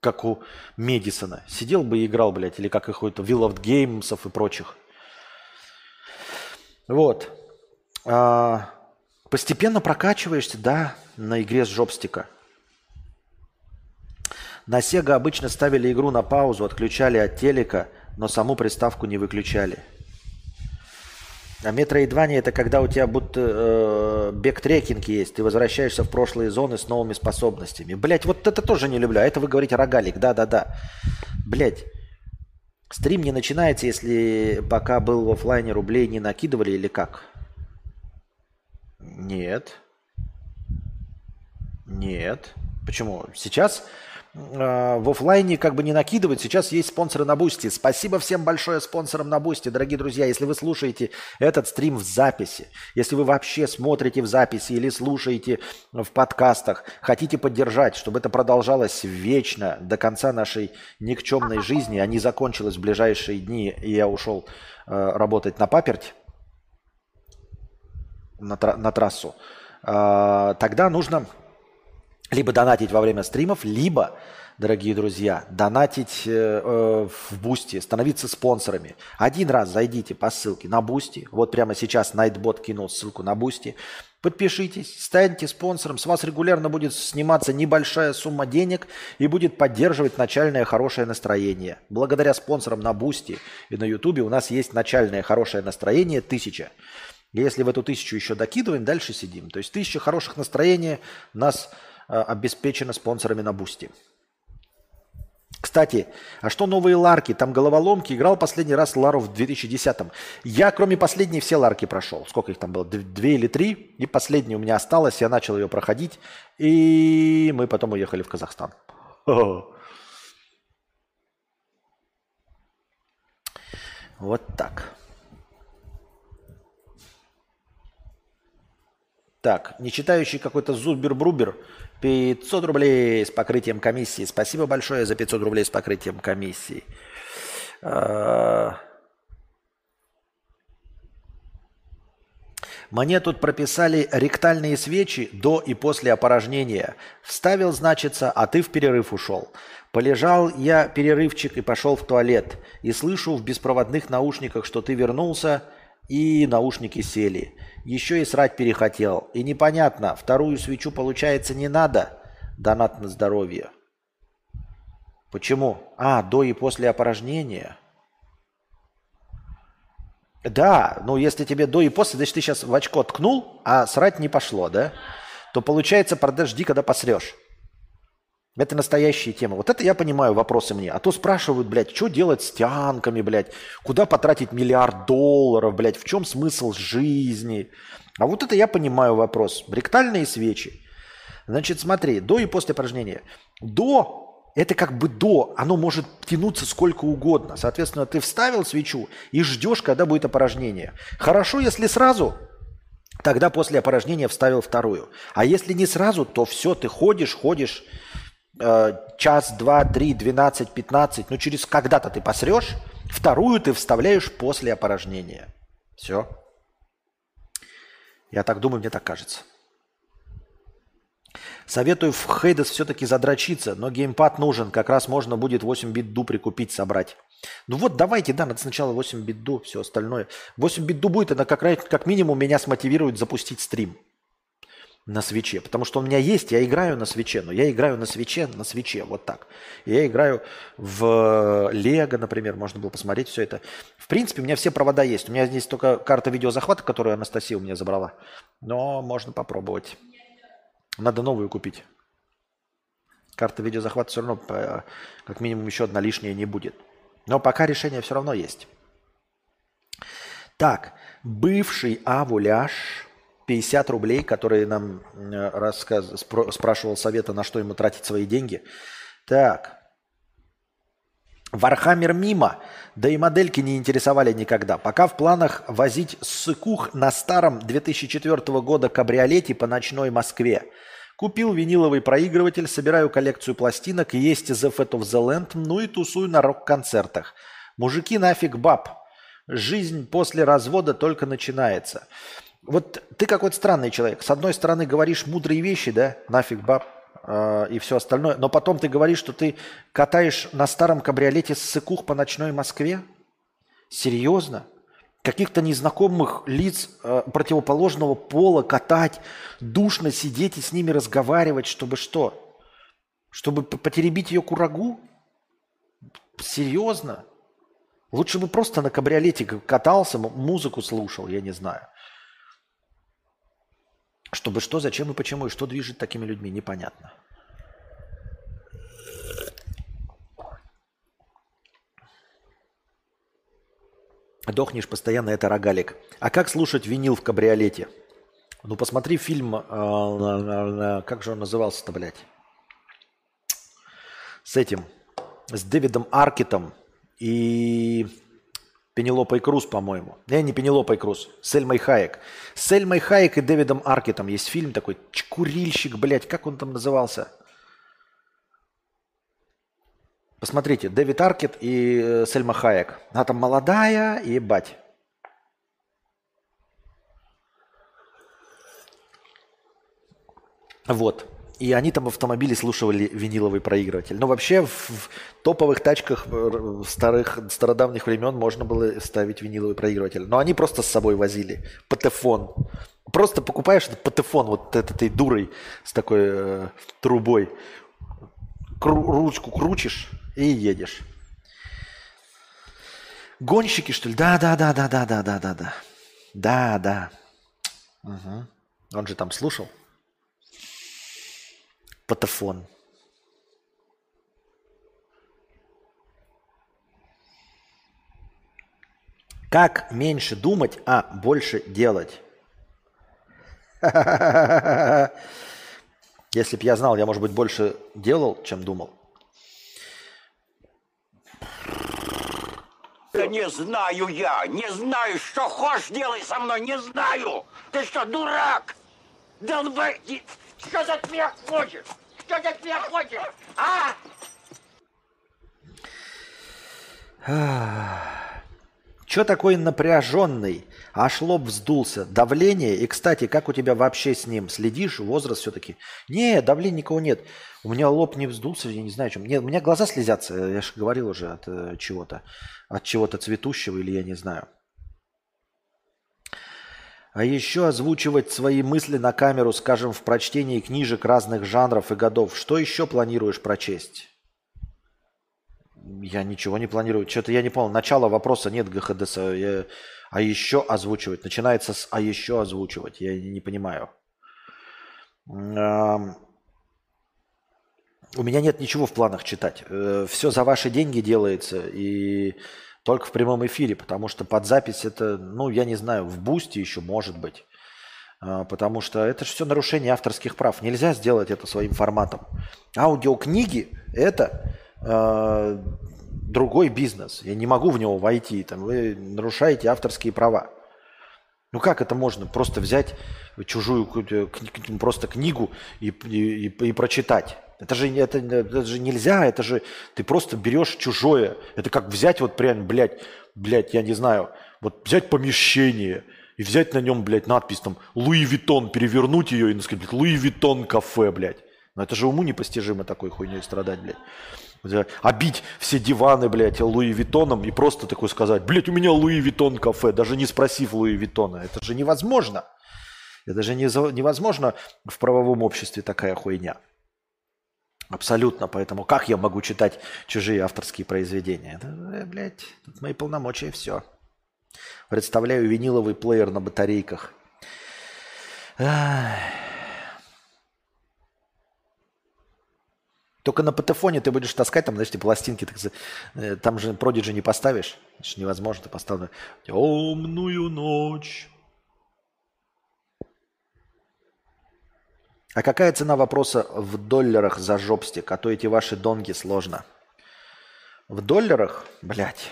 как у Медисона. Сидел бы и играл, блядь, или как какой-то Will of Games и прочих. Вот. А, постепенно прокачиваешься, да, на игре с жопстика. На Sega обычно ставили игру на паузу, отключали от телека, но саму приставку не выключали. А Metroidvania это когда у тебя будто э, backtracking есть, ты возвращаешься в прошлые зоны с новыми способностями. Блять, вот это тоже не люблю. А это вы говорите рогалик, да-да-да. Блять, стрим не начинается, если пока был в оффлайне рублей не накидывали или как? Нет. Нет. Почему? Сейчас в оффлайне как бы не накидывают. Сейчас есть спонсоры на Boosty. Спасибо всем большое спонсорам на Boosty, дорогие друзья. Если вы слушаете этот стрим в записи, если вы вообще смотрите в записи или слушаете в подкастах, хотите поддержать, чтобы это продолжалось вечно до конца нашей никчемной жизни, а не закончилось в ближайшие дни, и я ушел э, работать на паперть, на, тра- на трассу, э, тогда нужно либо донатить во время стримов, либо, дорогие друзья, донатить э, э, в Boosty, становиться спонсорами. Один раз зайдите по ссылке на Boosty. Вот прямо сейчас Nightbot кинул ссылку на Boosty. Подпишитесь, станьте спонсором. С вас регулярно будет сниматься небольшая сумма денег и будет поддерживать начальное хорошее настроение. Благодаря спонсорам на Boosty и на Ютубе у нас есть начальное хорошее настроение тысяча. Если в эту тысячу еще докидываем, дальше сидим. То есть тысяча хороших настроения нас э, обеспечено спонсорами на Boosty. Кстати, а что новые ларки? Там головоломки. Играл последний раз Лару в 2010-м. Я, кроме последней, все ларки прошел. Сколько их там было? Две или три. И последняя у меня осталась. Я начал ее проходить. И мы потом уехали в Казахстан. Вот так. Так, не читающий какой-то Зубер-Брубер 500 рублей с покрытием комиссии. Спасибо большое за 500 рублей с покрытием комиссии. А, Мне тут прописали ректальные свечи до и после опорожнения. Вставил, значится, а ты в перерыв ушел. Полежал я перерывчик и пошел в туалет. И слышу в беспроводных наушниках, что ты вернулся, и наушники сели. Еще и срать перехотел. И непонятно, вторую свечу, получается, не надо. Донат на здоровье. Почему? А, до и после опорожнения. Да, ну если тебе до и после, значит ты сейчас в очко ткнул, а срать не пошло, да? То получается, подожди, когда посрешь. Это настоящая тема. Вот это я понимаю вопросы мне. А то спрашивают, блядь, что делать с тянками, блядь? Куда потратить миллиард долларов, блядь? В чем смысл жизни? А вот это я понимаю вопрос. Ректальные свечи. Значит, смотри, до и после упражнения. До это как бы до, оно может тянуться сколько угодно. Соответственно, ты вставил свечу и ждешь, когда будет опорожнение. Хорошо, если сразу, тогда после опорожнения вставил вторую. А если не сразу, то все, ты ходишь, ходишь, час, два, три, двенадцать, пятнадцать, ну через когда-то ты посрешь, вторую ты вставляешь после опорожнения. Все. Я так думаю, мне так кажется. Советую в Хейдес все-таки задрочиться, но геймпад нужен. Как раз можно будет 8 бит ду прикупить, собрать. Ну вот давайте, да, надо сначала 8 бит ду, все остальное. 8 бит ду будет, это как, как минимум меня смотивирует запустить стрим на свече. Потому что у меня есть, я играю на свече, но я играю на свече, на свече, вот так. Я играю в Лего, например, можно было посмотреть все это. В принципе, у меня все провода есть. У меня здесь только карта видеозахвата, которую Анастасия у меня забрала. Но можно попробовать. Надо новую купить. Карта видеозахвата все равно, э, как минимум, еще одна лишняя не будет. Но пока решение все равно есть. Так, бывший авуляж 50 рублей, который нам э, рассказ... спро- спрашивал совета, на что ему тратить свои деньги. Так. Warhammer мимо, да и модельки не интересовали никогда. Пока в планах возить сыкух на старом 2004 года кабриолете по ночной Москве. Купил виниловый проигрыватель, собираю коллекцию пластинок, есть The Fat of the Land, ну и тусую на рок-концертах. Мужики нафиг баб. Жизнь после развода только начинается. Вот ты какой-то странный человек. С одной стороны говоришь мудрые вещи, да, нафиг баб э, и все остальное, но потом ты говоришь, что ты катаешь на старом кабриолете ссыкух по ночной Москве. Серьезно? Каких-то незнакомых лиц э, противоположного пола катать, душно сидеть и с ними разговаривать, чтобы что? Чтобы потеребить ее курагу? Серьезно? Лучше бы просто на кабриолете катался, музыку слушал, я не знаю. Чтобы что, зачем и почему, и что движет такими людьми, непонятно. Дохнешь постоянно, это рогалик. А как слушать винил в кабриолете? Ну, посмотри фильм, на- как же он назывался-то, блядь? С этим, с Дэвидом Аркетом и Пенелопой Круз, по-моему. Не, не Пенелопой Круз, с Эльмой Хаек. С Эльмой Хаек и Дэвидом Аркетом есть фильм такой, Чкурильщик, блядь, как он там назывался? Посмотрите, Дэвид Аркет и э, Сельма Хаек. Она там молодая, ебать. Вот. И они там в автомобиле слушали виниловый проигрыватель. Но вообще в, топовых тачках э, старых, стародавних времен можно было ставить виниловый проигрыватель. Но они просто с собой возили. Патефон. Просто покупаешь этот патефон вот этой дурой с такой э, трубой. Кру- ручку крутишь и едешь. Гонщики, что ли? Да, да, да, да, да, да, да, да, да. Да, да. Мгм. Он же там слушал. Патефон. Как меньше думать, а больше делать? Если бы я знал, я, может быть, больше делал, чем думал. Да не знаю я, не знаю, что хочешь делай со мной, не знаю. Ты что, дурак? Долбай, что ты от меня хочешь? Что ты от меня хочешь? А? Че такой напряженный? Аж лоб вздулся. Давление? И, кстати, как у тебя вообще с ним? Следишь? Возраст все-таки? Не, давления никого нет. У меня лоб не вздулся, я не знаю, чем. Нет, у меня глаза слезятся, я же говорил уже от э, чего-то. От чего-то цветущего или я не знаю. А еще озвучивать свои мысли на камеру, скажем, в прочтении книжек разных жанров и годов. Что еще планируешь прочесть? Я ничего не планирую. Что-то я не понял. Начало вопроса нет ГХДС. Я- А еще озвучивать. Начинается с «а еще озвучивать». Я не понимаю. У меня нет ничего в планах читать. Все за ваши деньги делается. И только в прямом эфире. Потому что под запись это, ну, я не знаю, в бусте еще может быть. А, Потому что это же все нарушение авторских прав. Нельзя сделать это своим форматом. Аудиокниги – это э, другой бизнес. Я не могу в него войти. Там, вы нарушаете авторские права. Ну как это можно? Просто взять чужую просто книгу и- и- и прочитать. Это же, это, это же нельзя, это же ты просто берешь чужое. Это как взять вот прям, блядь, блядь, я не знаю, вот взять помещение и взять на нем, блядь, надпись там Луи Виттон, перевернуть ее и сказать, блядь, Луи Виттон кафе, блядь. Но это же уму непостижимо такой хуйней страдать, блядь. Обить все диваны, блядь, Луи Виттоном и просто такой сказать, блядь, у меня Луи Виттон кафе, даже не спросив Луи Виттона. Это же невозможно. Это же невозможно в правовом обществе такая хуйня. Абсолютно. Поэтому как я могу читать чужие авторские произведения? Это, блядь, тут мои полномочия, все. Представляю виниловый плеер на батарейках. Ах. Только на патефоне ты будешь таскать, там, знаешь, эти пластинки, так, э, там же продиджи не поставишь. Ж невозможно, ты поставлю темную ночь. А какая цена вопроса в долларах за жопстик? А то эти ваши донги сложно. В долларах? Блять.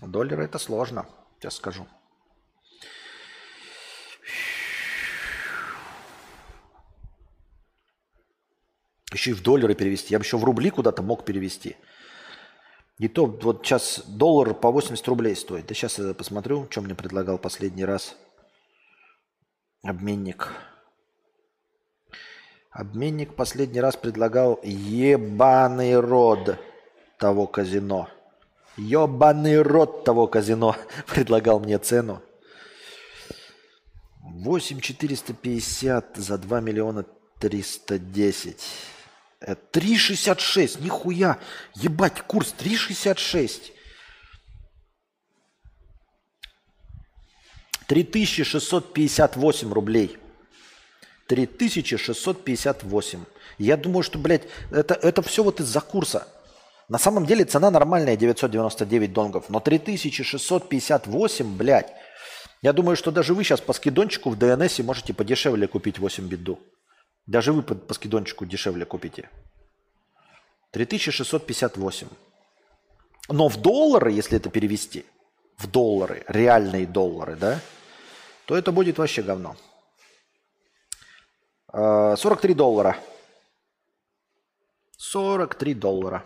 Доллары это сложно, сейчас скажу. Еще и в доллары перевести. Я бы еще в рубли куда-то мог перевести. И то вот сейчас доллар по 80 рублей стоит. Да сейчас я посмотрю, что мне предлагал последний раз обменник. Обменник последний раз предлагал ебаный род того казино. Ебаный рот того казино предлагал мне цену. 8 450 за 2 миллиона 310. 3,66, нихуя. Ебать, курс 3,66. 3658 рублей. 3658. Я думаю, что, блядь, это, это все вот из-за курса. На самом деле цена нормальная 999 донгов, но 3658, блядь. Я думаю, что даже вы сейчас по скидончику в ДНС можете подешевле купить 8 биду. Даже вы по, скидончику дешевле купите. 3658. Но в доллары, если это перевести, в доллары, реальные доллары, да, то это будет вообще говно. 43 доллара. 43 доллара.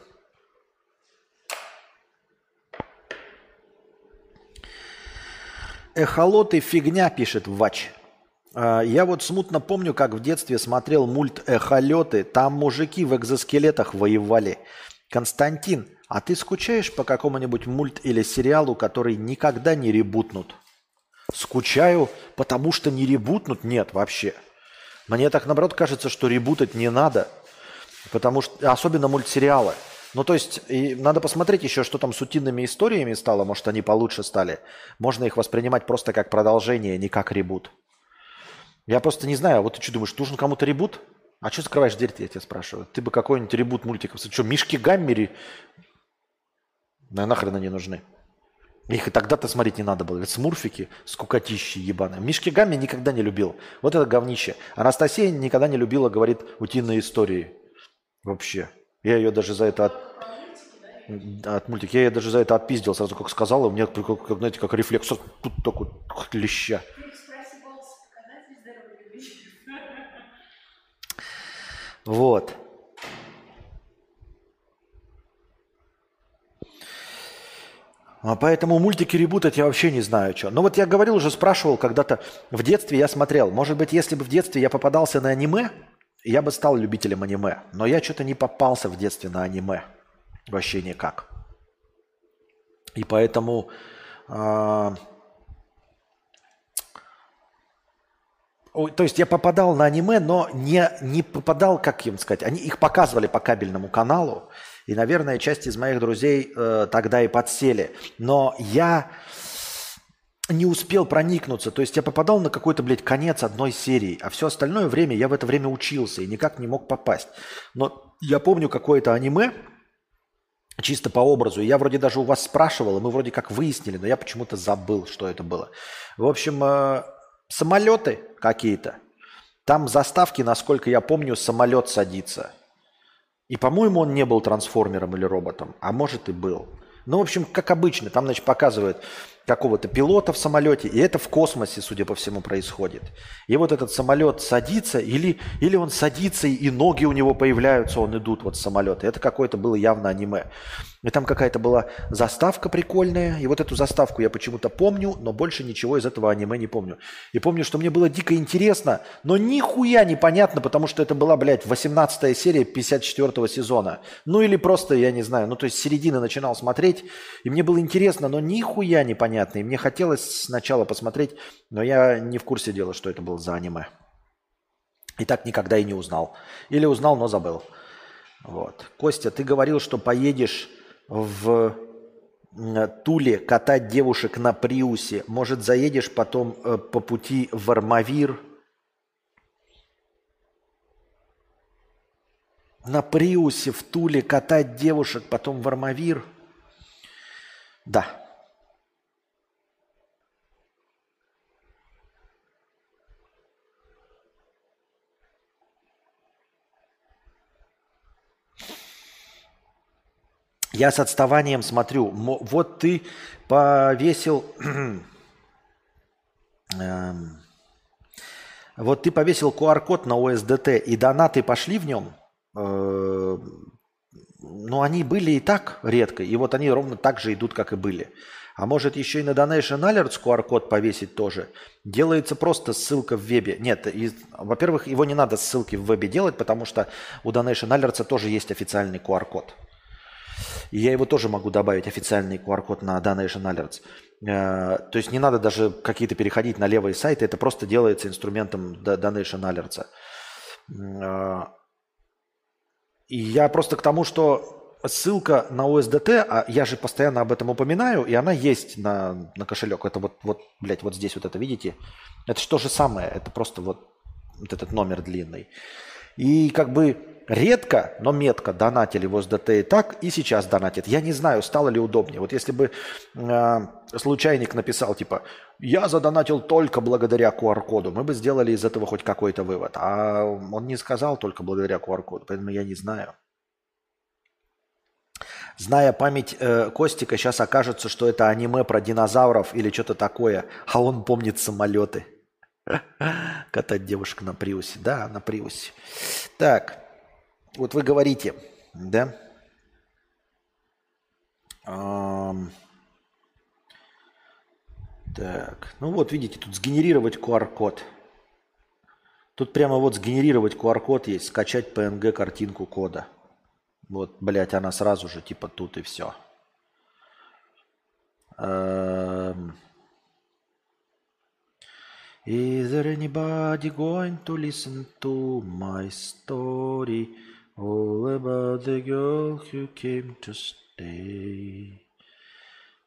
Эхолоты фигня, пишет Вач. А, Я вот смутно помню, как в детстве смотрел мульт «Эхолеты». Там мужики в экзоскелетах воевали. Константин, а ты скучаешь по какому-нибудь мульт или сериалу, который никогда не ребутнут? Скучаю, потому что не ребутнут? Нет, вообще. Мне так, наоборот, кажется, что ребутать не надо. Потому что, особенно мультсериалы. Ну, то есть, и надо посмотреть еще, что там с утиными историями стало. Может, они получше стали. Можно их воспринимать просто как продолжение, не как ребут. Я просто не знаю, вот ты что думаешь, нужен кому-то ребут? А что закрываешь дверь, я тебя спрашиваю? Ты бы какой-нибудь ребут мультиков... Что, Мишки Гаммери? Да нахрен они нужны. Их и тогда-то смотреть не надо было. Ведь смурфики, скукотищи ебаные. Мишки Гамми никогда не любил. Вот это говнище. Анастасия никогда не любила, говорит, утиные истории. Вообще. Я ее даже за это от, от мультика. Я ее даже за это отпиздил сразу, как сказала. У меня, как, знаете, как рефлекс. Тут такой леща. Вот. Поэтому мультики ребутать я вообще не знаю, что. Но вот я говорил уже, спрашивал когда-то, в детстве я смотрел. Может быть, если бы в детстве я попадался на аниме, я бы стал любителем аниме. Но я что-то не попался в детстве на аниме. Вообще никак. И поэтому... а, то есть я попадал на аниме, но не, не попадал, как им сказать, они их показывали по кабельному каналу, и, наверное, часть из моих друзей э, тогда и подсели. Но я не успел проникнуться. То есть я попадал на какой-то, блядь, конец одной серии, а все остальное время я в это время учился и никак не мог попасть. Но я помню какое-то аниме, чисто по образу. Я вроде даже у вас спрашивал, и мы вроде как выяснили, но я почему-то забыл, что это было. В общем, э, самолеты какие-то. Там заставки, насколько я помню, самолет садится. И, по-моему, он не был трансформером или роботом, а может и был. Ну, в общем, как обычно, там, значит, показывают какого-то пилота в самолете, и это в космосе, судя по всему, происходит. И вот этот самолет садится, или, или он садится, и ноги у него появляются, он идут вот с самолета. Это какое-то было явно аниме. И там какая-то была заставка прикольная, и вот эту заставку я почему-то помню, но больше ничего из этого аниме не помню. И помню, что мне было дико интересно, но нихуя непонятно, потому что это была, блядь, 18 серия 54 сезона. Ну или просто, я не знаю, ну то есть с середины начинал смотреть, и мне было интересно, но нихуя непонятно. И мне хотелось сначала посмотреть, но я не в курсе дела, что это было за аниме. И так никогда и не узнал. Или узнал, но забыл. Вот. Костя, ты говорил, что поедешь в Туле катать девушек на Приусе. Может, заедешь потом э, по пути в Армавир? На Приусе в Туле катать девушек, потом в Армавир? Да. Я с отставанием смотрю. Мо- Вот ты повесил... эм, Вот ты повесил QR-код на ОСДТ, и донаты пошли в нем? э, ну, они были и так редко, и вот они ровно так же идут, как и были. А может еще и на Donation Alerts QR-код повесить тоже. Делается просто ссылка в вебе. Нет, во-первых, его не надо ссылки в вебе делать, потому что у Donation Alerts тоже есть официальный QR-код. И я его тоже могу добавить, официальный QR-код на Donation Alerts. Э, то есть не надо даже какие-то переходить на левые сайты, это просто делается инструментом Donation Alerts. Э, и я просто к тому, что ссылка на OSDT, а я же постоянно об этом упоминаю, и она есть на, на кошелек. Это вот, вот, блядь, вот здесь вот это, видите? Это что же самое, это просто вот, вот этот номер длинный. И как бы редко, но метко донатили в OSDT и так, и сейчас донатят. Я не знаю, стало ли удобнее. Вот если бы э, случайник написал, типа, я задонатил только благодаря QR-коду, мы бы сделали из этого хоть какой-то вывод. А он не сказал только благодаря QR-коду, поэтому я не знаю. Зная память э, Костика, сейчас окажется, что это аниме про динозавров или что-то такое, а он помнит самолеты. Катать девушек на Приусе. Да, на Приусе. Так, вот вы говорите, да? Так, ну вот видите, тут сгенерировать QR-код. Тут прямо вот сгенерировать QR-код есть, скачать PNG картинку кода. Вот, блядь, она сразу же типа тут и все. Is there anybody going to listen to my story? All about the girl who came to stay.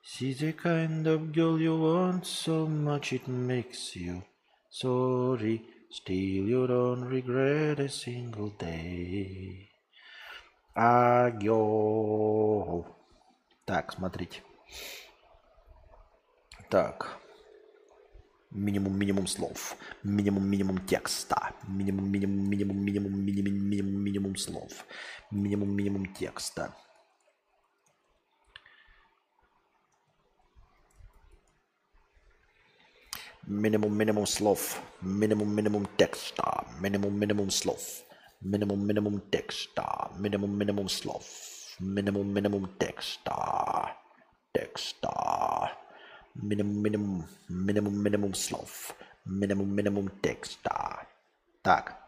She's the kind of girl you want so much it makes you sorry. Still you don't regret a single day. Агё. Так, смотрите. Так. Минимум минимум слов. Минимум минимум текста. Минимум минимум минимум минимум минимум минимум минимум слов. Минимум минимум текста. Минимум минимум слов. Минимум минимум текста. Минимум минимум слов. Минимум минимум текста. Минимум минимум слов. Минимум минимум текста. Текста. Минимум, минимум, минимум, минимум слов. Минимум, минимум текста. Так.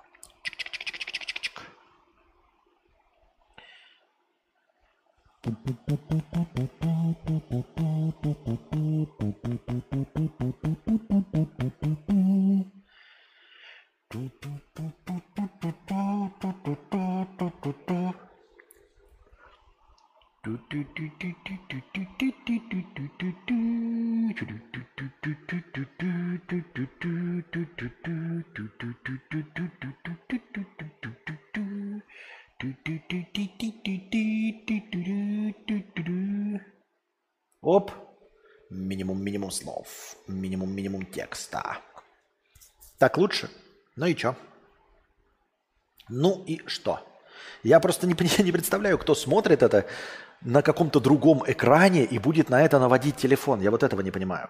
Оп. Минимум минимум слов. Минимум минимум текста. Так лучше? Ну и чё? Ну и что? Я просто не, не представляю, кто смотрит это на каком-то другом экране и будет на это наводить телефон. Я вот этого не понимаю.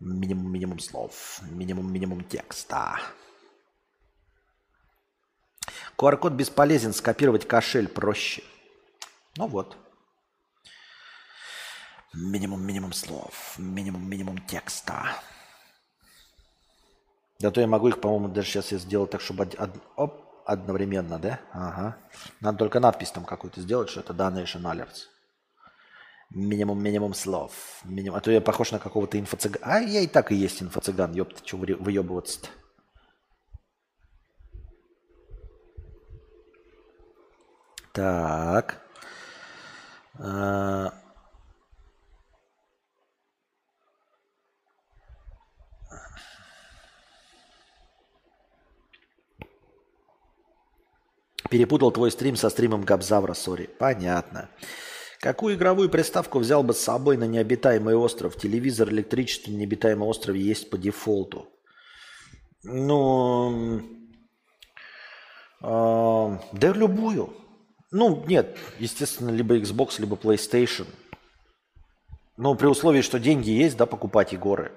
Минимум минимум слов. Минимум минимум текста. QR-код бесполезен, скопировать кошель проще. Ну вот. Минимум минимум слов. Минимум минимум текста. Да то я могу их, по-моему, даже сейчас я сделал так, чтобы оп, одновременно, да? Ага. Надо только надпись там какую-то сделать, что это Donation Alerts. Минимум, минимум слов. Минимум. А то я похож на какого-то инфо-цыгана. А я и так и есть инфо-цыган, ёпта, что выебываться-то. Так. А... Перепутал твой стрим со стримом Габзавра, сори. Понятно. Какую игровую приставку взял бы с собой на необитаемый остров? Телевизор, электричество на необитаемом острове есть по дефолту. Ну, э, да любую. Ну, нет, естественно, либо Xbox, либо PlayStation. Но при условии, что деньги есть, да, покупать и горы.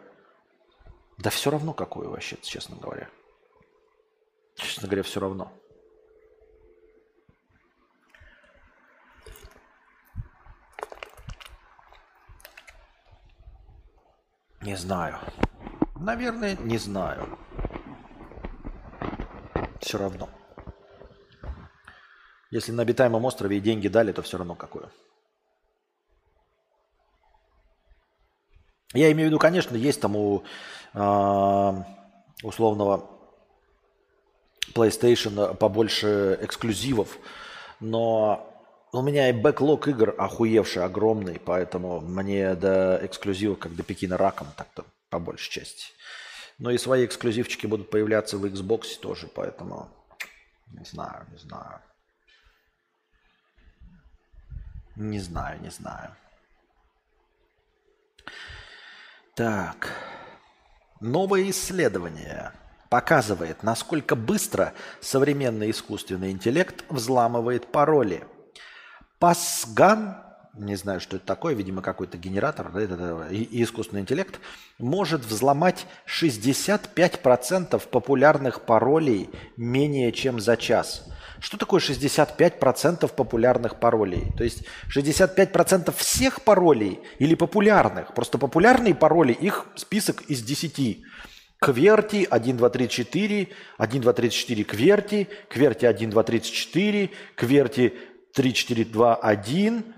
Да все равно какую вообще, честно говоря. Честно говоря, все равно. Не знаю. Наверное, не знаю. Все равно. Если на обитаемом острове и деньги дали, то все равно какое. Я имею в виду, конечно, есть там у а, условного PlayStation побольше эксклюзивов, но у меня и бэклог игр охуевший, огромный, поэтому мне до эксклюзива, как до Пекина раком, так-то по большей части. Но и свои эксклюзивчики будут появляться в Xbox тоже, поэтому не знаю, не знаю. Не знаю, не знаю. Так. Новое исследование показывает, насколько быстро современный искусственный интеллект взламывает пароли. Пасган, не знаю, что это такое, видимо, какой-то генератор, да, это, и, искусственный интеллект, может взломать 65% популярных паролей менее чем за час. Что такое 65% популярных паролей? То есть 65% всех паролей или популярных? Просто популярные пароли, их список из 10. Кверти 1, 2, 3, 4, 1, 2, 3, 4, кверти, кверти 1, 2, 3, 4, кверти 3, 4, 2, 1,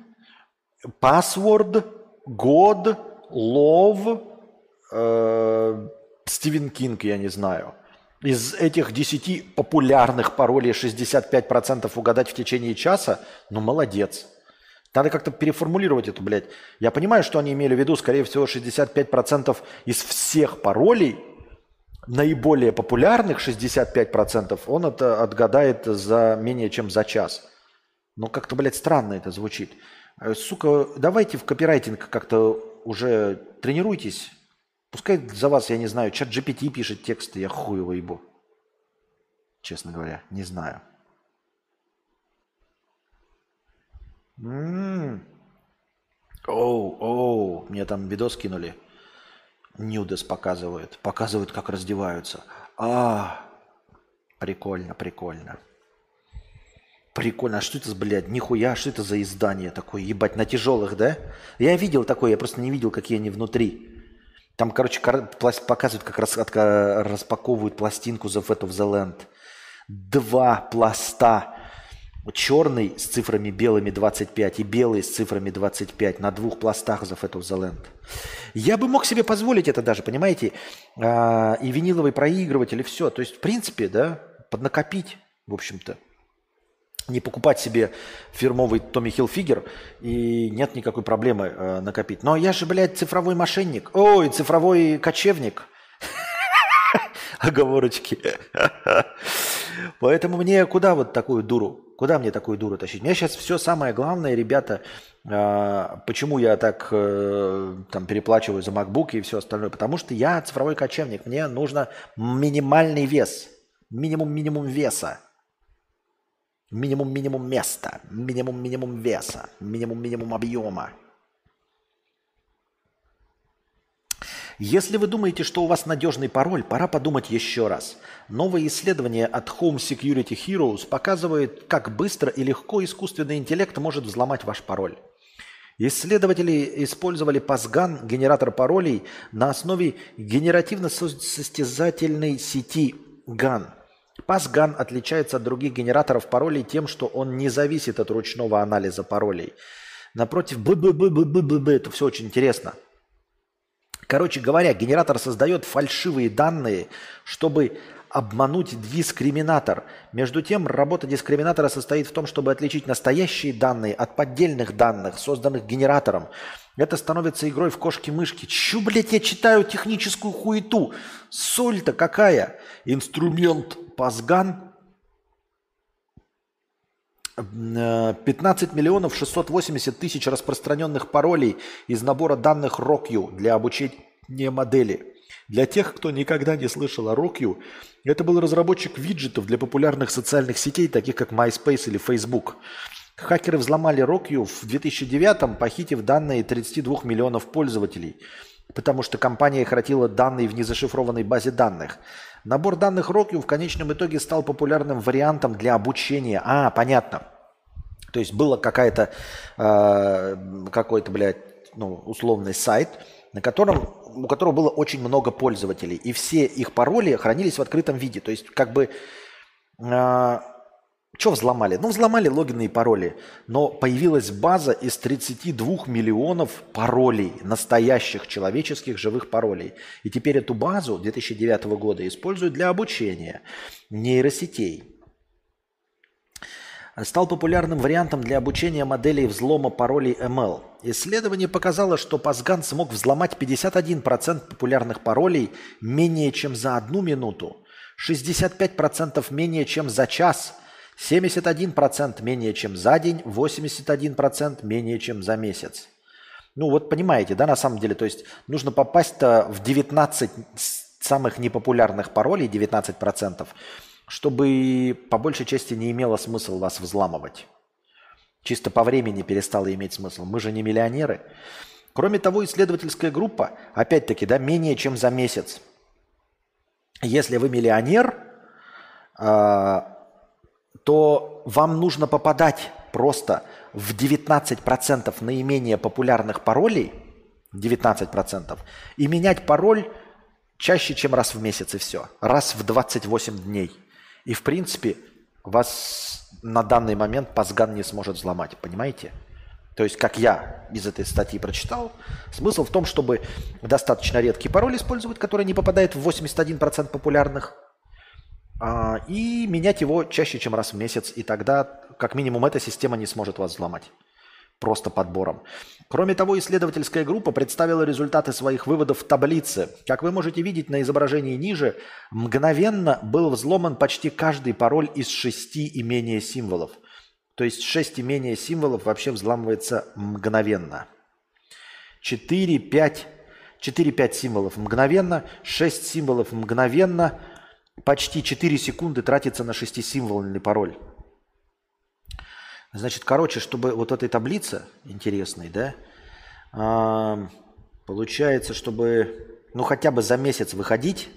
password, год, love, э, Стивен Кинг, я не знаю – из этих 10 популярных паролей 65% угадать в течение часа, ну молодец. Надо как-то переформулировать это, блядь. Я понимаю, что они имели в виду, скорее всего, 65% из всех паролей, наиболее популярных 65%, он это отгадает за менее чем за час. Но как-то, блядь, странно это звучит. Э, сука, давайте в копирайтинг как-то уже тренируйтесь. Пускай за вас, я не знаю, чат GPT пишет тексты, я хуй его ебу. Честно говоря, не знаю. М-м. Оу, оу, мне там видос кинули. Нюдес показывают. Показывают, как раздеваются. А, прикольно, прикольно. Прикольно. А что это, блядь, нихуя, что это за издание такое? Ебать, на тяжелых, да? Я видел такое, я просто не видел, какие они внутри. Там, короче, показывают, как раз, распаковывают пластинку The Fat of the Land. Два пласта. Черный с цифрами белыми 25 и белый с цифрами 25 на двух пластах The Fat of the Land. Я бы мог себе позволить это даже, понимаете? А, и виниловый проигрыватель, и все. То есть, в принципе, да, поднакопить, в общем-то не покупать себе фирмовый Томми Хилфигер, и нет никакой проблемы э, накопить. Но я же, блядь, цифровой мошенник. Ой, цифровой кочевник. Оговорочки. Поэтому мне куда вот такую дуру? Куда мне такую дуру тащить? Мне сейчас все самое главное, ребята, э, почему я так э, там переплачиваю за MacBook и все остальное? Потому что я цифровой кочевник. Мне нужно минимальный вес. Минимум-минимум веса. Минимум-минимум места, минимум-минимум веса, минимум-минимум объема. Если вы думаете, что у вас надежный пароль, пора подумать еще раз. Новое исследование от Home Security Heroes показывает, как быстро и легко искусственный интеллект может взломать ваш пароль. Исследователи использовали PASGAN, генератор паролей, на основе генеративно-состязательной сети GAN – PassGAN отличается от других генераторов паролей тем, что он не зависит от ручного анализа паролей. Напротив, б б б б б б б это все очень интересно. Короче говоря, генератор создает фальшивые данные, чтобы обмануть дискриминатор. Между тем, работа дискриминатора состоит в том, чтобы отличить настоящие данные от поддельных данных, созданных генератором. Это становится игрой в кошки-мышки. Чё, блядь, я читаю техническую хуету? Соль-то какая? Инструмент Пасган 15 миллионов 680 тысяч распространенных паролей из набора данных RockU для обучения модели. Для тех, кто никогда не слышал о RockU, это был разработчик виджетов для популярных социальных сетей, таких как MySpace или Facebook. Хакеры взломали RockU в 2009 похитив данные 32 миллионов пользователей, потому что компания хранила данные в незашифрованной базе данных – Набор данных Rockview в конечном итоге стал популярным вариантом для обучения. А, понятно. То есть было какая-то, э, какой-то, блядь, ну, условный сайт, на котором, у которого было очень много пользователей. И все их пароли хранились в открытом виде. То есть как бы... Э, что взломали? Ну, взломали логины и пароли. Но появилась база из 32 миллионов паролей, настоящих человеческих живых паролей. И теперь эту базу 2009 года используют для обучения нейросетей. Стал популярным вариантом для обучения моделей взлома паролей ML. Исследование показало, что Пасган смог взломать 51% популярных паролей менее чем за одну минуту, 65% менее чем за час – 71% менее чем за день, 81% менее чем за месяц. Ну вот понимаете, да, на самом деле, то есть нужно попасть-то в 19 самых непопулярных паролей, 19%, чтобы по большей части не имело смысла вас взламывать. Чисто по времени перестало иметь смысл. Мы же не миллионеры. Кроме того, исследовательская группа, опять-таки, да, менее чем за месяц. Если вы миллионер, а, то вам нужно попадать просто в 19% наименее популярных паролей, 19%, и менять пароль чаще, чем раз в месяц, и все. Раз в 28 дней. И, в принципе, вас на данный момент Пасган не сможет взломать, понимаете? То есть, как я из этой статьи прочитал, смысл в том, чтобы достаточно редкий пароль использовать, который не попадает в 81% популярных, и менять его чаще, чем раз в месяц, и тогда как минимум эта система не сможет вас взломать просто подбором. Кроме того, исследовательская группа представила результаты своих выводов в таблице. Как вы можете видеть на изображении ниже, мгновенно был взломан почти каждый пароль из шести и менее символов. То есть шесть и менее символов вообще взламывается мгновенно. 4, 5, 4-5 символов мгновенно, 6 символов мгновенно – почти 4 секунды тратится на шестисимвольный пароль. Значит, короче, чтобы вот этой таблице интересной, да, а, получается, чтобы, ну, хотя бы за месяц выходить,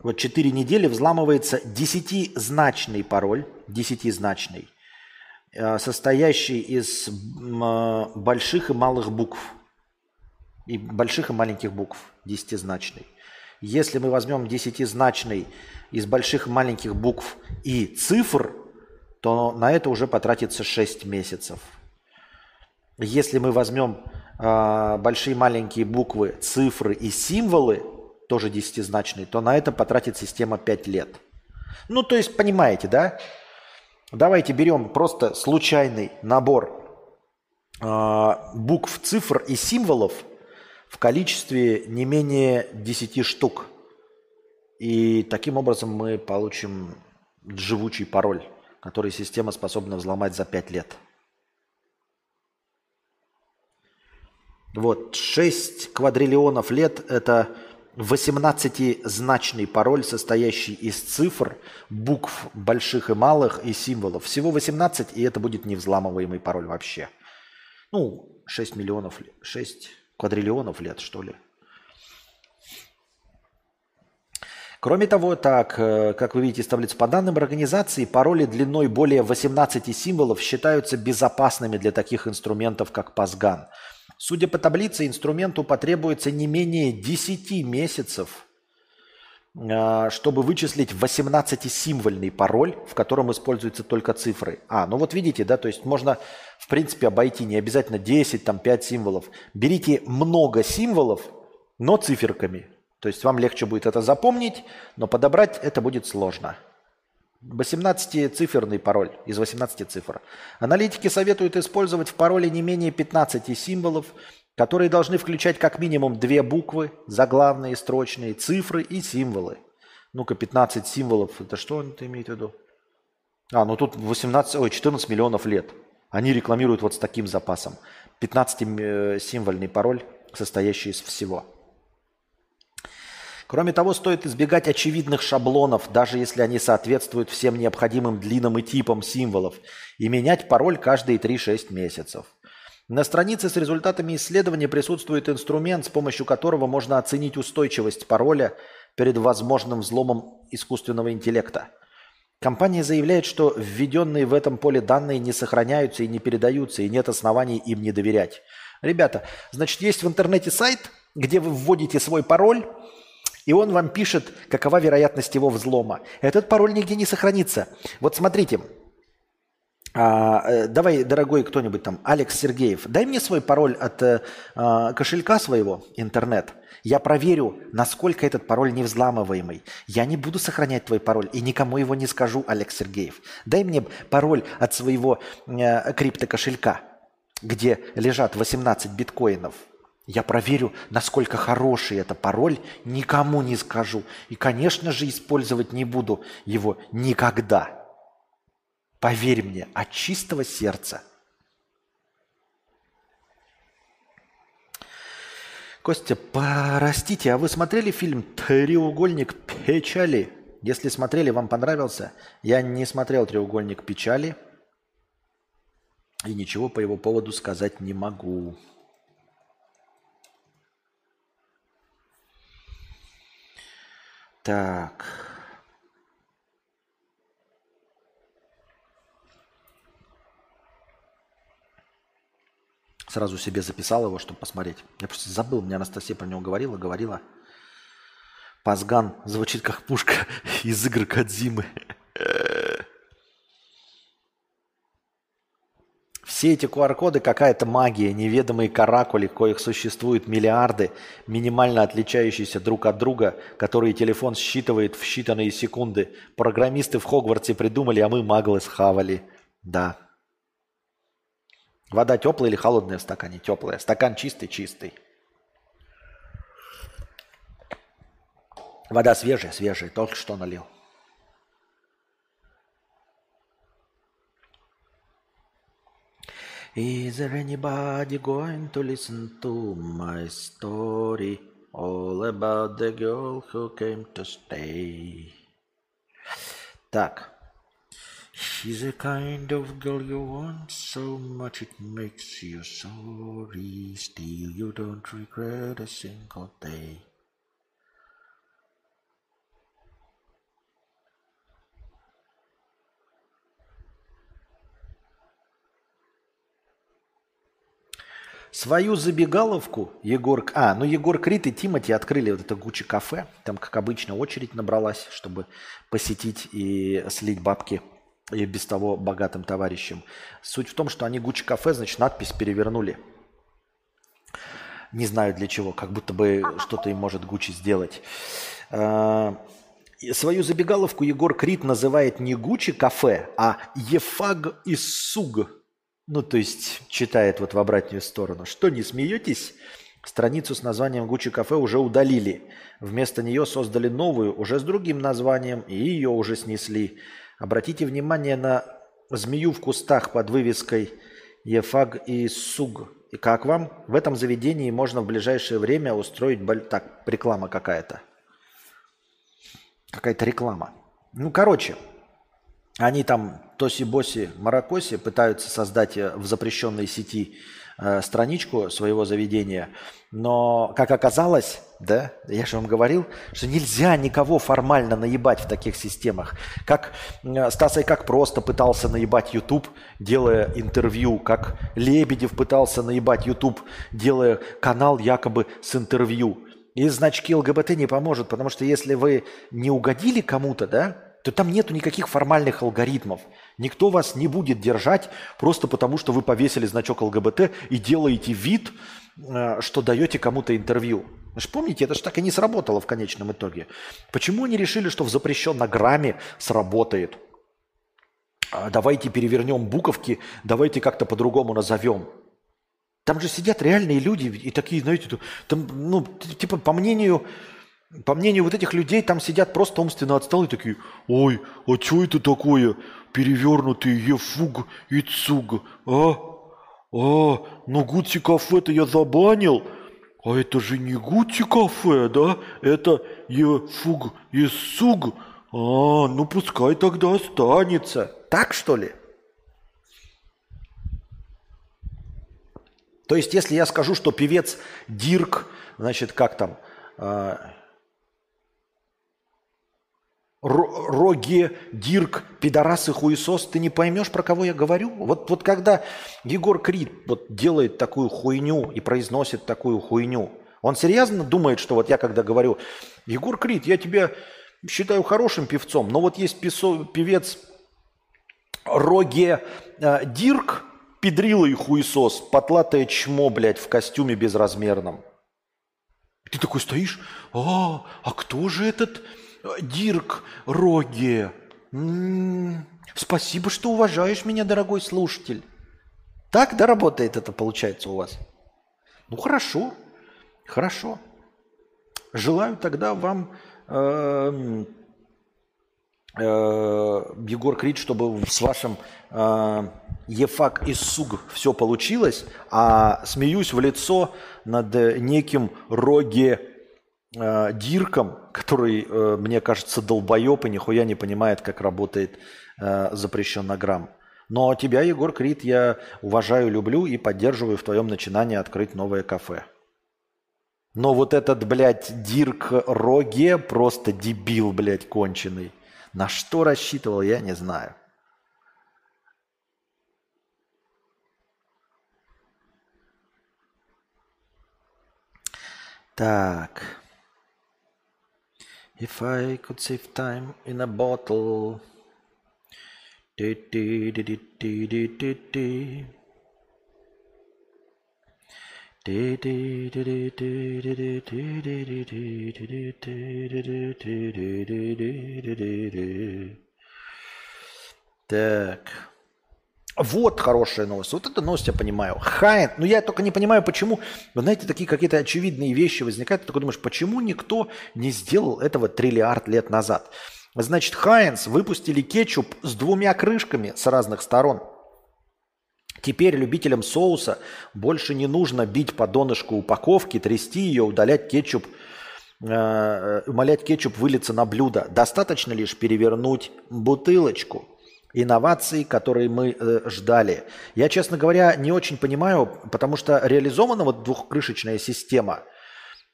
вот 4 недели взламывается десятизначный пароль, десятизначный, а, состоящий из а, больших и малых букв. И больших и маленьких букв, десятизначный. Если мы возьмем десятизначный из больших маленьких букв и цифр, то на это уже потратится 6 месяцев. Если мы возьмем э, большие маленькие буквы, цифры и символы, тоже десятизначные, то на это потратит система 5 лет. Ну, то есть, понимаете, да? Давайте берем просто случайный набор э, букв, цифр и символов – в количестве не менее 10 штук. И таким образом мы получим живучий пароль, который система способна взломать за 5 лет. Вот, 6 квадриллионов лет – это 18-значный пароль, состоящий из цифр, букв больших и малых и символов. Всего 18, и это будет невзламываемый пароль вообще. Ну, 6 миллионов, 6 квадриллионов лет, что ли. Кроме того, так, э, как вы видите из таблицы, по данным организации, пароли длиной более 18 символов считаются безопасными для таких инструментов, как Пасган. Судя по таблице, инструменту потребуется не менее 10 месяцев чтобы вычислить 18-символьный пароль, в котором используются только цифры. А, ну вот видите, да, то есть можно, в принципе, обойти не обязательно 10, там 5 символов. Берите много символов, но циферками. То есть вам легче будет это запомнить, но подобрать это будет сложно. 18-циферный пароль из 18 цифр. Аналитики советуют использовать в пароле не менее 15 символов, которые должны включать как минимум две буквы, заглавные, строчные, цифры и символы. Ну-ка, 15 символов, это что он имеет в виду? А, ну тут 18, ой, 14 миллионов лет. Они рекламируют вот с таким запасом. 15-символьный пароль, состоящий из всего. Кроме того, стоит избегать очевидных шаблонов, даже если они соответствуют всем необходимым длинам и типам символов, и менять пароль каждые 3-6 месяцев. На странице с результатами исследования присутствует инструмент, с помощью которого можно оценить устойчивость пароля перед возможным взломом искусственного интеллекта. Компания заявляет, что введенные в этом поле данные не сохраняются и не передаются, и нет оснований им не доверять. Ребята, значит, есть в интернете сайт, где вы вводите свой пароль, и он вам пишет, какова вероятность его взлома. Этот пароль нигде не сохранится. Вот смотрите, а, э, давай, дорогой кто-нибудь там, Алекс Сергеев, дай мне свой пароль от э, а, кошелька своего, интернет. Я проверю, насколько этот пароль невзламываемый. Я не буду сохранять твой пароль и никому его не скажу, Алекс Сергеев. Дай мне пароль от своего э, криптокошелька, где лежат 18 биткоинов. Я проверю, насколько хороший это пароль, никому не скажу. И, конечно же, использовать не буду его никогда. Поверь мне, от чистого сердца. Костя, простите, а вы смотрели фильм «Треугольник печали»? Если смотрели, вам понравился? Я не смотрел «Треугольник печали» и ничего по его поводу сказать не могу. Так. Сразу себе записал его, чтобы посмотреть. Я просто забыл, мне Анастасия про него говорила, говорила. Пазган звучит как пушка из игр Кадзимы. Все эти QR-коды какая-то магия, неведомые каракули, коих существует миллиарды, минимально отличающиеся друг от друга, которые телефон считывает в считанные секунды. Программисты в Хогвартсе придумали, а мы маглы схавали. Да. Вода теплая или холодная в стакане? Теплая. Стакан чистый-чистый. Вода свежая, свежая. Только что налил. Is there anybody going to listen to my story? All about the girl who came to stay. Так. She's a kind of girl you want so much it makes you sorry. Still, you don't regret a single day. Свою забегаловку Егор... А, ну Егор Крит и Тимати открыли вот это Гуччи кафе. Там, как обычно, очередь набралась, чтобы посетить и слить бабки и без того богатым товарищам. Суть в том, что они Гуччи кафе, значит, надпись перевернули. Не знаю для чего, как будто бы что-то им может Гуччи сделать. А, свою забегаловку Егор Крит называет не Гуччи кафе, а Ефаг и Суг. Ну, то есть читает вот в обратную сторону. Что, не смеетесь? Страницу с названием Гуччи кафе уже удалили. Вместо нее создали новую, уже с другим названием, и ее уже снесли. Обратите внимание на змею в кустах под вывеской Ефаг и Суг. И как вам? В этом заведении можно в ближайшее время устроить... Боль... Так, реклама какая-то. Какая-то реклама. Ну, короче, они там Тоси-Боси Маракоси пытаются создать э, в запрещенной сети э, страничку своего заведения. Но, как оказалось, да, я же вам говорил, что нельзя никого формально наебать в таких системах. Как э, Стас как просто пытался наебать YouTube, делая интервью, как Лебедев пытался наебать YouTube, делая канал якобы с интервью. И значки ЛГБТ не поможет, потому что если вы не угодили кому-то, да, то там нету никаких формальных алгоритмов. Никто вас не будет держать просто потому, что вы повесили значок ЛГБТ и делаете вид, э, что даете кому-то интервью. Вы же помните, это же так и не сработало в конечном итоге. Почему они решили, что в запрещенном грамме сработает? А давайте перевернем буковки, давайте как-то по-другому назовем. Там же сидят реальные люди и такие, знаете, там, ну, типа, по мнению по мнению вот этих людей, там сидят просто умственно отсталые такие, ой, а что это такое? Перевернутый ефуг и цуг, а? А, ну Гути кафе-то я забанил, а это же не Гути кафе, да? Это ефуг и суг. А, ну пускай тогда останется. Так что ли? То есть, если я скажу, что певец Дирк, значит, как там, Ро- Роге, Дирк, пидорас и хуесос, ты не поймешь, про кого я говорю? Вот, вот когда Егор Крид вот делает такую хуйню и произносит такую хуйню, он серьезно думает, что вот я когда говорю, Егор Крид, я тебя считаю хорошим певцом, но вот есть песо- певец Роге э, Дирк, педрила и хуесос, потлатое чмо, блядь, в костюме безразмерном. Ты такой стоишь, а, а кто же этот Дирк Роге? М, Спасибо, что уважаешь меня, дорогой слушатель. Так, да, работает это, получается, у вас? Ну, хорошо, хорошо. Желаю тогда вам, эм, э, Егор Крид, чтобы с вашим э, Ефак и Суг все получилось, а смеюсь в лицо над неким Роге э, Дирком, который, э, мне кажется, долбоеб и нихуя не понимает, как работает э, запрещеннограмм. Но тебя, Егор Крид, я уважаю, люблю и поддерживаю в твоем начинании открыть новое кафе. Но вот этот, блядь, Дирк Роге просто дебил, блядь, конченый. На что рассчитывал, я не знаю. Так. If I could save time in a bottle. Ти-ти-ти-ти-ти-ти-ти. Так. Вот хорошая новость. Вот эта новость я понимаю. Хайн, ну я только не понимаю, почему, вы знаете, такие какие-то очевидные вещи возникают. Ты такой думаешь, почему никто не сделал этого триллиард лет назад? Значит, Хайнс выпустили кетчуп с двумя крышками с разных сторон. Теперь любителям соуса больше не нужно бить по донышку упаковки, трясти ее, удалять кетчуп, э, умолять кетчуп вылиться на блюдо. Достаточно лишь перевернуть бутылочку. Инновации, которые мы э, ждали. Я, честно говоря, не очень понимаю, потому что реализована вот двухкрышечная система,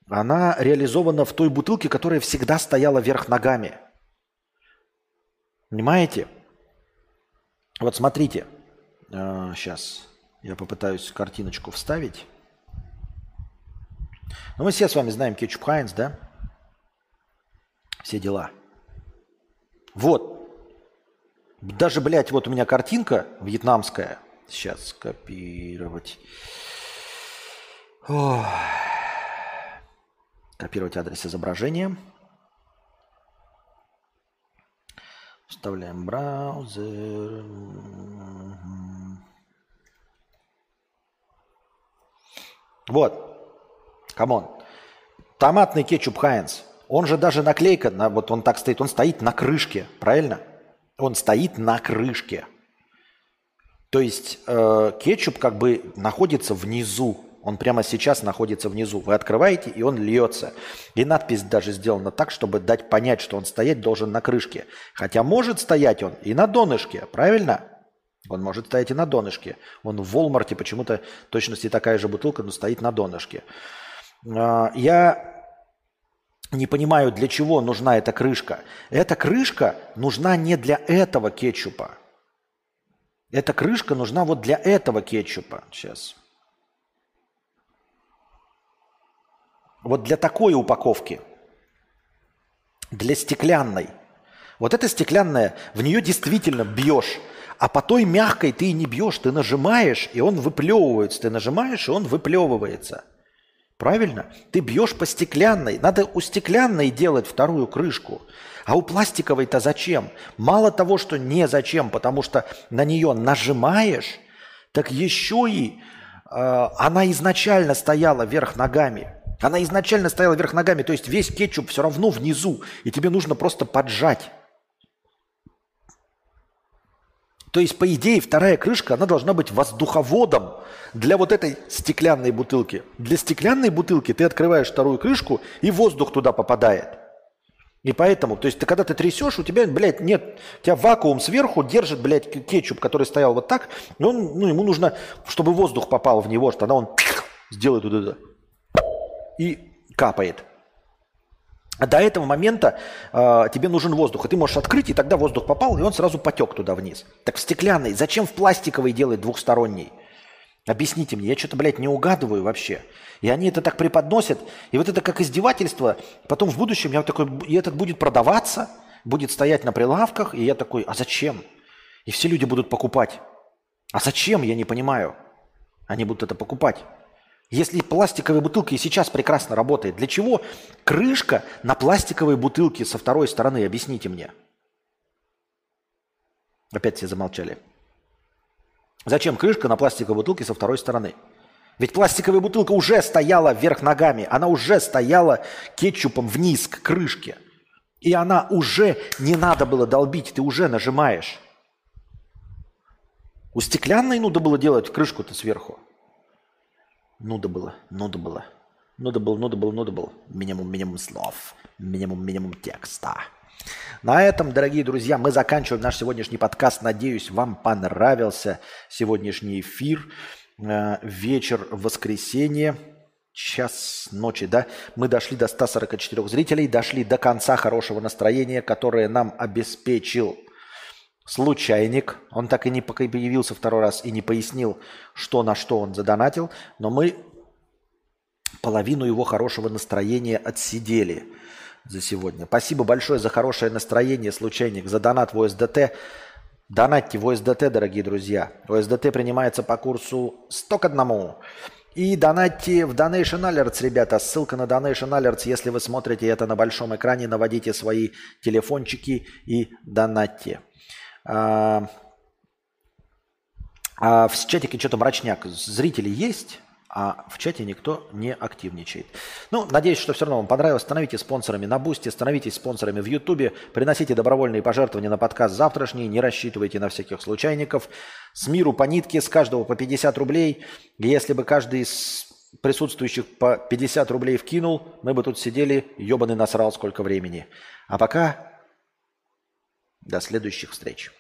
она реализована в той бутылке, которая всегда стояла вверх ногами. Понимаете? Вот смотрите. Сейчас я попытаюсь картиночку вставить. Ну, мы все с вами знаем кетчуп Хайнс, да? Все дела. Вот. Даже, блядь, вот у меня картинка вьетнамская. Сейчас скопировать. Ох. Копировать адрес изображения. Вставляем браузер. Вот. Come on. Томатный кетчуп Heinz. Он же даже наклейка, на, вот он так стоит, он стоит на крышке, правильно? Он стоит на крышке. То есть э, кетчуп как бы находится внизу. Он прямо сейчас находится внизу. Вы открываете, и он льется. И надпись даже сделана так, чтобы дать понять, что он стоять должен на крышке. Хотя может стоять он и на донышке, правильно? Он может стоять и на донышке. Он в Walmart почему-то точности такая же бутылка, но стоит на донышке. Э, я не понимаю, для чего нужна эта крышка. Эта крышка нужна не для этого кетчупа. Эта крышка нужна вот для этого кетчупа. Сейчас. Вот для такой упаковки. Для стеклянной. Вот эта стеклянная, в нее действительно бьешь. А по той мягкой ты и не бьешь, ты нажимаешь, и он выплевывается. Ты нажимаешь, и он выплевывается. Правильно? Ты бьешь по стеклянной. Надо у стеклянной делать вторую крышку. А у пластиковой-то зачем? Мало того, что не зачем, потому что на нее нажимаешь, так еще и э, она изначально стояла вверх ногами. Она изначально стояла вверх ногами, то есть весь кетчуп все равно внизу, и тебе нужно просто поджать. То есть, по идее, вторая крышка, она должна быть воздуховодом для вот этой стеклянной бутылки. Для стеклянной бутылки ты открываешь вторую крышку, и воздух туда попадает. И поэтому, то есть, ты, когда ты трясешь, у тебя, блядь, нет, у тебя вакуум сверху держит, блядь, кетчуп, который стоял вот так, и он, ну, ему нужно, чтобы воздух попал в него, что тогда он сделает вот это и капает. До этого момента э, тебе нужен воздух, и ты можешь открыть, и тогда воздух попал, и он сразу потек туда вниз. Так в стеклянный, зачем в пластиковый делать двухсторонний? Объясните мне, я что-то, блядь, не угадываю вообще. И они это так преподносят, и вот это как издевательство. Потом в будущем я такой, и этот будет продаваться, будет стоять на прилавках, и я такой, а зачем? И все люди будут покупать. А зачем, я не понимаю. Они будут это покупать. Если пластиковая бутылка и сейчас прекрасно работает, для чего крышка на пластиковой бутылке со второй стороны? Объясните мне. Опять все замолчали. Зачем крышка на пластиковой бутылке со второй стороны? Ведь пластиковая бутылка уже стояла вверх ногами, она уже стояла кетчупом вниз к крышке. И она уже не надо было долбить, ты уже нажимаешь. У стеклянной надо было делать крышку-то сверху. Нуда было, нуда было. Нуда был, нуда был, нуда был. Минимум, минимум слов. Минимум, минимум текста. На этом, дорогие друзья, мы заканчиваем наш сегодняшний подкаст. Надеюсь, вам понравился сегодняшний эфир. Э, вечер воскресенье, час ночи, да? Мы дошли до 144 зрителей, дошли до конца хорошего настроения, которое нам обеспечил случайник. Он так и не появился второй раз и не пояснил, что на что он задонатил. Но мы половину его хорошего настроения отсидели за сегодня. Спасибо большое за хорошее настроение, случайник, за донат в ОСДТ. Донатьте в ОСДТ, дорогие друзья. ОСДТ принимается по курсу 100 к 1. И донатьте в Donation Alerts, ребята. Ссылка на Donation Alerts, если вы смотрите это на большом экране, наводите свои телефончики и донатьте. А, а в чатике что-то мрачняк. Зрители есть, а в чате никто не активничает. Ну, надеюсь, что все равно вам понравилось. Становитесь спонсорами на Boosty, становитесь спонсорами в Ютубе, приносите добровольные пожертвования на подкаст завтрашний, не рассчитывайте на всяких случайников. С миру по нитке, с каждого по 50 рублей. Если бы каждый из присутствующих по 50 рублей вкинул, мы бы тут сидели, ебаный насрал сколько времени. А пока до следующих встреч.